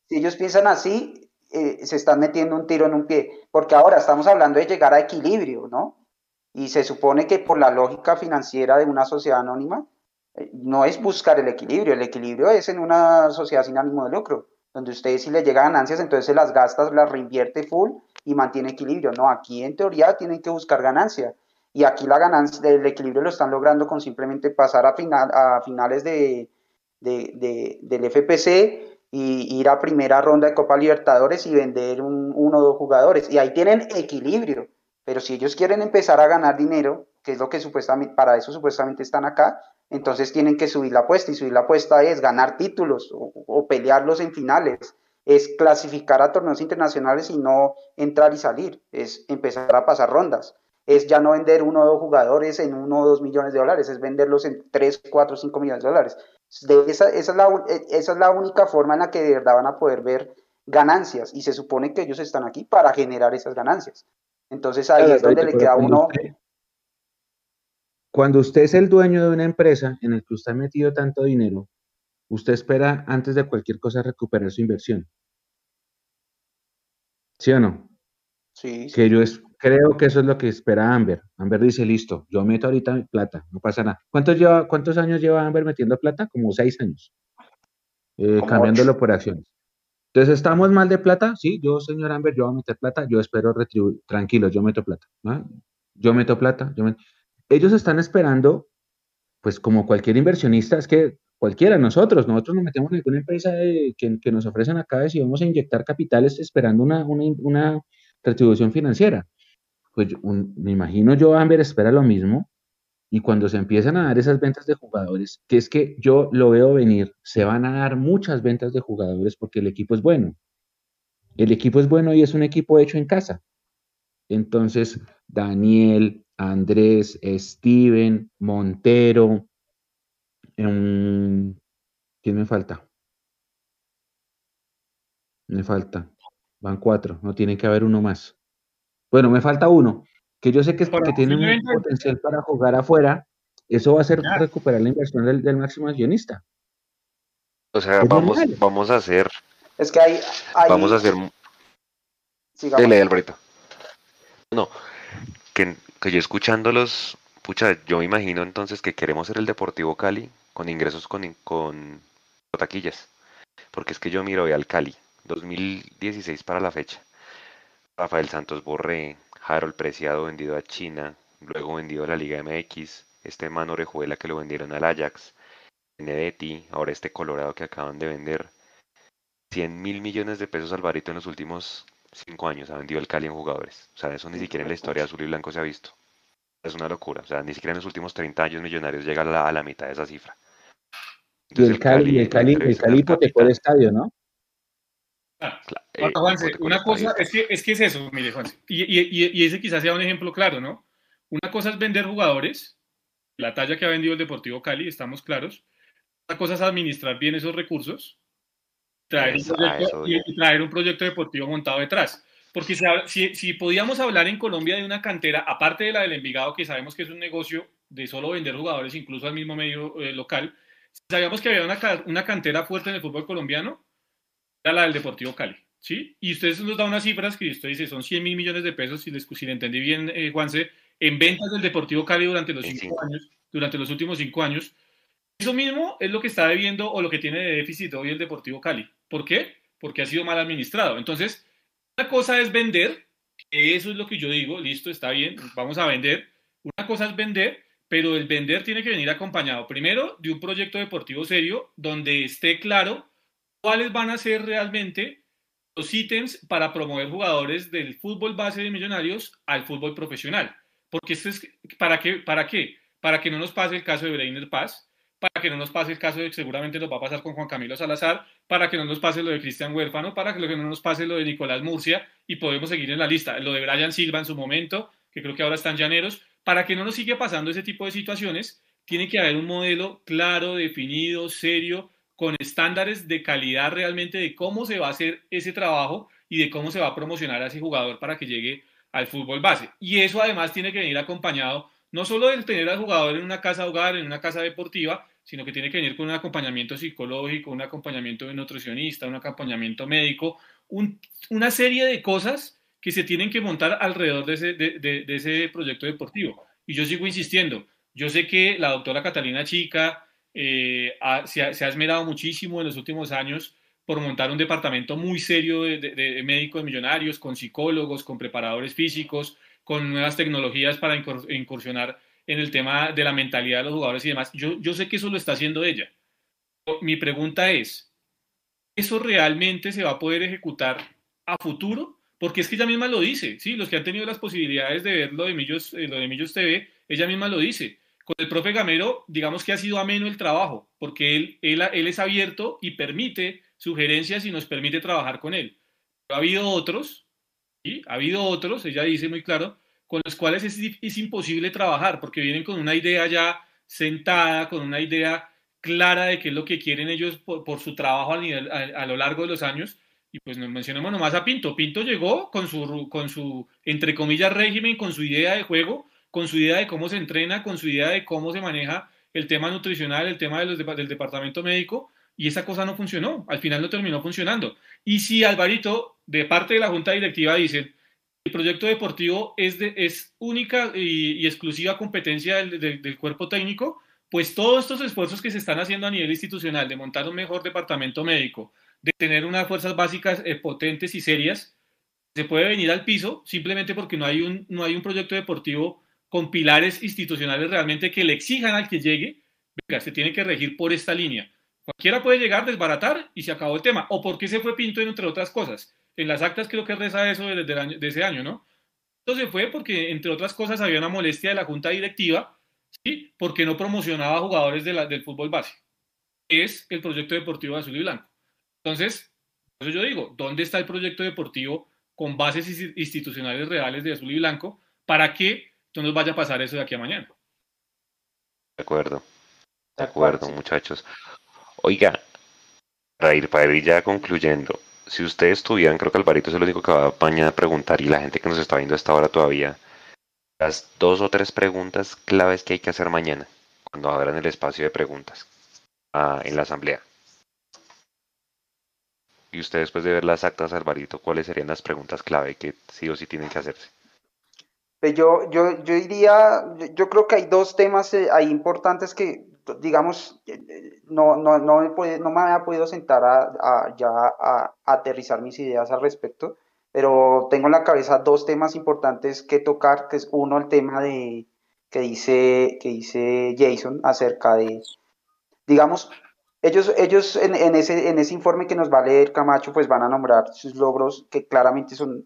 si ellos piensan así, eh, se están metiendo un tiro en un pie, porque ahora estamos hablando de llegar a equilibrio, ¿no? Y se supone que por la lógica financiera de una sociedad anónima, eh, no es buscar el equilibrio, el equilibrio es en una sociedad sin ánimo de lucro, donde usted si le llega ganancias, entonces se las gasta, las reinvierte full y mantiene equilibrio. No, aquí en teoría tienen que buscar ganancia. Y aquí la ganancia, el equilibrio lo están logrando con simplemente pasar a, final, a finales de, de, del FPC y ir a primera ronda de Copa Libertadores y vender un, uno o dos jugadores. Y ahí tienen equilibrio. Pero si ellos quieren empezar a ganar dinero, que es lo que supuestamente, para eso supuestamente están acá, entonces tienen que subir la apuesta y subir la apuesta es ganar títulos o, pelearlos en finales, es clasificar a torneos internacionales y no entrar y salir, es empezar a pasar rondas, es ya no vender uno o dos jugadores en uno o dos millones de dólares, es venderlos en tres, cuatro, cinco millones de dólares. Esa, esa, es la, esa es la única forma en la que de verdad van a poder ver ganancias y se supone que ellos están aquí para generar esas ganancias. Entonces ahí es donde le queda uno cuando usted es el dueño de una empresa en la que usted ha metido tanto dinero, usted espera antes de cualquier cosa recuperar su inversión. ¿Sí o no? Sí. Que yo creo que eso es lo que espera Amber. Amber dice, listo, yo meto ahorita plata, no pasa nada. ¿Cuántos, lleva, cuántos años lleva Amber metiendo plata? Como seis años. Eh, cambiándolo por acciones. Entonces, ¿estamos mal de plata? Sí, yo, señor Amber, yo voy a meter plata, yo espero retribuir. Tranquilo, yo meto plata. Yo meto plata, yo meto ellos están esperando, pues como cualquier inversionista, es que cualquiera, nosotros, nosotros nos metemos en alguna empresa que, nos ofrecen acá y vamos a inyectar capitales esperando una, una, retribución financiera. Pues me imagino yo, Amber espera lo mismo, y cuando se empiezan a dar esas ventas de jugadores, que es que yo lo veo venir, se van a dar muchas ventas de jugadores porque el equipo es bueno. El equipo es bueno y es un equipo hecho en casa. Entonces, Daniel, Andrés, Steven, Montero. Em, ¿Quién me falta? Me falta. Van cuatro, no tiene que haber uno más. Bueno, me falta uno, que yo sé que, es porque tiene un potencial para jugar afuera. Eso va a ser recuperar la inversión del, máximo accionista. O sea, vamos, vamos a hacer. Es que hay. Vamos a hacer. Dele, Alberto. No, que, yo escuchándolos, pucha, yo me imagino entonces que queremos ser el Deportivo Cali con ingresos con, con taquillas. Porque es que yo miro al Cali, 2016 para la fecha. Rafael Santos Borré, Harold Preciado vendido a China, luego vendido a la Liga MX, este man Orejuela que lo vendieron al Ajax, Benedetti, ahora este Colorado que acaban de vender. 100 mil millones de pesos Alvarito en los últimos cinco años ha vendido el Cali en jugadores. O sea, eso ni siquiera en la historia azul y blanco se ha visto. Es una locura. O sea, ni siquiera en los últimos 30 años Millonarios llega a la, mitad de esa cifra. y el, Cali, el Cali, el Cali hipotecó el estadio, ¿no? Eh, una cosa es que, es que es eso, mire, Juanse, y, y, y, ese quizás sea un ejemplo claro, ¿no? Una cosa es vender jugadores, la talla que ha vendido el Deportivo Cali, estamos claros. Una cosa es administrar bien esos recursos traer, un proyecto, y, traer un proyecto deportivo montado detrás. Porque si, si, podíamos hablar en Colombia de una cantera, aparte de la del Envigado, que sabemos que es un negocio de solo vender jugadores incluso al mismo medio eh, local, sabíamos que había una, una, cantera fuerte en el fútbol colombiano, era la del Deportivo Cali. ¿sí? Y ustedes nos dan unas cifras que usted dice son 100 mil millones de pesos, si, les, si le entendí bien, eh, Juanse, en ventas del Deportivo Cali durante los, cinco años, durante los últimos cinco años. Eso mismo es lo que está debiendo o lo que tiene de déficit hoy el Deportivo Cali. ¿Por qué? Porque ha sido mal administrado. Entonces, una cosa es vender, eso es lo que yo digo, listo, está bien, vamos a vender. Una cosa es vender, pero el vender tiene que venir acompañado primero de un proyecto deportivo serio donde esté claro cuáles van a ser realmente los ítems para promover jugadores del fútbol base de millonarios al fútbol profesional. porque esto es, ¿para qué? ¿Para qué? Para que no nos pase el caso de Brainer Paz, para que no nos pase el caso de seguramente nos va a pasar con Juan Camilo Salazar, para que no nos pase lo de Cristian Huérfano, para que no nos pase lo de Nicolás Murcia y podemos seguir en la lista, lo de Brian Silva en su momento, que creo que ahora están llaneros, para que no nos siga pasando ese tipo de situaciones, tiene que haber un modelo claro, definido, serio, con estándares de calidad realmente de cómo se va a hacer ese trabajo y de cómo se va a promocionar a ese jugador para que llegue al fútbol base. Y eso además tiene que venir acompañado no solo de tener al jugador en una casa hogar, en una casa deportiva, sino que tiene que venir con un acompañamiento psicológico, un acompañamiento de nutricionista, un acompañamiento médico, una serie de cosas que se tienen que montar alrededor de ese, de, ese proyecto deportivo. Y yo sigo insistiendo, yo sé que la doctora Catalina Chica eh, se, ha, esmerado muchísimo en los últimos años por montar un departamento muy serio de, de, médicos millonarios, con psicólogos, con preparadores físicos, con nuevas tecnologías para incursionar en el tema de la mentalidad de los jugadores y demás. Yo, yo sé que eso lo está haciendo ella. Mi pregunta es, ¿eso realmente se va a poder ejecutar a futuro? Porque es que ella misma lo dice, ¿sí? Los que han tenido las posibilidades de ver de Millos, eh, lo de Millos TV, ella misma lo dice. Con el profe Gamero, digamos que ha sido ameno el trabajo, porque él, él, es abierto y permite sugerencias y nos permite trabajar con él. Ha habido otros, ¿sí? Ha habido otros, ella dice muy claro, con los cuales es, imposible trabajar porque vienen con una idea ya sentada, con una idea clara de qué es lo que quieren ellos por, su trabajo a, lo largo de los años. Y pues nos mencionamos nomás a Pinto. Pinto llegó con su, con su, entre comillas, régimen, con su idea de juego, con su idea de cómo se entrena, con su idea de cómo se maneja el tema nutricional, el tema del departamento médico, y esa cosa no funcionó. Al final no terminó funcionando. Y si Alvarito, de parte de la junta directiva, dice el proyecto deportivo es, de, es única y, exclusiva competencia del, cuerpo técnico, pues todos estos esfuerzos que se están haciendo a nivel institucional de montar un mejor departamento médico, de tener unas fuerzas básicas eh, potentes y serias, se puede venir al piso simplemente porque no hay, un, no hay un proyecto deportivo con pilares institucionales realmente que le exijan al que llegue, venga, se tiene que regir por esta línea. Cualquiera puede llegar, desbaratar y se acabó el tema. ¿O por qué se fue Pinto, entre otras cosas? en las actas creo que reza eso desde de ese año, ¿no? Entonces fue porque, entre otras cosas, había una molestia de la junta directiva, ¿sí? Porque no promocionaba jugadores del fútbol base. Es el proyecto deportivo de Azul y Blanco. Entonces, eso yo digo, ¿dónde está el proyecto deportivo con bases institucionales reales de Azul y Blanco para que no nos vaya a pasar eso de aquí a mañana? De acuerdo. De acuerdo, muchachos. Oiga, para ir, para ir ya concluyendo, si ustedes tuvieran, creo que Alvarito es el único que va a mañana a preguntar y la gente que nos está viendo hasta ahora todavía, las dos o tres preguntas claves que hay que hacer mañana, cuando abran el espacio de preguntas ah, en la asamblea. Y ustedes después de ver las actas, Alvarito, ¿cuáles serían las preguntas clave que sí o sí tienen que hacerse? Pues yo, yo, yo diría, yo creo que hay dos temas eh, ahí importantes que digamos, no, no, no, me, no me había podido sentar a, ya a, aterrizar mis ideas al respecto, pero tengo en la cabeza dos temas importantes que tocar, que es uno el tema de que dice, que dice Jason acerca de, digamos, ellos, ellos en, en, ese, en ese informe que nos va a leer Camacho, pues van a nombrar sus logros, que claramente son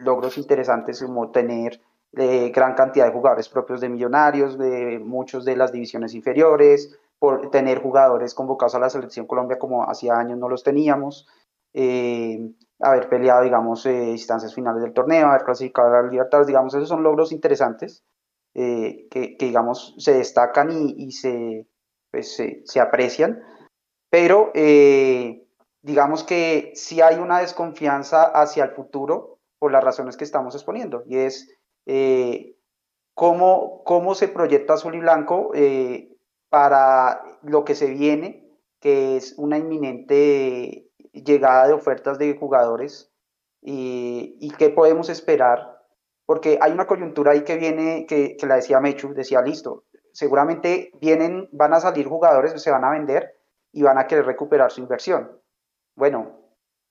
logros interesantes, como tener de gran cantidad de jugadores propios de Millonarios, de muchos de las divisiones inferiores, por tener jugadores convocados a la selección Colombia como hacía años no los teníamos, eh, haber peleado, digamos, eh, instancias finales del torneo, haber clasificado a las libertades, digamos, esos son logros interesantes eh, que, digamos, se destacan y, se, pues, se, se, aprecian, pero digamos que sí hay una desconfianza hacia el futuro por las razones que estamos exponiendo, y es eh, cómo, cómo, se proyecta azul y blanco eh, para lo que se viene, que es una inminente llegada de ofertas de jugadores y, qué podemos esperar, porque hay una coyuntura ahí que viene, que, que la decía Mechu, decía, listo, seguramente vienen, van a salir jugadores, se van a vender y van a querer recuperar su inversión. Bueno,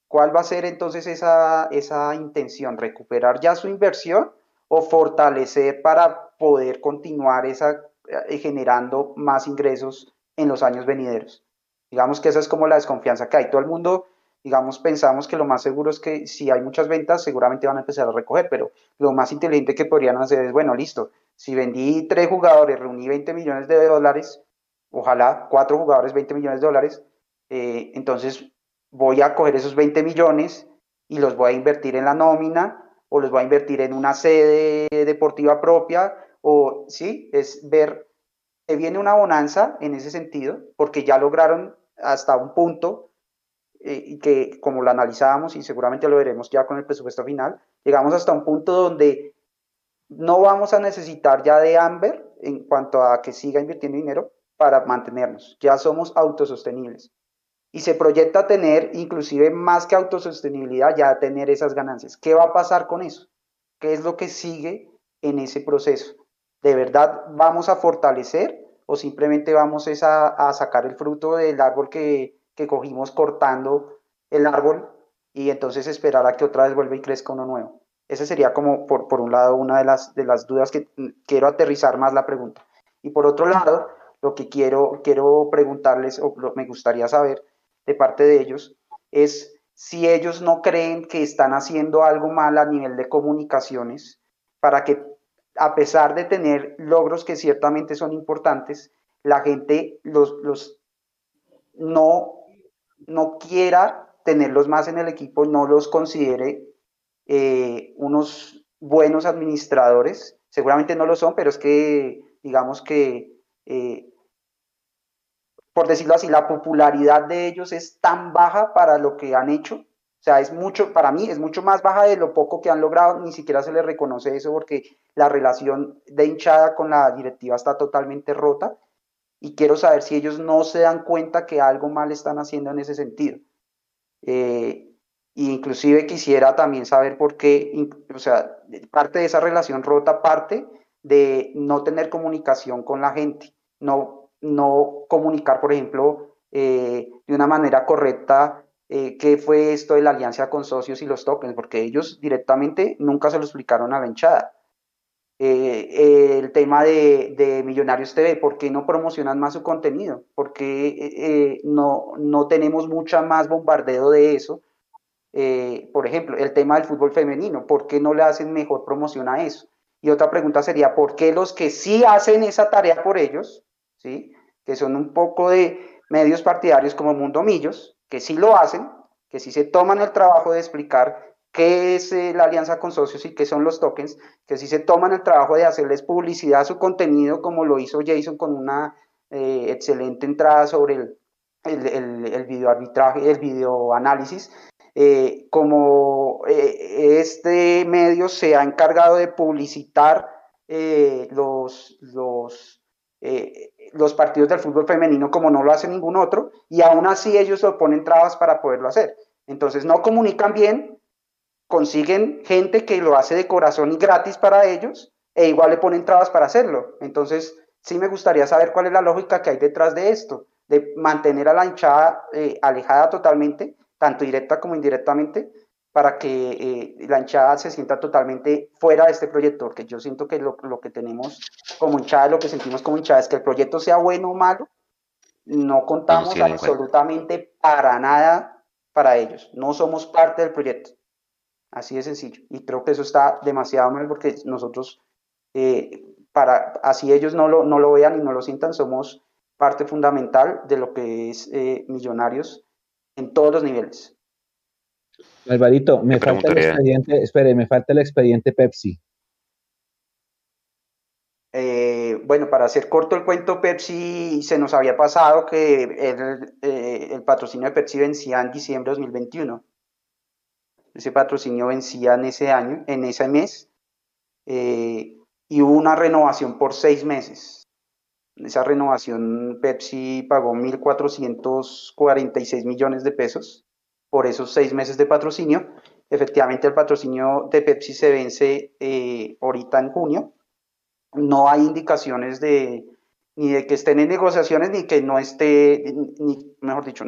¿cuál va a ser entonces esa, esa intención? ¿Recuperar ya su inversión o fortalecer para poder continuar esa, eh, generando más ingresos en los años venideros. Digamos que esa es como la desconfianza que hay. Todo el mundo digamos, pensamos que lo más seguro es que si hay muchas ventas, seguramente van a empezar a recoger, pero lo más inteligente que podrían hacer es, bueno, listo, si vendí tres jugadores, reuní 20 millones de dólares, ojalá cuatro jugadores, 20 millones de dólares, eh, entonces voy a coger esos 20 millones y los voy a invertir en la nómina o los voy a invertir en una sede deportiva propia o sí, es ver que viene una bonanza en ese sentido porque ya lograron hasta un punto eh, que como lo analizábamos y seguramente lo veremos ya con el presupuesto final, llegamos hasta un punto donde no vamos a necesitar ya de Amber en cuanto a que siga invirtiendo dinero para mantenernos, ya somos autosostenibles y se proyecta tener inclusive más que autosostenibilidad, ya tener esas ganancias. ¿Qué va a pasar con eso? ¿Qué es lo que sigue en ese proceso? ¿De verdad vamos a fortalecer o simplemente vamos a, sacar el fruto del árbol que, cogimos cortando el árbol y entonces esperar a que otra vez vuelva y crezca uno nuevo? Esa sería como por, por un lado una de las, de las dudas que quiero aterrizar más la pregunta. Y por otro lado, lo que quiero, quiero preguntarles o me gustaría saber de parte de ellos es si ellos no creen que están haciendo algo mal a nivel de comunicaciones para que a pesar de tener logros que ciertamente son importantes, la gente los, los no, no quiera tenerlos más en el equipo, no los considere eh, unos buenos administradores. Seguramente no lo son, pero es que digamos que eh, por decirlo así, la popularidad de ellos es tan baja para lo que han hecho. O sea, es mucho, para mí es mucho más baja de lo poco que han logrado, ni siquiera se les reconoce eso porque la relación de hinchada con la directiva está totalmente rota y quiero saber si ellos no se dan cuenta que algo mal están haciendo en ese sentido. Eh, inclusive quisiera también saber por qué, o sea, parte de esa relación rota parte de no tener comunicación con la gente, no no comunicar, por ejemplo, eh, de una manera correcta eh, qué fue esto de la alianza con socios y los tokens, porque ellos directamente nunca se lo explicaron a la hinchada. Eh, el tema de, Millonarios TV, ¿por qué no promocionan más su contenido? ¿Por qué no, no tenemos mucha más bombardeo de eso? por ejemplo, el tema del fútbol femenino, ¿por qué no le hacen mejor promoción a eso? Y otra pregunta sería, ¿por qué los que sí hacen esa tarea por ellos, ¿sí? que son un poco de medios partidarios como Mundo Millos, que sí lo hacen, que sí se toman el trabajo de explicar qué es eh, la alianza con socios y qué son los tokens, que sí se toman el trabajo de hacerles publicidad a su contenido, como lo hizo Jason con una eh, excelente entrada sobre el, el, el, video arbitraje, el video análisis, eh, como este medio se ha encargado de publicitar los, los los partidos del fútbol femenino como no lo hace ningún otro y aún así ellos lo ponen trabas para poderlo hacer. Entonces no comunican bien, consiguen gente que lo hace de corazón y gratis para ellos e igual le ponen trabas para hacerlo. Entonces sí me gustaría saber cuál es la lógica que hay detrás de esto, de mantener a la hinchada eh, alejada totalmente, tanto directa como indirectamente, para que eh, la hinchada se sienta totalmente fuera de este proyecto, porque yo siento que lo, que tenemos como hinchada, lo que sentimos como hinchada es que el proyecto sea bueno o malo, no contamos absolutamente para nada para ellos, no somos parte del proyecto, así de sencillo, y creo que eso está demasiado mal porque nosotros, eh, para así ellos no lo, no lo vean y no lo sientan, somos parte fundamental de lo que es eh, Millonarios en todos los niveles. Alvarito, me falta el expediente, espere, me falta el expediente Pepsi. Eh, bueno, para hacer corto el cuento, Pepsi se nos había pasado que el, eh, patrocinio de Pepsi vencía en diciembre de 2021. Ese patrocinio vencía en ese año, en ese mes, eh, y hubo una renovación por seis meses. Esa renovación Pepsi pagó 1.446 millones de pesos por esos seis meses de patrocinio. Efectivamente, el patrocinio de Pepsi se vence eh, ahorita en junio. No hay indicaciones de ni de que estén en negociaciones ni que no esté, ni, mejor dicho,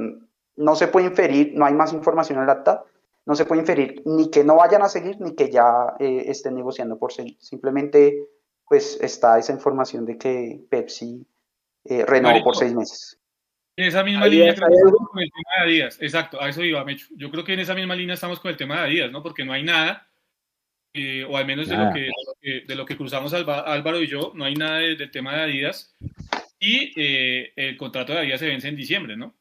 no se puede inferir, no hay más información en el acta, no se puede inferir ni que no vayan a seguir ni que ya eh, estén negociando por seguir. Simplemente, pues está esa información de que Pepsi eh, renovó por seis meses. En esa misma línea creo que estamos con el tema de Adidas. Exacto, a eso iba, Mecho. Yo creo que en esa misma línea estamos con el tema de Adidas, ¿no? Porque no hay nada, eh, o al menos de lo, que, de lo, que, cruzamos Álvaro y yo, no hay nada del tema de Adidas. Y eh, el contrato de Adidas se vence en diciembre, ¿no?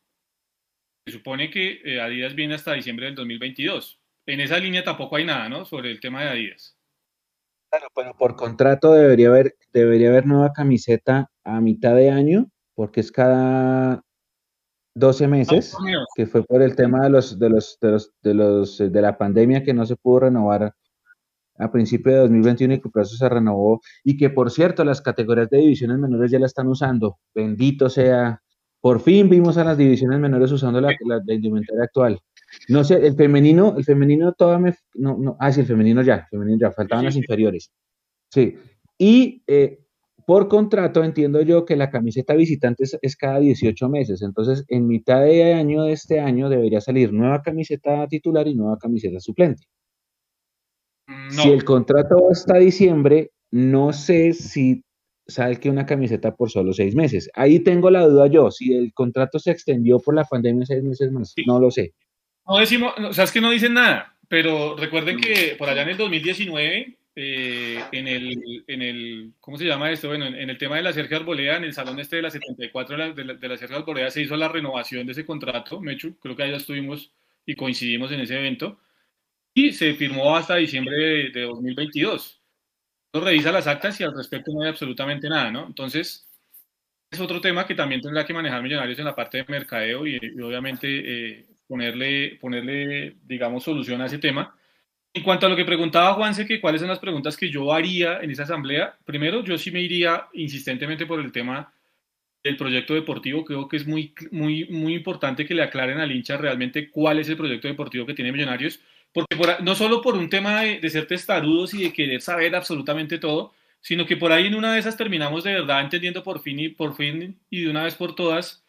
Se supone que eh, Adidas viene hasta diciembre del 2022. En esa línea tampoco hay nada, ¿no? Sobre el tema de Adidas. Claro, pero por contrato debería haber, debería haber nueva camiseta a mitad de año, porque es cada 12 meses, que fue por el tema de los, de los, de los, de los, de la pandemia que no se pudo renovar a principio de 2021 y que por eso se renovó y que por cierto las categorías de divisiones menores ya la están usando. Bendito sea. Por fin vimos a las divisiones menores usando la, la, indumentaria actual. No sé, el femenino, el femenino todavía me, no, no, ah, sí, el femenino ya, el femenino ya, faltaban las inferiores. Sí. Y eh, por contrato entiendo yo que la camiseta visitante es, cada 18 meses. Entonces, en mitad de año de este año debería salir nueva camiseta titular y nueva camiseta suplente. Si el contrato está a diciembre, no sé si sale que una camiseta por solo seis meses. Ahí tengo la duda yo, si el contrato se extendió por la pandemia seis meses más, no lo sé. No decimos, o sea, es que no dicen nada, pero recuerden que por allá en el 2019, eh, en, el, en el, ¿cómo se llama esto? Bueno, en, el tema de la Sergio Arboleda, en el salón este de la 74 de la, de la, de la Sergio Arboleda se hizo la renovación de ese contrato, Mechu, creo que allá estuvimos y coincidimos en ese evento y se firmó hasta diciembre de, 2022. Uno revisa las actas y al respecto no hay absolutamente nada, ¿no? Entonces, es otro tema que también tendrá que manejar Millonarios en la parte de mercadeo y, obviamente eh, ponerle, ponerle, digamos, solución a ese tema. En cuanto a lo que preguntaba Juanse, que cuáles son las preguntas que yo haría en esa asamblea, primero yo sí me iría insistentemente por el tema del proyecto deportivo. Creo que es muy, muy, muy importante que le aclaren al hincha realmente cuál es el proyecto deportivo que tiene Millonarios porque no solo por un tema de, ser testarudos y de querer saber absolutamente todo, sino que por ahí en una de esas terminamos de verdad entendiendo por fin y, por fin y de una vez por todas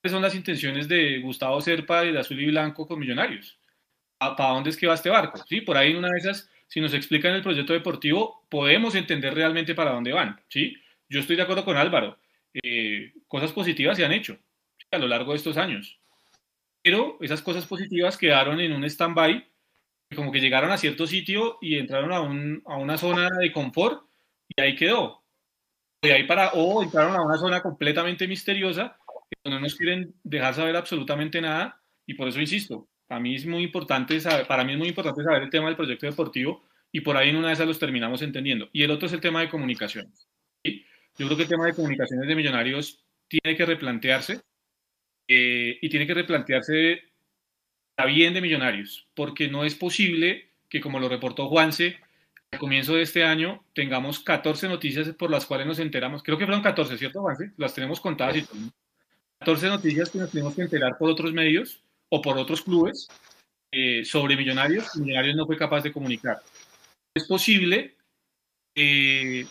cuáles son las intenciones de Gustavo Serpa y de Azul y Blanco con Millonarios. ¿Para dónde es que va este barco? ¿Sí? Por ahí una de esas, si nos explican el proyecto deportivo, podemos entender realmente para dónde van. ¿sí? Yo estoy de acuerdo con Álvaro. Eh, cosas positivas se han hecho a lo largo de estos años pero esas cosas positivas quedaron en un stand-by, como que llegaron a cierto sitio y entraron a, un, a, una zona de confort y ahí quedó. De ahí para, o entraron a una zona completamente misteriosa, que no nos quieren dejar saber absolutamente nada, y por eso insisto, para mí es muy importante saber, para mí es muy importante saber el tema del proyecto deportivo, y por ahí en una de esas los terminamos entendiendo. Y el otro es el tema de comunicaciones. Yo creo que el tema de comunicaciones de millonarios tiene que replantearse eh, y tiene que replantearse la bien de Millonarios, porque no es posible que, como lo reportó Juanse, al comienzo de este año tengamos 14 noticias por las cuales nos enteramos. Creo que fueron 14, ¿cierto, Juanse? Las tenemos contadas y todo. 14 noticias que nos tenemos que enterar por otros medios o por otros clubes eh, sobre Millonarios. Millonarios no fue capaz de comunicar. Es posible que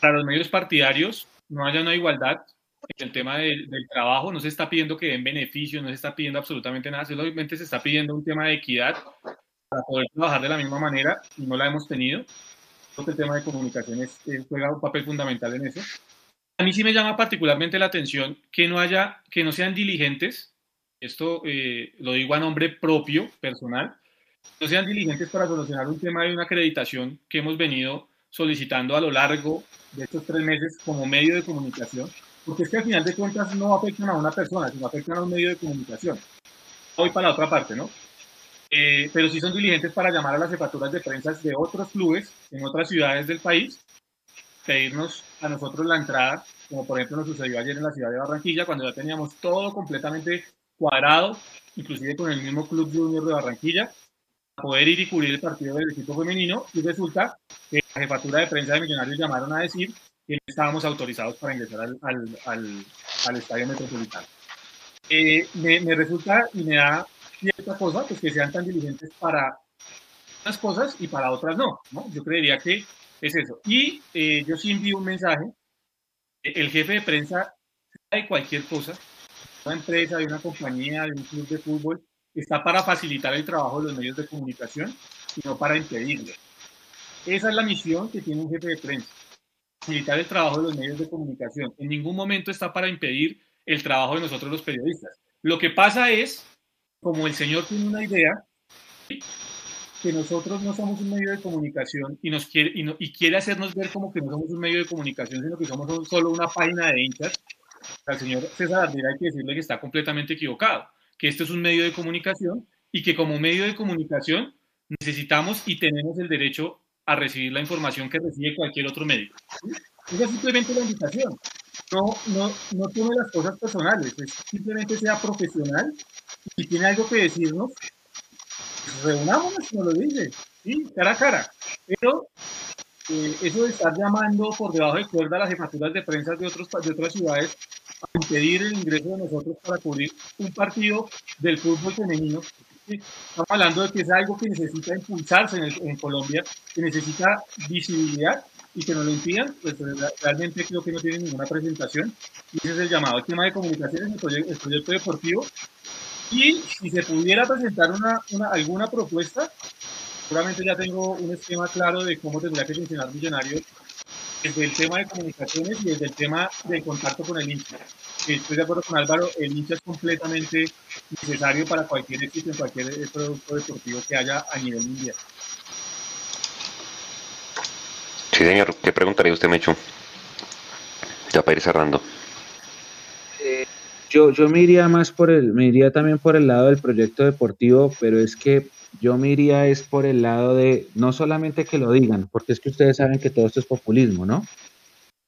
para los medios partidarios no haya una igualdad el tema del, trabajo no se está pidiendo que den beneficios, no se está pidiendo absolutamente nada, solamente se está pidiendo un tema de equidad para poder trabajar de la misma manera y no la hemos tenido. Creo que el tema de comunicaciones juega un papel fundamental en eso. A mí sí me llama particularmente la atención que no haya, que no sean diligentes, esto eh, lo digo a nombre propio, personal, no sean diligentes para solucionar un tema de una acreditación que hemos venido solicitando a lo largo de estos tres meses como medio de comunicación porque es que al final de cuentas no afectan a una persona, sino afectan a un medio de comunicación. Voy para la otra parte, ¿no? Eh, pero sí son diligentes para llamar a las jefaturas de prensa de otros clubes en otras ciudades del país, pedirnos a nosotros la entrada, como por ejemplo nos sucedió ayer en la ciudad de Barranquilla, cuando ya teníamos todo completamente cuadrado, inclusive con el mismo Club Junior de Barranquilla, poder ir y cubrir el partido del equipo femenino, y resulta que la jefatura de prensa de Millonarios llamaron a decir y estábamos autorizados para ingresar al, al, al, estadio metropolitano. Eh, me, me, resulta y me da cierta cosa pues que sean tan diligentes para unas cosas y para otras no, ¿no? Yo creería que es eso. Y eh, yo sí envío un mensaje. El jefe de prensa de cualquier cosa, una empresa, de una compañía, de un club de fútbol, está para facilitar el trabajo de los medios de comunicación y no para impedirlo. Esa es la misión que tiene un jefe de prensa facilitar el trabajo de los medios de comunicación. En ningún momento está para impedir el trabajo de nosotros los periodistas. Lo que pasa es, como el señor tiene una idea, que nosotros no somos un medio de comunicación y, nos quiere, y, quiere hacernos ver como que no somos un medio de comunicación, sino que somos solo una página de hinchas, al señor César Ardila hay que decirle que está completamente equivocado, que esto es un medio de comunicación y que como medio de comunicación necesitamos y tenemos el derecho a recibir la información que recibe cualquier otro medio. Esa es simplemente la invitación. No, no, no tome las cosas personales, es simplemente sea profesional y si tiene algo que decirnos, pues reunámonos, como lo dice, ¿sí? cara a cara. Pero eh, eso de estar llamando por debajo de cuerda a las jefaturas de prensa de, otros, de otras ciudades a impedir el ingreso de nosotros para cubrir un partido del fútbol femenino Estamos hablando de que es algo que necesita impulsarse en, Colombia, que necesita visibilidad y que no lo impidan, pues realmente creo que no tiene ninguna presentación. Y ese es el llamado. El tema de comunicaciones, el proyecto, el proyecto deportivo. Y si se pudiera presentar una, una, alguna propuesta, seguramente ya tengo un esquema claro de cómo tendría que funcionar Millonarios desde el tema de comunicaciones y desde el tema de contacto con el hincha. Estoy de acuerdo con Álvaro, el hincha es completamente necesario para cualquier éxito en cualquier eh, producto deportivo que haya a nivel mundial. Sí, señor. ¿Qué preguntaría usted, Mecho? Ya para ir cerrando. Eh, yo, yo me iría más por el, me iría también por el lado del proyecto deportivo, pero es que yo me iría es por el lado de no solamente que lo digan, porque es que ustedes saben que todo esto es populismo, ¿no?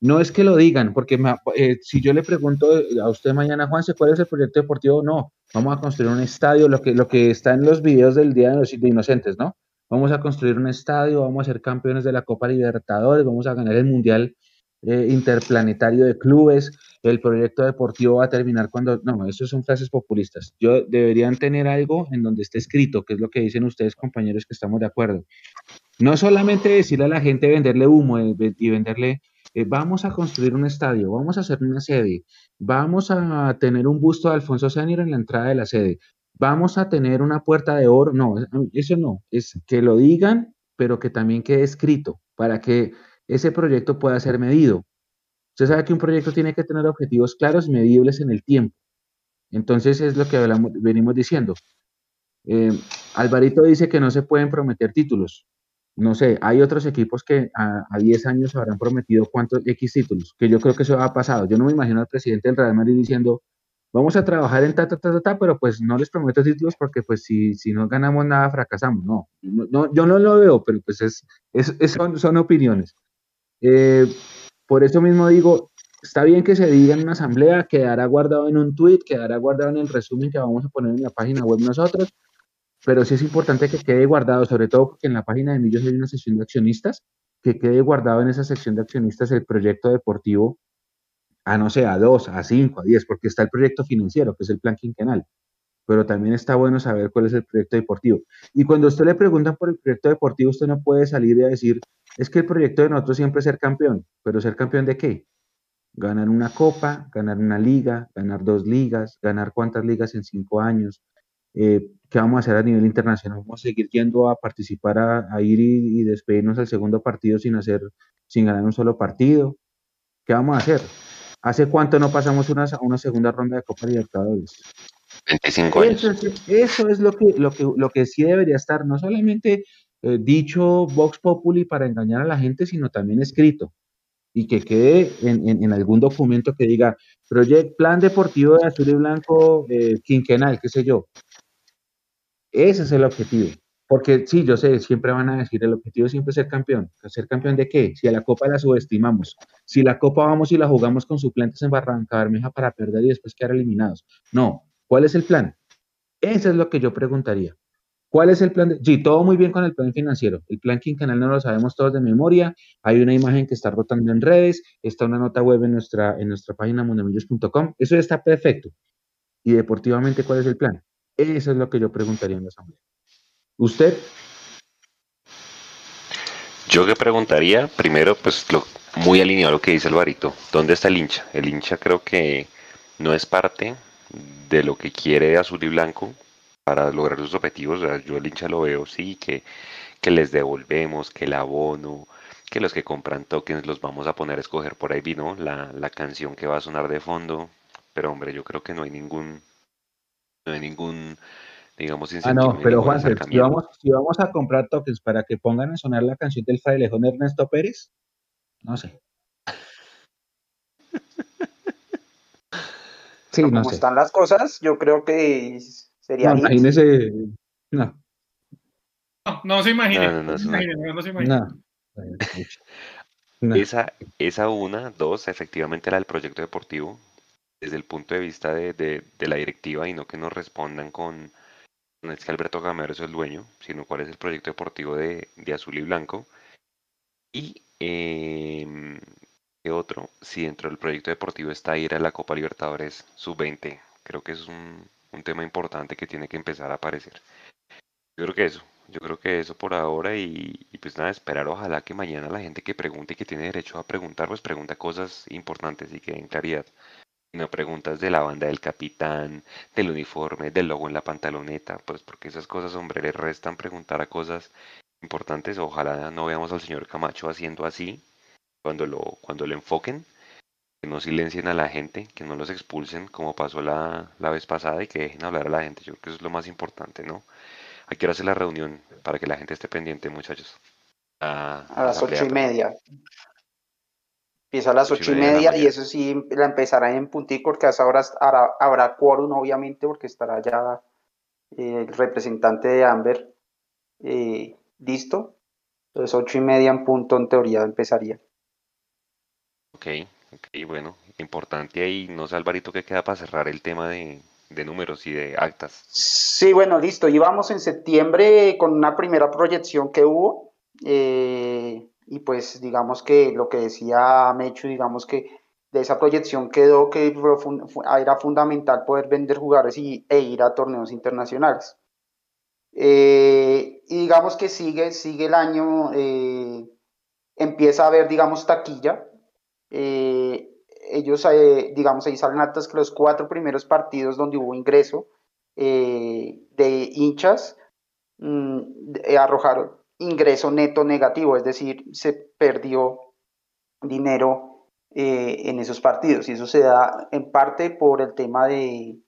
No es que lo digan, porque eh, si yo le pregunto a usted mañana, Juanse, ¿cuál es el proyecto deportivo? No, vamos a construir un estadio, lo que, lo que está en los videos del Día de los Inocentes, ¿no? Vamos a construir un estadio, vamos a ser campeones de la Copa Libertadores, vamos a ganar el Mundial eh, Interplanetario de Clubes, el proyecto deportivo va a terminar cuando... No, eso son frases populistas. Yo deberían tener algo en donde esté escrito, que es lo que dicen ustedes, compañeros, que estamos de acuerdo. No solamente decirle a la gente venderle humo eh, y venderle eh, vamos a construir un estadio, vamos a hacer una sede, vamos a tener un busto de Alfonso Senior en la entrada de la sede, vamos a tener una puerta de oro. No, eso no, es que lo digan, pero que también quede escrito para que ese proyecto pueda ser medido. Usted sabe que un proyecto tiene que tener objetivos claros y medibles en el tiempo. Entonces es lo que venimos diciendo. Eh, Alvarito dice que no se pueden prometer títulos no sé, hay otros equipos que a, 10 años habrán prometido cuántos X títulos, que yo creo que eso ha pasado. Yo no me imagino al presidente del Real Madrid diciendo, vamos a trabajar en ta, ta, ta, ta, pero pues no les prometo títulos porque pues si, si no ganamos nada, fracasamos. No, no, yo no lo veo, pero pues es, es, son, son, opiniones. Eh, por eso mismo digo, está bien que se diga en una asamblea, quedará guardado en un tweet, quedará guardado en el resumen que vamos a poner en la página web nosotros, pero sí es importante que quede guardado, sobre todo porque en la página de Millos hay una sección de accionistas, que quede guardado en esa sección de accionistas el proyecto deportivo a no sé, a dos, a cinco, a diez, porque está el proyecto financiero, que es el plan quinquenal, pero también está bueno saber cuál es el proyecto deportivo. Y cuando usted le preguntan por el proyecto deportivo, usted no puede salir y decir, es que el proyecto de nosotros siempre es ser campeón, pero ser campeón de qué? Ganar una copa, ganar una liga, ganar dos ligas, ganar cuántas ligas en cinco años, eh, ¿qué vamos a hacer a nivel internacional? ¿Vamos a seguir yendo a participar, a, ir y, despedirnos al segundo partido sin hacer, sin ganar un solo partido? ¿Qué vamos a hacer? ¿Hace cuánto no pasamos una, una segunda ronda de Copa Libertadores? 25 años. Eso es, lo, que, lo, que, lo que sí debería estar, no solamente eh, dicho Vox Populi para engañar a la gente, sino también escrito y que quede en, algún documento que diga Project Plan Deportivo de Azul y Blanco eh, quinquenal, qué sé yo. Ese es el objetivo. Porque sí, yo sé, siempre van a decir, el objetivo siempre es ser campeón. ¿Ser campeón de qué? Si a la Copa la subestimamos, si la Copa vamos y la jugamos con suplentes en Barranca Bermeja para perder y después quedar eliminados. No, ¿cuál es el plan? Eso es lo que yo preguntaría. ¿Cuál es el plan? De... Sí, todo muy bien con el plan financiero. El plan quinquenal no lo sabemos todos de memoria. Hay una imagen que está rotando en redes, está una nota web en nuestra, en nuestra página mundemillos.com. Eso ya está perfecto. Y deportivamente, ¿cuál es el plan? Eso es lo que yo preguntaría en la asamblea. ¿Usted? Yo que preguntaría, primero, pues lo, muy alineado a lo que dice Alvarito, ¿dónde está el hincha? El hincha creo que no es parte de lo que quiere Azul y Blanco para lograr sus objetivos. yo el hincha lo veo, sí, que, que les devolvemos, que el abono, que los que compran tokens los vamos a poner a escoger por ahí, vino la, la canción que va a sonar de fondo, pero hombre, yo creo que no hay ningún, no hay ningún, digamos. Ah, no, pero Juan, si vamos, si vamos a comprar tokens para que pongan a sonar la canción del frailejón Ernesto Pérez, no sé. [laughs] sí, no como están las cosas, yo creo que sería. No, imagínese. No. No, se imagine. No, no, se imagine. Esa, esa una, dos, efectivamente era el proyecto deportivo, desde el punto de vista de, de, la directiva y no que nos respondan con, no es que Alberto Gamero es el dueño, sino cuál es el proyecto deportivo de, de azul y blanco. Y eh, ¿qué otro? Si dentro del proyecto deportivo está ir a la Copa Libertadores sub-20, creo que es un, un tema importante que tiene que empezar a aparecer. Yo creo que eso, yo creo que eso por ahora y, pues nada, esperar ojalá que mañana la gente que pregunte y que tiene derecho a preguntar, pues pregunta cosas importantes y que den claridad. No preguntas de la banda del capitán, del uniforme, del logo en la pantaloneta, pues porque esas cosas, hombre, le restan preguntar a cosas importantes. Ojalá no veamos al señor Camacho haciendo así cuando lo, cuando lo enfoquen, que no silencien a la gente, que no los expulsen como pasó la, la vez pasada y que dejen hablar a la gente. Yo creo que eso es lo más importante, ¿no? Hay que hacer la reunión para que la gente esté pendiente, muchachos. A, las ocho y media. Empieza a las ocho y media, y, eso sí la empezará en puntico porque a esa hora habrá, habrá quórum, obviamente, porque estará ya eh, el representante de Amber eh, listo. Entonces, ocho y media en punto, en teoría, empezaría. Ok, ok, bueno, importante ahí, no sé, Alvarito, ¿qué queda para cerrar el tema de, de números y de actas. Sí, bueno, listo. Íbamos en septiembre con una primera proyección que hubo. Eh, y pues digamos que lo que decía Mecho, digamos que de esa proyección quedó que era fundamental poder vender jugadores y, e ir a torneos internacionales. Eh, y digamos que sigue, sigue el año, eh, empieza a haber, digamos, taquilla ellos, eh, digamos, ahí salen actas que los cuatro primeros partidos donde hubo ingreso eh, de hinchas mm, eh, arrojaron ingreso neto negativo, es decir, se perdió dinero en esos partidos. Y eso se da en parte por el tema de,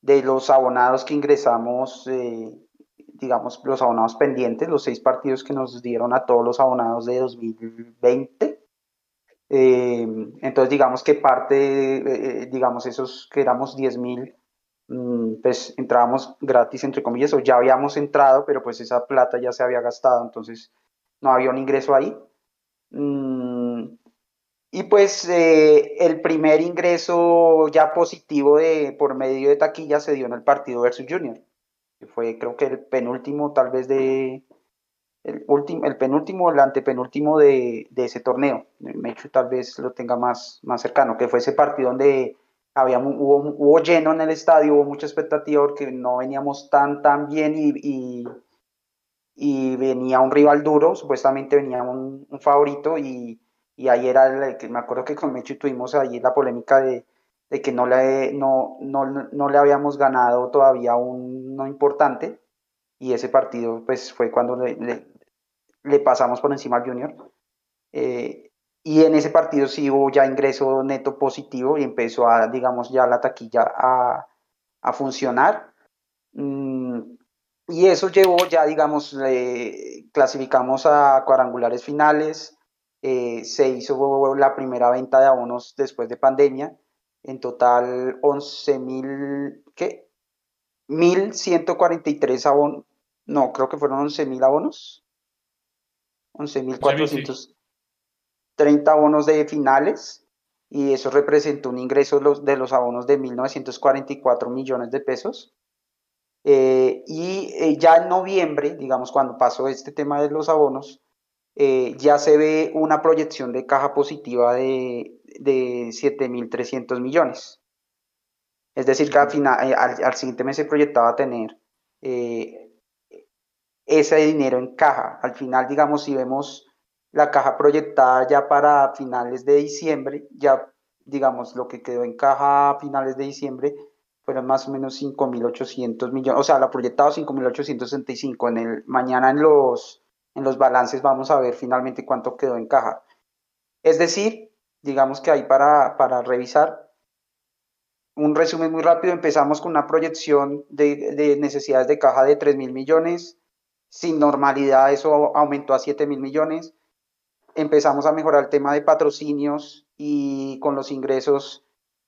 de los abonados que ingresamos, digamos, los abonados pendientes, los seis partidos que nos dieron a todos los abonados de 2020 eh, entonces, digamos que parte, eh, digamos, esos que éramos 10 mil, mm, pues entrábamos gratis, entre comillas, o ya habíamos entrado, pero pues esa plata ya se había gastado, entonces no había un ingreso ahí. Mm, y pues eh, el primer ingreso ya positivo de, por medio de taquilla se dio en el partido versus Junior, que fue creo que el penúltimo tal vez de, el, último, el penúltimo, el antepenúltimo de, de ese torneo. Mechu tal vez lo tenga más, más cercano, que fue ese partido donde había, hubo, hubo lleno en el estadio, hubo mucha expectativa porque no veníamos tan, tan bien y, y, venía un rival duro, supuestamente venía un, favorito y, y, ahí era que me acuerdo que con Mechu tuvimos ahí la polémica de, de que no le, no, no, no le habíamos ganado todavía un no importante y ese partido pues fue cuando le pasamos por encima al Junior. Eh, y en ese partido sí hubo ya ingreso neto positivo y empezó a, digamos, ya la taquilla a, a funcionar. Mm, y eso llevó ya, digamos, clasificamos a cuadrangulares finales. Eh, se hizo la primera venta de abonos después de pandemia. En total, 11 mil, ¿qué? 1.143 abonos. No, creo que fueron 11.000 mil abonos 11.430 abonos de finales y eso representó un ingreso de los abonos de 1.944 millones de pesos. Eh, y eh, ya en noviembre, digamos, cuando pasó este tema de los abonos, eh, ya se ve una proyección de caja positiva de, de 7.300 millones. Es decir, que al, final, al, siguiente mes se proyectaba tener ese dinero en caja. Al final, digamos, si vemos la caja proyectada ya para finales de diciembre, ya digamos lo que quedó en caja a finales de diciembre fueron más o menos 5.800 millones, o sea, la proyectada 5.865. En el, mañana en los, en los balances vamos a ver finalmente cuánto quedó en caja. Es decir, digamos que hay para, para revisar un resumen muy rápido, empezamos con una proyección de, necesidades de caja de 3 mil millones, sin normalidad eso aumentó a 7 mil millones, empezamos a mejorar el tema de patrocinios y con los ingresos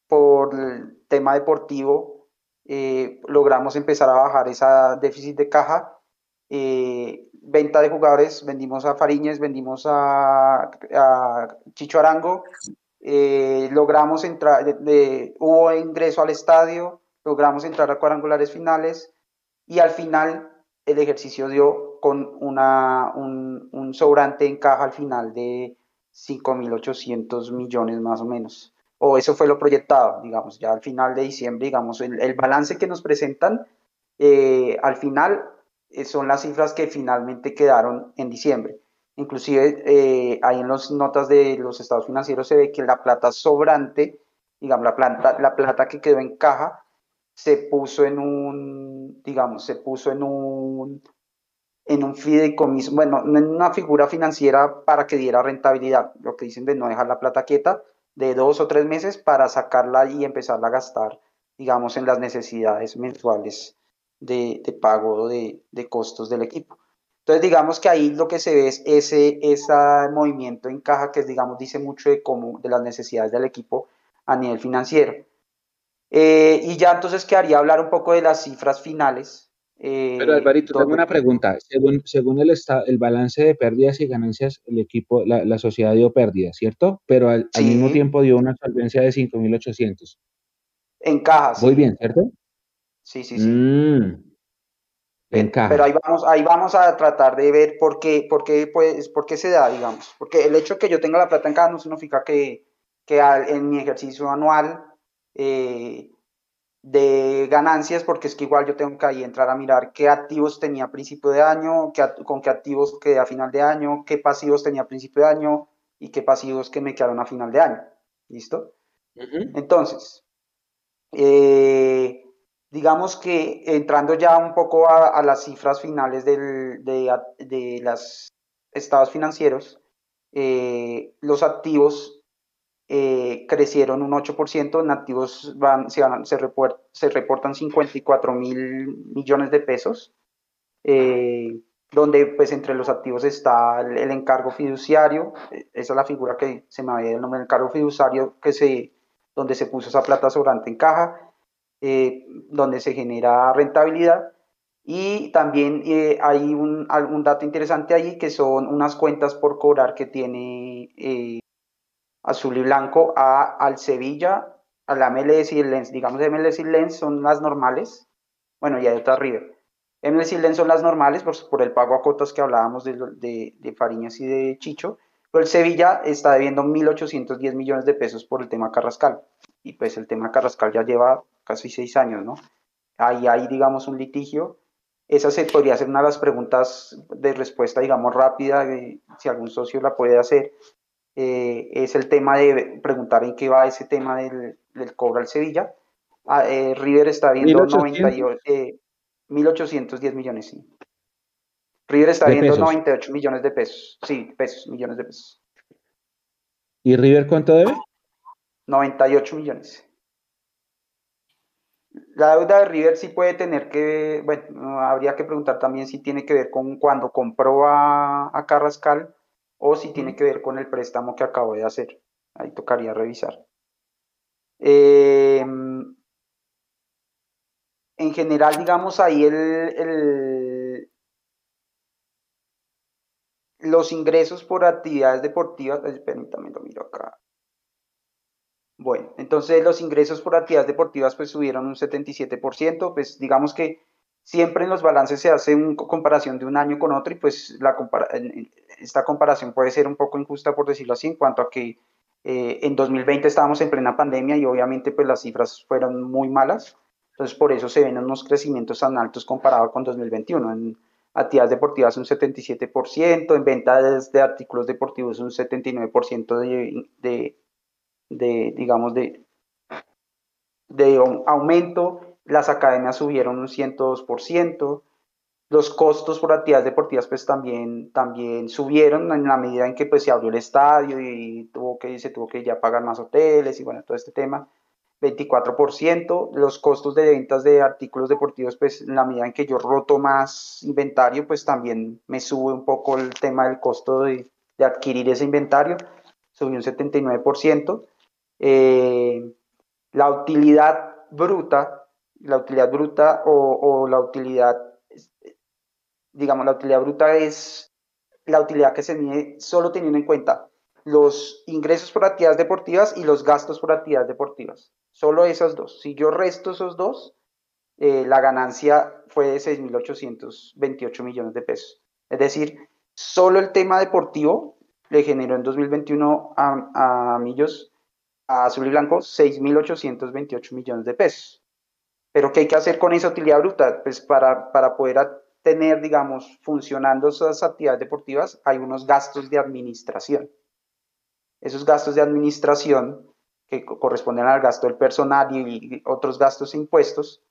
por el tema deportivo eh, logramos empezar a bajar ese déficit de caja. Eh, venta de jugadores, vendimos a Fariñez, vendimos a, Chicho Arango, eh, logramos entrar, de, hubo ingreso al estadio, logramos entrar a cuadrangulares finales y al final el ejercicio dio con una, un, sobrante en caja al final de 5.800 millones más o menos. O eso fue lo proyectado, digamos, ya al final de diciembre, digamos, el, balance que nos presentan eh, al final eh, son las cifras que finalmente quedaron en diciembre. Inclusive eh, ahí en las notas de los estados financieros se ve que la plata sobrante, digamos, la plata, la plata que quedó en caja, se puso en un, digamos, se puso en un, en un fideicomiso, bueno, en una figura financiera para que diera rentabilidad, lo que dicen de no dejar la plata quieta, de dos o tres meses para sacarla y empezarla a gastar, digamos, en las necesidades mensuales de, pago de, de, costos del equipo. Entonces, digamos que ahí lo que se ve es ese, ese movimiento en caja que, digamos, dice mucho de, cómo, de las necesidades del equipo a nivel financiero. Eh, y ya entonces quedaría hablar un poco de las cifras finales. Eh, Pero Alvarito, tengo una pregunta. Según, según el, el balance de pérdidas y ganancias, el equipo, la, la sociedad dio pérdidas, ¿cierto? Pero al, mismo tiempo dio una solvencia de 5.800. En caja, Muy bien, ¿cierto? Sí, sí, sí. Mm. Pero ahí vamos, ahí vamos a tratar de ver por qué, por qué, pues, por qué se da, digamos. Porque el hecho de que yo tenga la plata en caja no significa que, que en mi ejercicio anual eh, de ganancias, porque es que igual yo tengo que ahí entrar a mirar qué activos tenía a principio de año, qué, con qué activos quedé a final de año, qué pasivos tenía a principio de año y qué pasivos que me quedaron a final de año. ¿Listo? Entonces, eh, digamos que entrando ya un poco a, las cifras finales de, de los estados financieros, eh, los activos eh, crecieron un 8%, en activos van, se, se, se reportan 54 mil millones de pesos, eh, donde pues entre los activos está el, encargo fiduciario, esa es la figura que se me había el nombre del encargo fiduciario, que se, donde se puso esa plata sobrante en caja, eh, donde se genera rentabilidad. Y también eh, hay un, algún dato interesante ahí que son unas cuentas por cobrar que tiene eh, Azul y Blanco a, al Sevilla, a MLS y el Lens. Digamos, MLS y Lens son las normales. Bueno, y hay otras River. MLS y Lens son las normales por, por el pago a cotas que hablábamos de, de, de Fariñas y de Chicho. Pero el Sevilla está debiendo 1.810 millones de pesos por el tema Carrascal. Y pues el tema Carrascal ya lleva casi seis años, ¿no? Ahí hay, digamos, un litigio. Esa se podría ser una de las preguntas de respuesta, digamos, rápida, si algún socio la puede hacer. Eh, es el tema de preguntar en qué va ese tema del, del cobro al Sevilla. Ah, eh, River está viendo 1.810 eh, millones, sí. River está viendo 98 millones de pesos. Sí, pesos, millones de pesos. ¿Y River cuánto debe? 98 millones. La deuda de River sí puede tener que, bueno, habría que preguntar también si tiene que ver con cuando compró a, Carrascal o si tiene que ver con el préstamo que acabo de hacer. Ahí tocaría revisar. Em, en general, digamos, ahí el, los ingresos por actividades deportivas, permítame lo miro acá. Bueno, entonces los ingresos por actividades deportivas pues subieron un 77%, pues digamos que siempre en los balances se hace una comparación de un año con otro y pues la esta comparación puede ser un poco injusta por decirlo así en cuanto a que eh, en 2020 estábamos en plena pandemia y obviamente pues las cifras fueron muy malas, entonces por eso se ven unos crecimientos tan altos comparado con 2021. En actividades deportivas un 77%, en ventas de artículos deportivos un 79% de, de digamos, de, de aumento, las academias subieron un 102%, los costos por actividades deportivas pues también, también subieron en la medida en que pues se abrió el estadio y tuvo que, se tuvo que ya pagar más hoteles y bueno, todo este tema. 24%. Los costos de ventas de artículos deportivos, pues en la medida en que yo roto más inventario, pues también me sube un poco el tema del costo de, adquirir ese inventario, subió un 79%. Eh, la utilidad bruta, la utilidad bruta o, la utilidad, digamos, la utilidad bruta es la utilidad que se mide solo teniendo en cuenta los ingresos por actividades deportivas y los gastos por actividades deportivas. Solo esas dos. Si yo resto esos dos, eh, la ganancia fue de 6.828 millones de pesos. Es decir, solo el tema deportivo le generó en 2021 a, a Millos, a Azul y Blanco, 6.828 millones de pesos. Pero ¿qué hay que hacer con esa utilidad bruta? Pues para, para poder tener, digamos, funcionando esas actividades deportivas, hay unos gastos de administración. Esos gastos de administración que corresponden al gasto del personal y otros gastos e impuestos,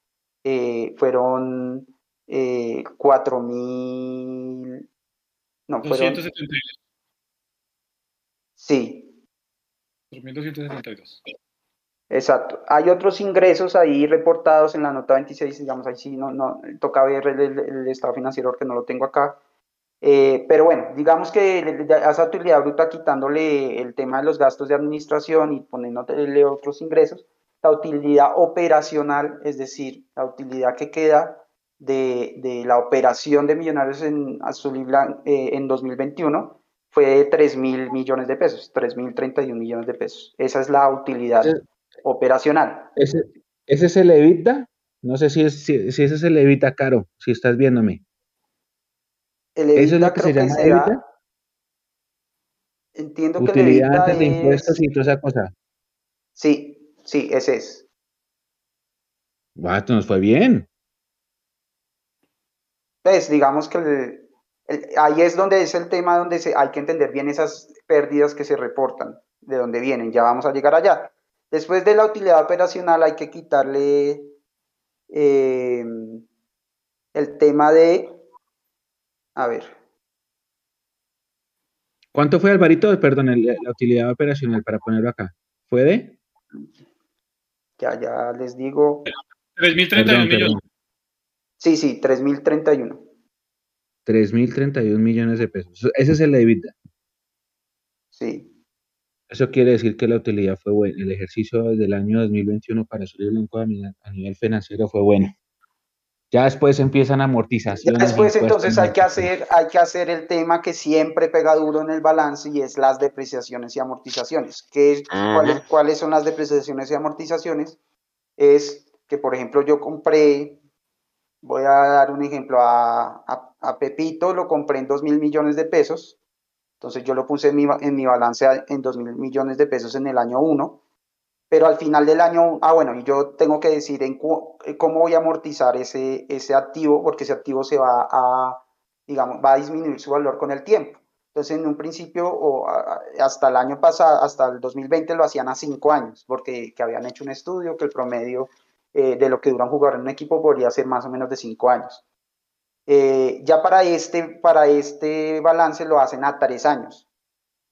eh, fueron eh, 4 mil... No, fueron... Sí. 3.272. Exacto. Hay otros ingresos ahí reportados en la nota 26, digamos, ahí sí no, no toca ver el, estado financiero que no lo tengo acá. Eh, pero bueno, digamos que esa utilidad bruta quitándole el tema de los gastos de administración y poniéndole otros ingresos, la utilidad operacional, es decir, la utilidad que queda de, de la operación de Millonarios en Azul y Blanco, eh, en 2021 fue de 3 mil millones de pesos, 3 mil 31 millones de pesos. Esa es la utilidad operacional. ¿Ese, ese es el EBITDA? No sé si, es, si, si ese es el EBITDA caro, si estás viéndome. ¿Eso es lo que se llama EBITDA? Entiendo que el antes de impuestos y toda esa cosa. Sí, sí, ese es. Bueno, nos fue bien. Pues digamos que ahí es donde es el tema donde se, hay que entender bien esas pérdidas que se reportan, de dónde vienen, ya vamos a llegar allá. Después de la utilidad operacional hay que quitarle eh, el tema de a ver. ¿Cuánto fue, Alvarito? Perdón, la utilidad operacional para ponerlo acá. ¿Fue de? Ya, ya les digo. 3.031 millones. Sí, sí, 3.031. 3.031 millones de pesos. Ese es el EBITDA. Sí. Eso quiere decir que la utilidad fue buena. El ejercicio del año 2021 para subir el a nivel financiero fue bueno. Ya después empiezan amortizaciones. Ya después entonces hay que, hacer, hay que hacer el tema que siempre pega duro en el balance y es las depreciaciones y amortizaciones. ¿Qué, cuáles, son las depreciaciones y amortizaciones? Es que, por ejemplo, yo compré, voy a dar un ejemplo, a, a, Pepito lo compré en 2 mil millones de pesos. Entonces yo lo puse en mi, en mi balance en 2 mil millones de pesos en el año 1 pero al final del año, ah, bueno, y yo tengo que decir en eh, cómo voy a amortizar ese, ese activo, porque ese activo se va a, digamos, va a disminuir su valor con el tiempo. Entonces, en un principio, o hasta el año pasado, hasta el 2020, lo hacían a cinco años, porque que habían hecho un estudio que el promedio eh, de lo que dura un jugador en un equipo podría ser más o menos de cinco años. Eh, ya para este, para este balance lo hacen a tres años.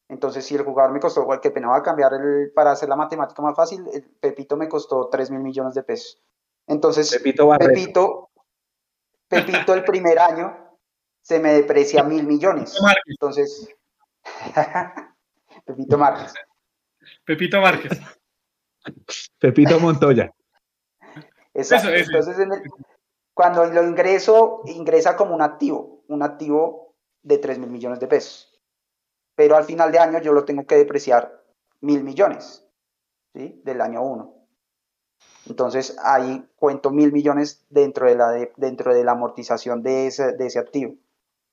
Entonces, si el jugador me costó, que pena va a cambiar el, para hacer la matemática más fácil, el Pepito me costó 3 mil millones de pesos. Entonces, Pepito, Pepito, Pepito el primer año se me deprecia mil millones. Entonces, [laughs] Pepito Márquez. Pepito Márquez. Pepito Montoya. Exacto. Entonces, cuando lo ingreso, ingresa como un activo, un activo de 3 mil millones de pesos pero al final de año yo lo tengo que depreciar mil millones, ¿sí? Del año 1. Entonces ahí cuento mil millones dentro de la, dentro de la amortización de ese, de ese activo.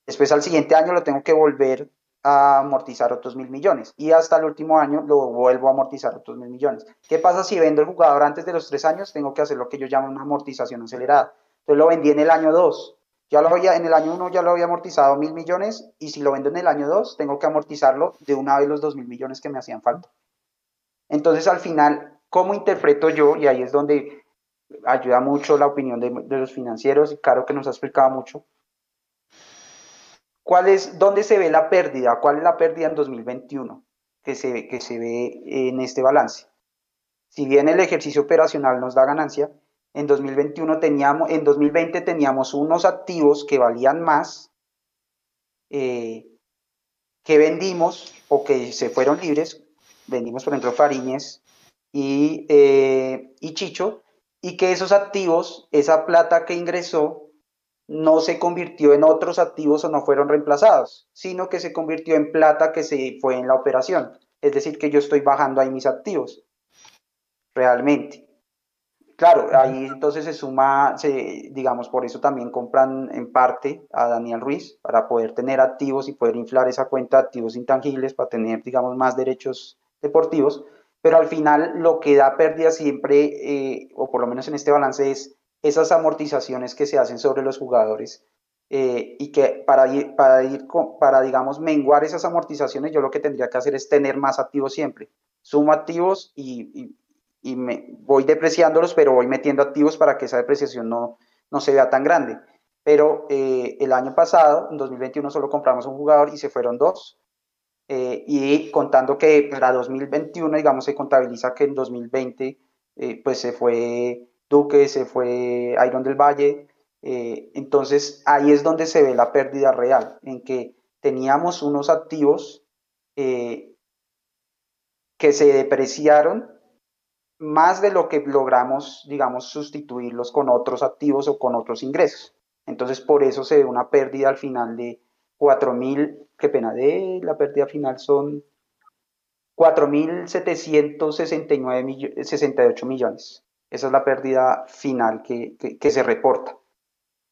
Después al siguiente año lo tengo que volver a amortizar otros mil millones y hasta el último año lo vuelvo a amortizar otros mil millones. ¿Qué pasa si vendo el jugador antes de los tres años? Tengo que hacer lo que yo llamo una amortización acelerada. Entonces lo vendí en el año 2 ya lo había, en el año 1 ya lo había amortizado mil millones y si lo vendo en el año 2 tengo que amortizarlo de una vez los dos mil millones que me hacían falta. Entonces al final, ¿cómo interpreto yo? Y ahí es donde ayuda mucho la opinión de, los financieros y Caro que nos ha explicado mucho. ¿Cuál es, ¿Dónde se ve la pérdida? ¿Cuál es la pérdida en 2021 que se, que se ve en este balance? si bien el ejercicio operacional nos da ganancia, en 2021 teníamos, en 2020 teníamos unos activos que valían más, eh, que vendimos o que se fueron libres, vendimos por ejemplo Fariñez y, eh, y Chicho, y que esos activos, esa plata que ingresó, no se convirtió en otros activos o no fueron reemplazados, sino que se convirtió en plata que se fue en la operación. Es decir, que yo estoy bajando ahí mis activos, realmente. Claro, ahí entonces se suma, se, digamos, por eso también compran en parte a Daniel Ruiz, para poder tener activos y poder inflar esa cuenta de activos intangibles, para tener, digamos, más derechos deportivos, pero al final lo que da pérdida siempre, eh, o por lo menos en este balance, es esas amortizaciones que se hacen sobre los jugadores eh, y que para para ir, para digamos, menguar esas amortizaciones, yo lo que tendría que hacer es tener más activos siempre. Sumo activos y, me, voy depreciándolos, pero voy metiendo activos para que esa depreciación no, no se vea tan grande. Pero eh, el año pasado, en 2021, solo compramos un jugador y se fueron dos. Eh, y contando que para 2021, digamos, se contabiliza que en 2020, pues se fue Duque, se fue Iron del Valle. Eh, entonces ahí es donde se ve la pérdida real, en que teníamos unos activos eh, que se depreciaron más de lo que logramos, digamos, sustituirlos con otros activos o con otros ingresos. Entonces por eso se ve una pérdida al final de 4.000, qué pena, de la pérdida final son 4.769 millones. Esa es la pérdida final que, se reporta.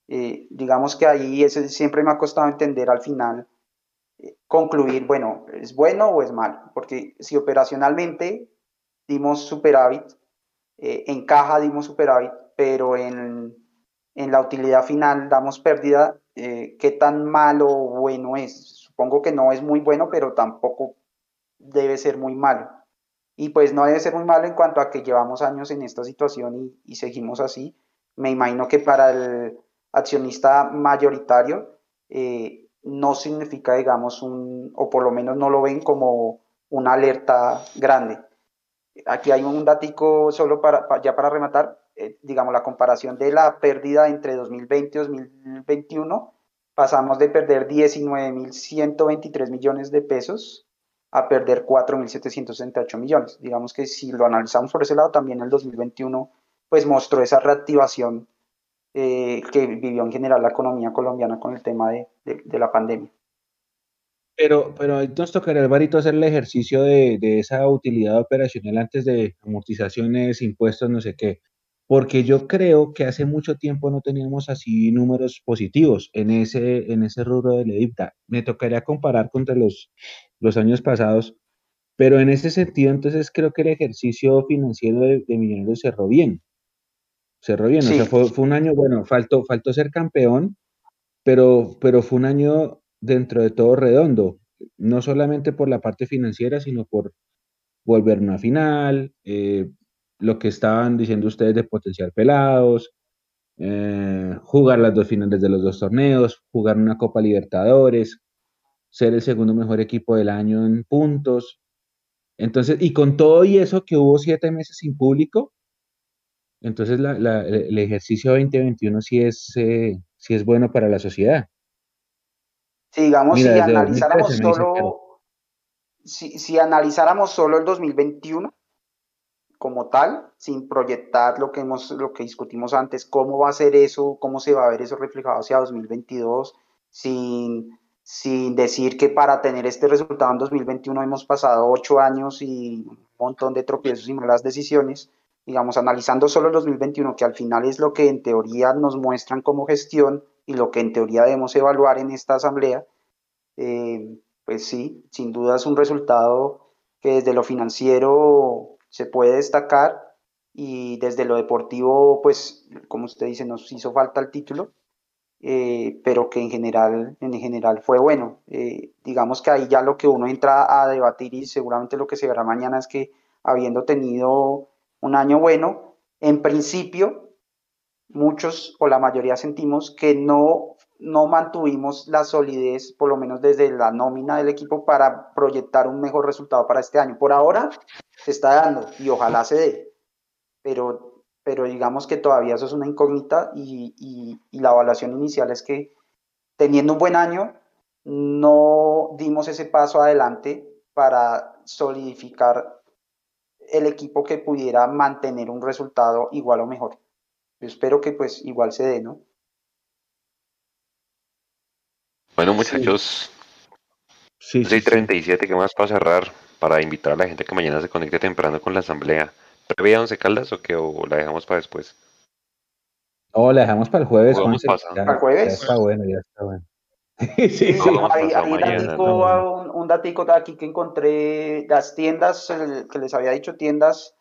Eh, digamos que ahí ese siempre me ha costado entender al final, eh, concluir, bueno, ¿es bueno o es malo? Porque si operacionalmente dimos superávit, eh, en caja dimos superávit, pero en, en, la utilidad final damos pérdida, ¿qué tan malo o bueno es? Supongo que no es muy bueno, pero tampoco debe ser muy malo. Y pues no debe ser muy malo en cuanto a que llevamos años en esta situación y, seguimos así. Me imagino que para el accionista mayoritario eh, no significa, digamos, un, o por lo menos no lo ven como una alerta grande. Aquí hay un datico solo para, ya para rematar, eh, digamos, la comparación de la pérdida entre 2020 y 2021. Pasamos de perder 19.123 millones de pesos a perder 4.768 millones. Digamos que si lo analizamos por ese lado, también el 2021 pues mostró esa reactivación eh, que vivió en general la economía colombiana con el tema de, la pandemia. Pero, pero nos tocaría, Alvarito, hacer el ejercicio de, de, esa utilidad operacional antes de amortizaciones, impuestos, no sé qué. Porque yo creo que hace mucho tiempo no teníamos así números positivos en ese, en ese rubro del EBITDA. Me tocaría comparar contra los los años pasados, pero en ese sentido, entonces creo que el ejercicio financiero de, de Millonarios cerró bien. Cerró bien, o sea, fue, un año, bueno, faltó, faltó ser campeón, pero, pero fue un año dentro de todo redondo, no solamente por la parte financiera, sino por volver a una final, eh, lo que estaban diciendo ustedes de potenciar pelados, eh, jugar las dos finales de los dos torneos, jugar una Copa Libertadores, ser el segundo mejor equipo del año en puntos. Entonces, y con todo y eso que hubo siete meses sin público, entonces el ejercicio 2021 sí es, eh, sí es bueno para la sociedad. Si digamos, si analizáramos solo, si, si analizáramos solo el 2021 como tal, sin proyectar lo que hemos, lo que discutimos antes, cómo va a ser eso, cómo se va a ver eso reflejado hacia 2022, sin sin decir que para tener este resultado en 2021 hemos pasado ocho años y un montón de tropiezos y malas decisiones, digamos, analizando solo el 2021, que al final es lo que en teoría nos muestran como gestión y lo que en teoría debemos evaluar en esta asamblea, eh, pues sí, sin duda es un resultado que desde lo financiero se puede destacar y desde lo deportivo, pues, como usted dice, nos hizo falta el título, eh, pero que en general, en general fue bueno. Eh, digamos que ahí ya lo que uno entra a debatir y seguramente lo que se verá mañana es que habiendo tenido un año bueno, en principio muchos o la mayoría sentimos que no, no mantuvimos la solidez, por lo menos desde la nómina del equipo, para proyectar un mejor resultado para este año. Por ahora, se está dando y ojalá se dé. Pero, pero digamos que todavía eso es una incógnita y, y la evaluación inicial es que teniendo un buen año, no dimos ese paso adelante para solidificar el equipo que pudiera mantener un resultado igual o mejor. Yo espero que pues igual se dé, ¿no? Bueno, muchachos, sí. 37, ¿qué más para cerrar? Para invitar a la gente que mañana se conecte temprano con la asamblea. ¿Prevé 11 Caldas o que o la dejamos para después? No, la dejamos para el jueves. ¿Para el jueves? Ya está bueno, ya está bueno. [laughs] sí, sí. hay, un, datico, aquí que encontré, las tiendas, que les había dicho, tiendas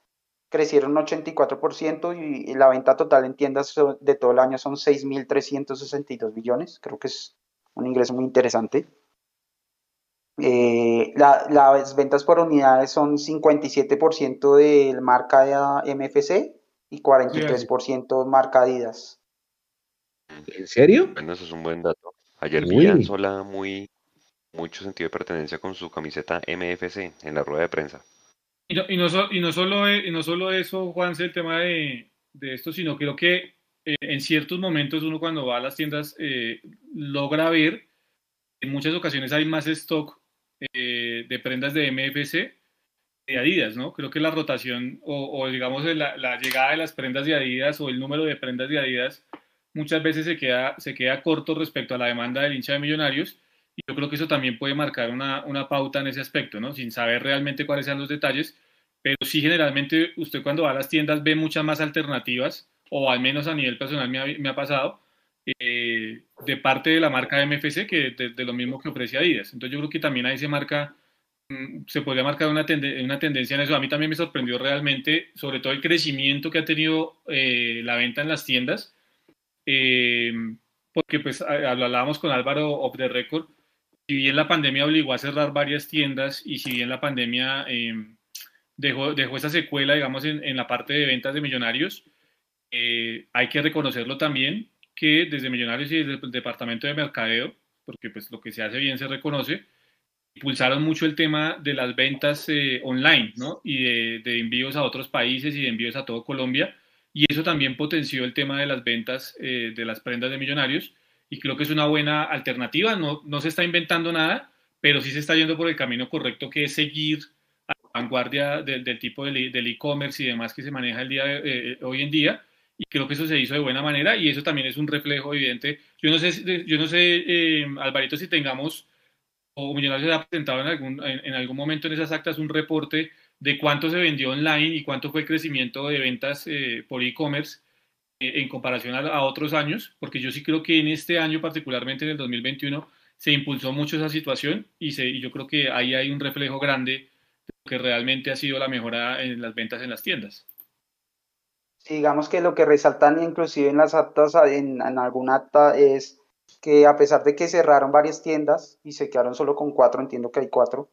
crecieron un 84% y la venta total en tiendas de todo el año son 6.362 billones. Creo que es un ingreso muy interesante. Eh, las ventas por unidades son 57% de marca MFC y 43% marca Adidas. ¿En serio? Bueno, eso es un buen dato. Ayer vi a Sola muy mucho sentido de pertenencia con su camiseta MFC en la rueda de prensa. Y no, y no, solo, y no solo eso, Juanse, el tema de, de esto, sino creo que eh, en ciertos momentos uno cuando va a las tiendas eh, logra ver en muchas ocasiones hay más stock eh, de prendas de MFC de Adidas, ¿no? Creo que la rotación o, digamos la, la, llegada de las prendas de Adidas o el número de prendas de Adidas muchas veces se queda, se queda corto respecto a la demanda del hincha de millonarios yo creo que eso también puede marcar una, una pauta en ese aspecto, ¿no? Sin saber realmente cuáles sean los detalles, pero sí generalmente usted cuando va a las tiendas ve muchas más alternativas o al menos a nivel personal me ha, me ha pasado, eh, de parte de la marca MFC que de, lo mismo que ofrece Adidas. Entonces yo creo que también ahí se marca, mm, se podría marcar una, una tendencia en eso. A mí también me sorprendió realmente, sobre todo el crecimiento que ha tenido eh, la venta en las tiendas, eh, porque pues hablábamos con Álvaro of the Record, si bien la pandemia obligó a cerrar varias tiendas y si bien la pandemia dejó, dejó esa secuela, digamos, en, en la parte de ventas de millonarios, eh, hay que reconocerlo también que desde Millonarios y desde el Departamento de Mercadeo, porque pues lo que se hace bien se reconoce, impulsaron mucho el tema de las ventas eh, online, ¿no? Y de, envíos a otros países y de envíos a todo Colombia. Y eso también potenció el tema de las ventas eh, de las prendas de Millonarios. Y creo que es una buena alternativa. No, no se está inventando nada, pero sí se está yendo por el camino correcto, que es seguir a la vanguardia del, tipo del e-commerce y demás que se maneja el día, hoy en día y creo que eso se hizo de buena manera y eso también es un reflejo evidente. Yo no sé, yo no sé eh, Alvarito, si tengamos o Millonarios ha presentado en algún, en, algún momento en esas actas un reporte de cuánto se vendió online y cuánto fue el crecimiento de ventas eh, por e-commerce eh, en comparación a, otros años, porque yo sí creo que en este año, particularmente en el 2021, se impulsó mucho esa situación y, se, yo creo que ahí hay un reflejo grande de lo que realmente ha sido la mejora en las ventas en las tiendas. Digamos que lo que resaltan inclusive en las actas, en, en algún acta, es que a pesar de que cerraron varias tiendas y se quedaron solo con cuatro, entiendo que hay cuatro,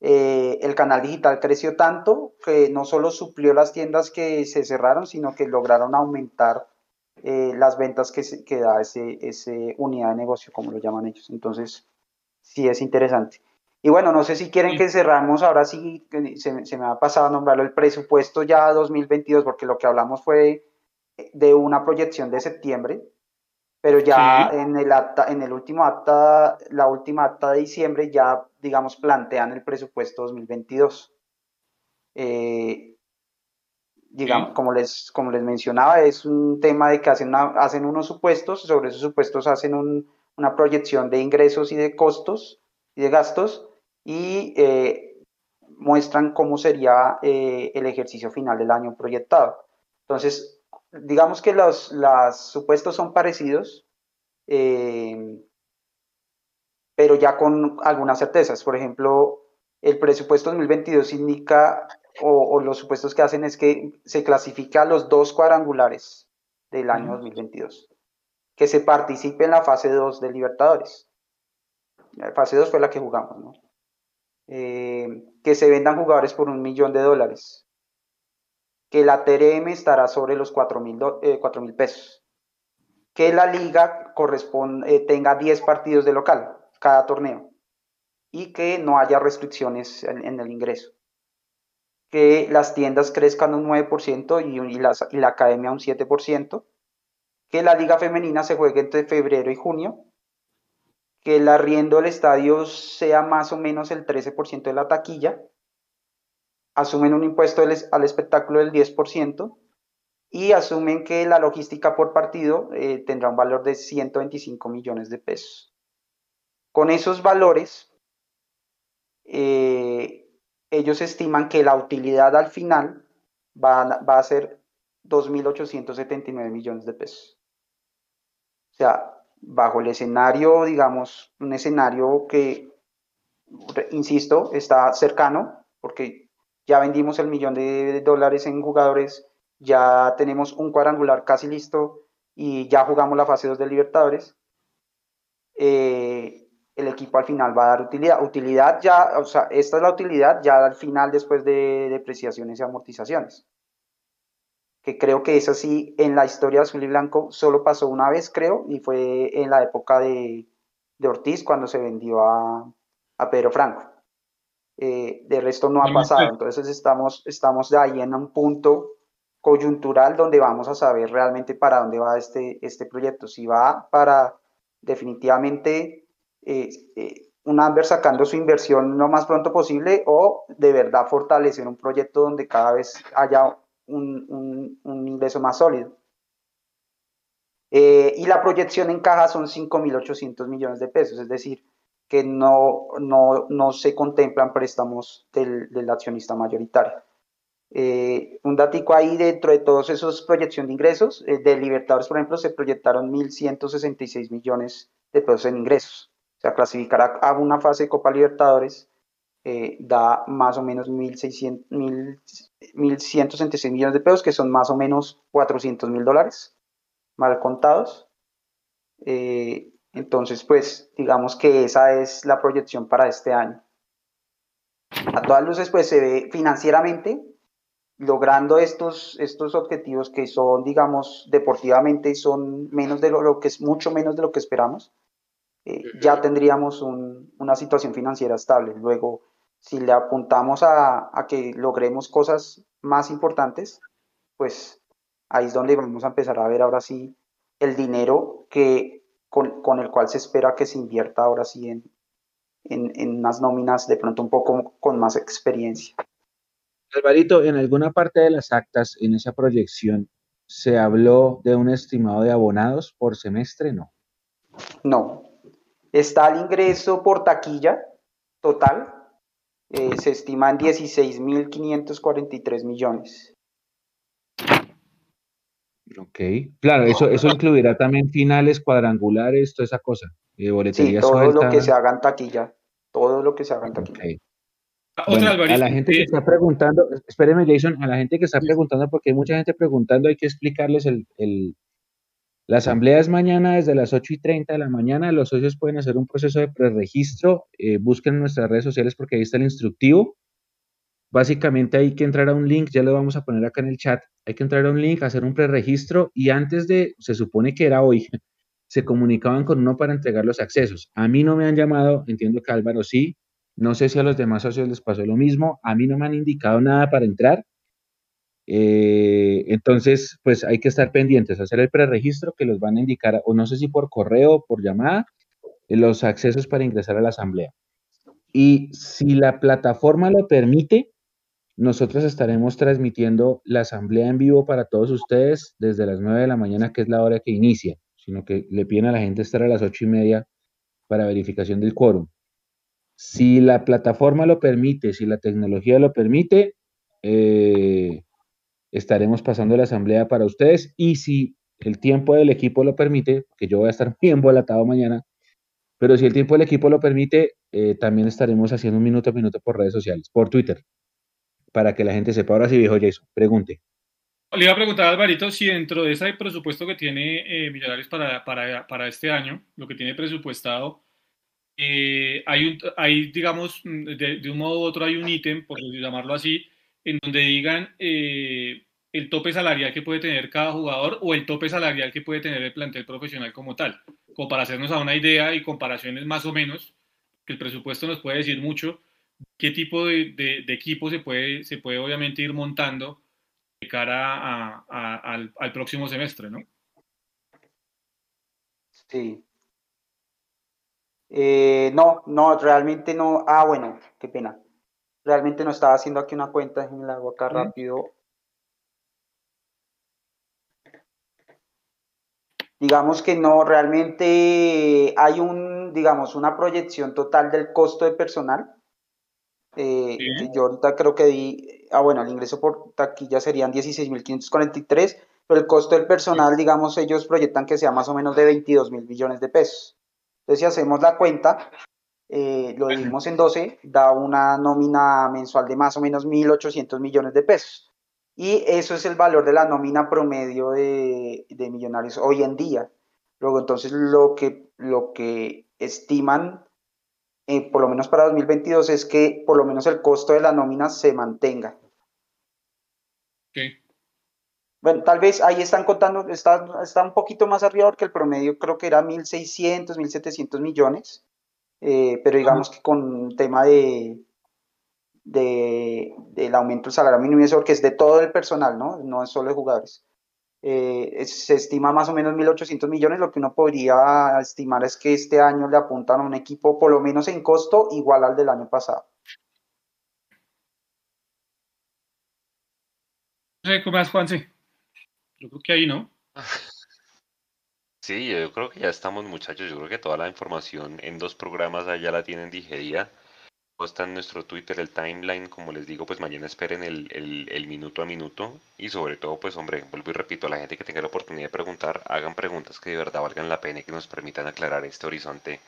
eh, el canal digital creció tanto que no solo suplió las tiendas que se cerraron, sino que lograron aumentar eh, las ventas que, que da ese, ese unidad de negocio, como lo llaman ellos. Entonces, sí es interesante. Y bueno, no sé si quieren que cerramos, ahora sí, se, se, me ha pasado a nombrarlo el presupuesto ya 2022, porque lo que hablamos fue de una proyección de septiembre, pero ya en, el acta, en el último acta, la última acta de diciembre, ya, digamos, plantean el presupuesto 2022. Eh, digamos, como, les, como les mencionaba, es un tema de que hacen, hacen unos supuestos, sobre esos supuestos hacen un, una proyección de ingresos y de costos y de gastos, y eh, muestran cómo sería eh, el ejercicio final del año proyectado. Entonces, digamos que los, supuestos son parecidos, eh, pero ya con algunas certezas. Por ejemplo, el presupuesto 2022 indica, o, los supuestos que hacen es que se clasifica los dos cuadrangulares del año 2022, que se participe en la fase 2 de Libertadores. La fase 2 fue la que jugamos, ¿no? Eh, que se vendan jugadores por un millón de dólares, que la TRM estará sobre los 4 mil eh, pesos, que la liga corresponde, eh, tenga 10 partidos de local cada torneo y que no haya restricciones en, el ingreso, que las tiendas crezcan un 9% y, y, la academia un 7%, que la liga femenina se juegue entre febrero y junio, que el arriendo del estadio sea más o menos el 13% de la taquilla, asumen un impuesto al espectáculo del 10% y asumen que la logística por partido eh, tendrá un valor de 125 millones de pesos. Con esos valores, eh, ellos estiman que la utilidad al final va, va a ser 2.879 millones de pesos. O sea, bajo el escenario, digamos, un escenario que, insisto, está cercano, porque ya vendimos el millón de dólares en jugadores, ya tenemos un cuadrangular casi listo y ya jugamos la fase 2 de Libertadores. Eh, el equipo al final va a dar utilidad. Utilidad ya, o sea, esta es la utilidad ya al final después de depreciaciones y amortizaciones que creo que es así en la historia de azul y blanco solo pasó una vez, creo, y fue en la época de, Ortiz cuando se vendió a, Pedro Franco. Eh, de resto no ha pasado, entonces estamos, estamos de ahí en un punto coyuntural donde vamos a saber realmente para dónde va este, este proyecto, si va para definitivamente eh, eh, un Amber sacando su inversión lo más pronto posible o de verdad fortalecer un proyecto donde cada vez haya un, ingreso más sólido. Eh, y la proyección en caja son 5.800 millones de pesos, es decir, que no, no, se contemplan préstamos del, accionista mayoritario. Un datico ahí dentro de todos esos proyección de ingresos, de Libertadores, por ejemplo, se proyectaron 1.166 millones de pesos en ingresos. Sea, clasificar a una fase de Copa Libertadores eh, da más o menos 1.166 millones de pesos, que son más o menos 400 mil dólares, mal contados. Eh, entonces, pues, digamos que esa es la proyección para este año. A todas luces, pues, se ve financieramente logrando estos, estos objetivos que son, digamos, deportivamente son menos de lo, que es mucho menos de lo que esperamos. Eh, ya tendríamos una situación financiera estable. Luego, si le apuntamos a, que logremos cosas más importantes, pues ahí es donde vamos a empezar a ver ahora sí el dinero que, con, el cual se espera que se invierta ahora sí en, en, unas nóminas de pronto un poco con más experiencia. Alvarito, en alguna parte de las actas, en esa proyección, ¿se habló de un estimado de abonados por semestre? No. No. Está el ingreso por taquilla total, eh, se estiman 16.543 millones. Ok, claro, eso, eso incluirá también finales cuadrangulares, toda esa cosa, eh, boletería sí, todo lo que se haga en taquilla, todo lo que se haga en taquilla. a la gente que eh, está preguntando, espéreme Jason, a la gente que está preguntando, porque hay mucha gente preguntando, hay que explicarles el, la asamblea es mañana desde las 8 y 30 de la mañana. Los socios pueden hacer un proceso de preregistro. Eh, busquen en nuestras redes sociales porque ahí está el instructivo. Básicamente hay que entrar a un link, ya lo vamos a poner acá en el chat. Hay que entrar a un link, hacer un preregistro y antes de, se supone que era hoy, [laughs] se comunicaban con uno para entregar los accesos. A mí no me han llamado, entiendo que Álvaro sí. No sé si a los demás socios les pasó lo mismo. A mí no me han indicado nada para entrar. Eh, entonces, pues hay que estar pendientes, hacer el preregistro que los van a indicar, o no sé si por correo por llamada, los accesos para ingresar a la asamblea. Y si la plataforma lo permite, nosotros estaremos transmitiendo la asamblea en vivo para todos ustedes desde las 9 de la mañana, que es la hora que inicia, sino que le piden a la gente estar a las 8 y media para verificación del quórum. Si la plataforma lo permite, si la tecnología lo permite, eh, estaremos pasando la asamblea para ustedes y si el tiempo del equipo lo permite, que yo voy a estar [laughs] muy embolatado mañana, pero si el tiempo del equipo lo permite, eh, también estaremos haciendo un minuto a minuto por redes sociales, por Twitter, para que la gente sepa. Ahora sí, viejo Jason, pregunte. Le iba a preguntar a Alvarito si dentro de ese presupuesto que tiene eh, Millonarios para, para, este año, lo que tiene presupuestado, eh, hay, un, hay, digamos, de, de, un modo u otro hay un ítem, por llamarlo así, en donde digan eh, el tope salarial que puede tener cada jugador o el tope salarial que puede tener el plantel profesional como tal, como para hacernos a una idea y comparaciones más o menos, que el presupuesto nos puede decir mucho qué tipo de, equipo se puede, se puede obviamente ir montando de cara al, al, próximo semestre, ¿no? Sí. Eh, no, no, realmente no. Ah, bueno, qué pena. Realmente no estaba haciendo aquí una cuenta en el agua acá rápido. Digamos que no, realmente hay un, digamos, una proyección total del costo de personal. Eh, yo ahorita creo que di, ah, bueno, el ingreso por taquilla serían 16.543, pero el costo del personal, digamos, ellos proyectan que sea más o menos de 22 mil millones de pesos. Entonces, si hacemos la cuenta, eh, lo dividimos en 12, da una nómina mensual de más o menos 1.800 millones de pesos. Y eso es el valor de la nómina promedio de, millonarios hoy en día. Luego, entonces, lo que, lo que estiman, eh, por lo menos para 2022, es que por lo menos el costo de la nómina se mantenga. Bueno, tal vez ahí están contando, está, está un poquito más arriba porque el promedio creo que era 1.600, 1.700 millones, eh, pero digamos que con un tema de, de, del aumento del salario mínimo y eso, porque es de todo el personal, ¿no? No es solo de jugadores. Eh, se estima más o menos 1.800 millones, lo que uno podría estimar es que este año le apuntan a un equipo, por lo menos en costo, igual al del año pasado. ¿Cómo más, Juanse? Yo creo que ahí no. [laughs] Sí, yo creo que ya estamos muchachos, yo creo que toda la información en dos programas allá la tienen digerida. Está en nuestro Twitter el timeline, como les digo, pues mañana esperen el, el, minuto a minuto y sobre todo, pues hombre, vuelvo y repito, a la gente que tenga la oportunidad de preguntar, hagan preguntas que de verdad valgan la pena y que nos permitan aclarar este horizonte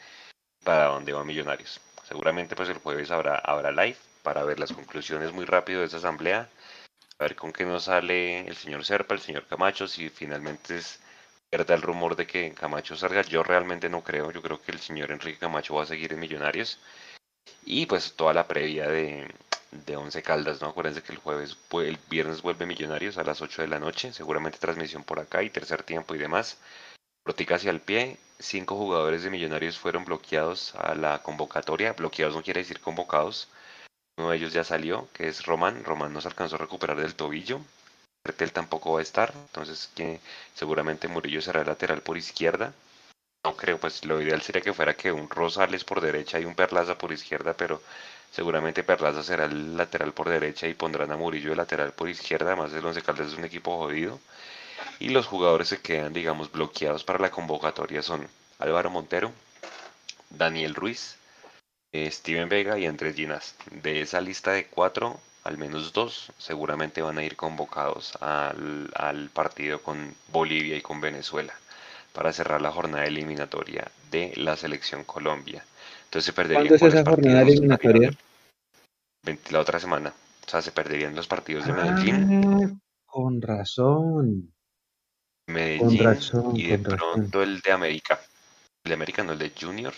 para dónde va Millonarios. Seguramente pues el jueves habrá, habrá live para ver las conclusiones muy rápido de esa asamblea a ver con qué nos sale el señor Serpa, el señor Camacho, si finalmente es verdad el rumor de que Camacho salga. Yo realmente no creo, yo creo que el señor Enrique Camacho va a seguir en Millonarios. Y pues toda la previa de, de Once Caldas, ¿no? Acuérdense que el jueves, el viernes vuelve Millonarios a las 8 de la noche, seguramente transmisión por acá y tercer tiempo y demás. Protica hacia el pie, cinco jugadores de Millonarios fueron bloqueados a la convocatoria. Bloqueados no quiere decir convocados. Uno de ellos ya salió, que es Román. Román no se alcanzó a recuperar del tobillo. Tampoco va a estar. Entonces que seguramente Murillo será lateral por izquierda. No creo, pues lo ideal sería que fuera que un Rosales por derecha y un Perlaza por izquierda, pero seguramente Perlaza será el lateral por derecha y pondrán a Murillo de lateral por izquierda. Además el Once Caldas es un equipo jodido. Y los jugadores se quedan, digamos, bloqueados para la convocatoria son Álvaro Montero, Daniel Ruiz, eh, Steven Vega y Andrés Ginas. De esa lista de cuatro, al menos dos seguramente van a ir convocados al, partido con Bolivia y con Venezuela para cerrar la jornada eliminatoria de la selección Colombia. Entonces se perderían ¿Cuándo es esa jornada eliminatoria? La otra semana. O sea, se perderían los partidos de Medellín. Ah, con razón. Medellín con razón, y de pronto el de América. El de América no el de Junior.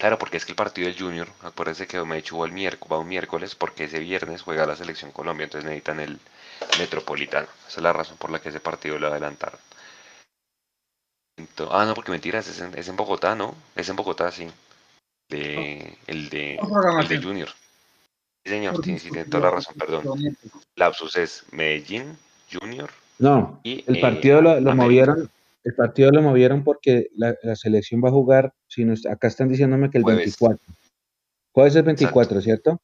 Claro, porque es que el partido del Junior, acuérdense que me va el miércoles, va un miércoles porque ese viernes juega la selección Colombia, entonces necesitan el Metropolitano. Esa es la razón por la que ese partido lo adelantaron. ah, no, porque mentiras, es en, es en, Bogotá, ¿no? Es en Bogotá, sí. De, el, de, el de Junior. Sí, señor, sí, sí, tiene toda la razón, perdón. Lapsus es Medellín, Junior. No, y, el partido lo, lo movieron el partido lo movieron porque la, selección va a jugar, si no, acá están diciéndome que el 24. Jueves es 24, ¿cierto?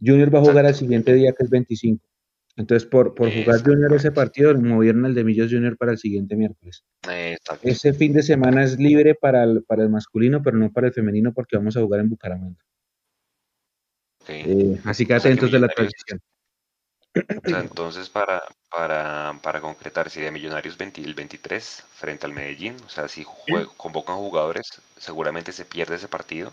Junior va a jugar al siguiente día que es 25. Entonces, por, por jugar Junior ese partido, movieron el de Millos Junior para el siguiente miércoles. Ese fin de semana es libre para el, para el masculino, pero no para el femenino porque vamos a jugar en Bucaramanga. Eh, así que atentos de la transición [clears throat] entonces, para, para, para concretar, sería Millonarios el 23 frente al Medellín. O sea, si convocan jugadores, seguramente se pierde ese partido.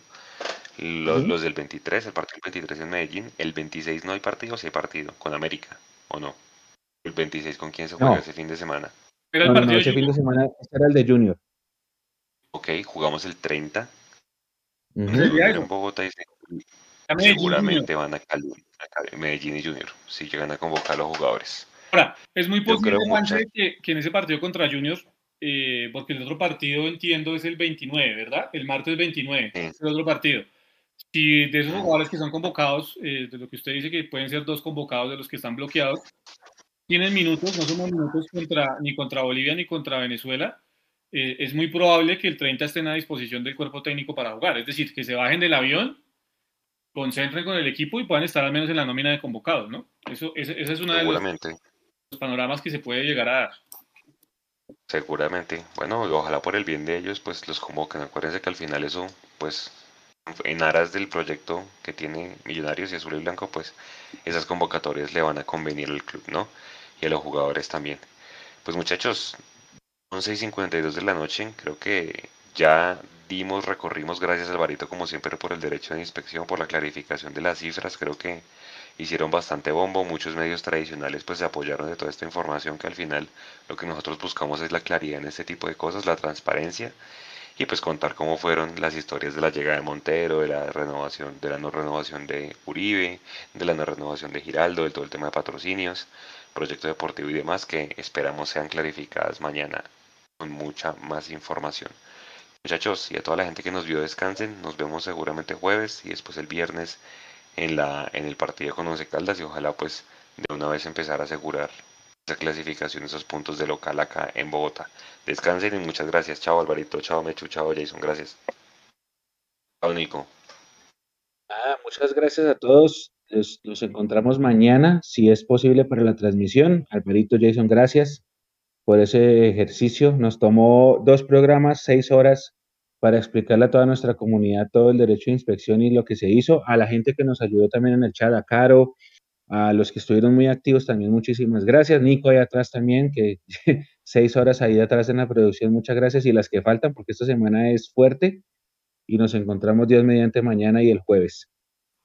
Los, los, del 23, el partido del 23 en Medellín. El 26 no hay partido, si hay partido con América, ¿o no? El 26 con quién se juega ese fin de semana. Pero el partido ese fin de semana era el de Junior. Ok, jugamos el 30. En Bogotá y seguramente van a Cali. Medellín y Junior, si llegan a convocar a los jugadores. Ahora, es muy posible, que, que, en ese partido contra Junior, eh, porque el otro partido entiendo es el 29, ¿verdad? El martes 29, es el otro partido. Si de esos jugadores que son convocados, eh, de lo que usted dice que pueden ser dos convocados de los que están bloqueados, tienen minutos, no somos minutos contra, ni contra Bolivia ni contra Venezuela, eh, es muy probable que el 30 estén a disposición del cuerpo técnico para jugar. Es decir, que se bajen del avión, concentren con el equipo y puedan estar al menos en la nómina de convocados, ¿no? Eso, es una de los panoramas que se puede llegar a dar. Seguramente. Bueno, ojalá por el bien de ellos, pues los convoquen. Acuérdense que al final eso, pues, en aras del proyecto que tiene Millonarios y Azul y Blanco, pues esas convocatorias le van a convenir al club, ¿no? Y a los jugadores también. Pues muchachos, 11 y 52 de la noche, creo que ya dimos, recorrimos, gracias Alvarito como siempre por el derecho de inspección, por la clarificación de las cifras, creo que hicieron bastante bombo, muchos medios tradicionales pues se apoyaron de toda esta información que al final lo que nosotros buscamos es la claridad en este tipo de cosas, la transparencia y pues contar cómo fueron las historias de la llegada de Montero, de la renovación, de la no renovación de Uribe, de la no renovación de Giraldo, de todo el tema de patrocinios, proyecto deportivo y demás que esperamos sean clarificadas mañana con mucha más información. Muchachos y a toda la gente que nos vio descansen, nos vemos seguramente jueves y después el viernes en, la, en el partido con Once Caldas y ojalá pues de una vez empezar a asegurar esa clasificación, esos puntos de local acá en Bogotá. Descansen y muchas gracias. Chao Alvarito, chao Mechu, chao Jason, gracias. Chao Nico. Ah, muchas gracias a todos. Nos, encontramos mañana, si es posible, para la transmisión. Alvarito, Jason, gracias por ese ejercicio. Nos tomó dos programas, seis horas para explicarle a toda nuestra comunidad todo el derecho de inspección y lo que se hizo, a la gente que nos ayudó también en el chat, a Caro, a los que estuvieron muy activos también, muchísimas gracias. Nico ahí atrás también, que [laughs] seis horas ahí atrás en la producción, muchas gracias. Y las que faltan, porque esta semana es fuerte y nos encontramos Dios mediante mañana y el jueves.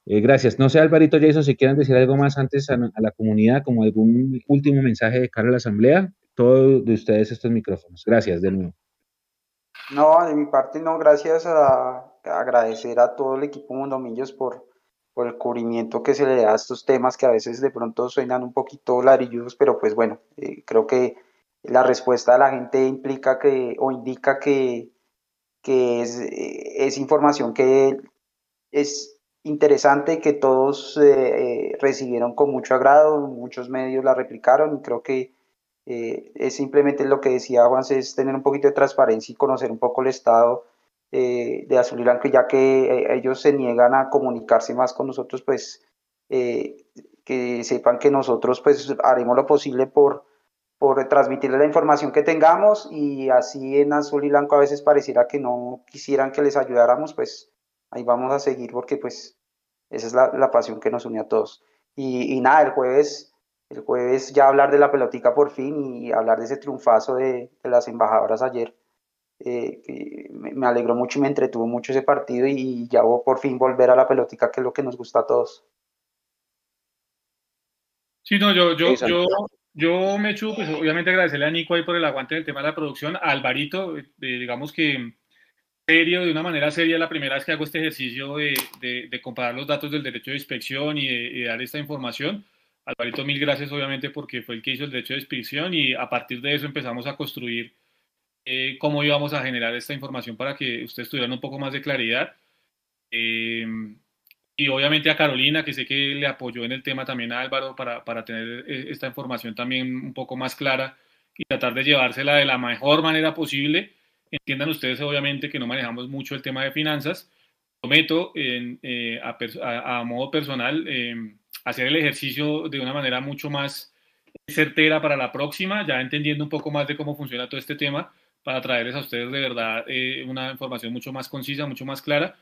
Eh, gracias. No sé, Alvarito Jason, si quieren decir algo más antes a, la comunidad, como algún último mensaje de cara a la asamblea, todos de ustedes estos micrófonos. Gracias de nuevo. No, de mi parte no, gracias a, agradecer a todo el equipo Mundomillos por, por el cubrimiento que se le da a estos temas que a veces de pronto suenan un poquito larilludos, pero pues bueno, eh, creo que la respuesta de la gente implica que o indica que, que es, eh, es información que es interesante, que todos eh, recibieron con mucho agrado, muchos medios la replicaron y creo que eh, es simplemente lo que decía Juan, es tener un poquito de transparencia y conocer un poco el estado eh, de Azul y Blanco, ya que eh, ellos se niegan a comunicarse más con nosotros, pues que sepan que nosotros pues haremos lo posible por, por transmitirles la información que tengamos y así en Azul y Blanco a veces pareciera que no quisieran que les ayudáramos, pues ahí vamos a seguir porque pues esa es la, la pasión que nos une a todos. Y, y nada, el jueves el jueves ya hablar de la pelotica por fin y hablar de ese triunfazo de, las embajadoras ayer. Eh, me, alegró mucho y me entretuvo mucho ese partido y ya por fin volver a la pelotica que es lo que nos gusta a todos. Sí, no, yo, yo, yo, yo me echo, pues obviamente agradecerle a Nico ahí por el aguante del tema de la producción, a Alvarito, eh, digamos que serio, de una manera seria, la primera vez que hago este ejercicio de, de, comparar los datos del derecho de inspección y de dar esta información Alvarito, mil gracias obviamente porque fue el que hizo el derecho de inscripción y a partir de eso empezamos a construir eh, cómo íbamos a generar esta información para que ustedes tuvieran un poco más de claridad. Eh, y obviamente a Carolina, que sé que le apoyó en el tema también a Álvaro para, para tener eh, esta información también un poco más clara y tratar de llevársela de la mejor manera posible. Entiendan ustedes obviamente que no manejamos mucho el tema de finanzas. Prometo en, a, a, modo personal hacer el ejercicio de una manera mucho más certera para la próxima, ya entendiendo un poco más de cómo funciona todo este tema, para traerles a ustedes de verdad eh, una información mucho más concisa, mucho más clara.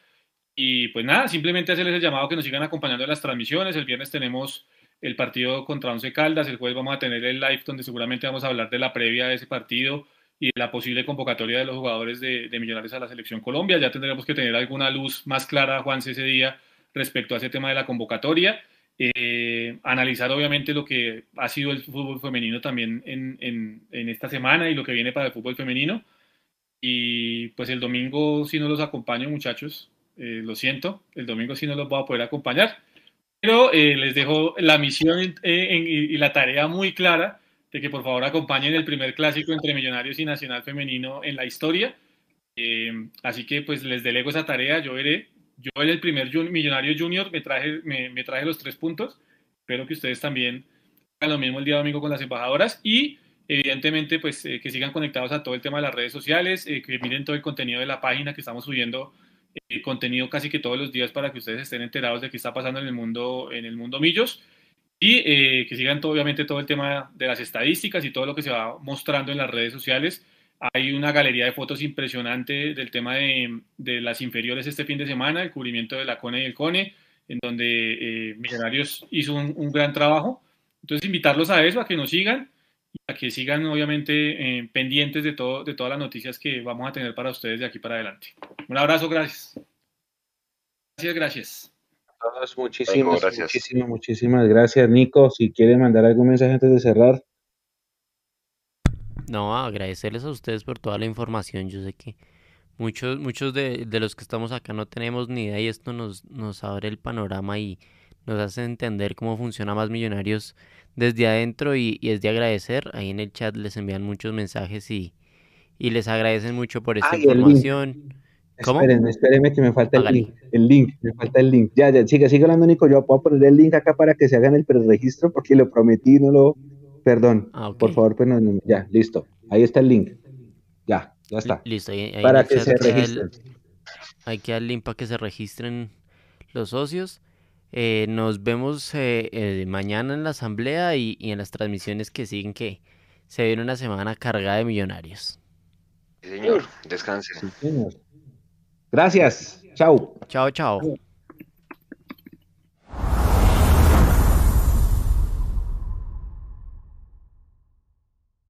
Y pues nada, simplemente hacerles el llamado que nos sigan acompañando en las transmisiones. El viernes tenemos el partido contra Once Caldas, el jueves vamos a tener el live donde seguramente vamos a hablar de la previa de ese partido y de la posible convocatoria de los jugadores de, de Millonarios a la selección Colombia. Ya tendremos que tener alguna luz más clara, Juan, ese día respecto a ese tema de la convocatoria. Eh, analizar obviamente lo que ha sido el fútbol femenino también en, esta semana y lo que viene para el fútbol femenino. Y pues el domingo si no los acompaño muchachos, eh, lo siento, el domingo si no los voy a poder acompañar, pero eh, les dejo la misión y la tarea muy clara de que por favor acompañen el primer clásico entre Millonarios y Nacional Femenino en la historia. así que pues les delego esa tarea, yo veré Yo en el primer Millonario Junior me traje, me, traje los tres puntos. Espero que ustedes también hagan lo mismo el día domingo con las embajadoras y evidentemente pues eh, que sigan conectados a todo el tema de las redes sociales, eh, que miren todo el contenido de la página que estamos subiendo eh, contenido casi que todos los días para que ustedes estén enterados de qué está pasando en el mundo en el mundo Millos y que sigan obviamente todo el tema de las estadísticas y todo lo que se va mostrando en las redes sociales hay una galería de fotos impresionante del tema de, las inferiores este fin de semana, el cubrimiento de la CONE y el CONE, en donde eh, Millonarios hizo un, gran trabajo. Entonces, invitarlos a eso, a que nos sigan y a que sigan, obviamente, eh, pendientes de, todo, de todas las noticias que vamos a tener para ustedes de aquí para adelante. Un abrazo, gracias. Gracias, gracias. Todos, muchísimas, gracias. muchísimas, muchísimas gracias, Nico. Si quiere mandar algún mensaje antes de cerrar. No, agradecerles a ustedes por toda la información. Yo sé que muchos, muchos de, los que estamos acá no tenemos ni idea y esto nos, nos abre el panorama y nos hace entender cómo funciona más Millonarios desde adentro y, es de agradecer. Ahí en el chat les envían muchos mensajes y, y les agradecen mucho por esta información. ¿Cómo? Esperen, espérenme que me falta el link, el link, me falta el link. Ya, ya, sigue, sigue hablando Nico, yo puedo poner el link acá para que se hagan el preregistro porque lo prometí, no lo, Perdón, ah, por favor, pues ya, listo. Ahí está el link. Ya, ya está. Listo, ahí, para que se registren. Hay que dar el link para que se registren los socios. Eh, nos vemos eh, eh, mañana en la asamblea y, en las transmisiones que siguen que se viene una semana cargada de millonarios. Sí, señor, descanse. Gracias. Chao. Chao, chao.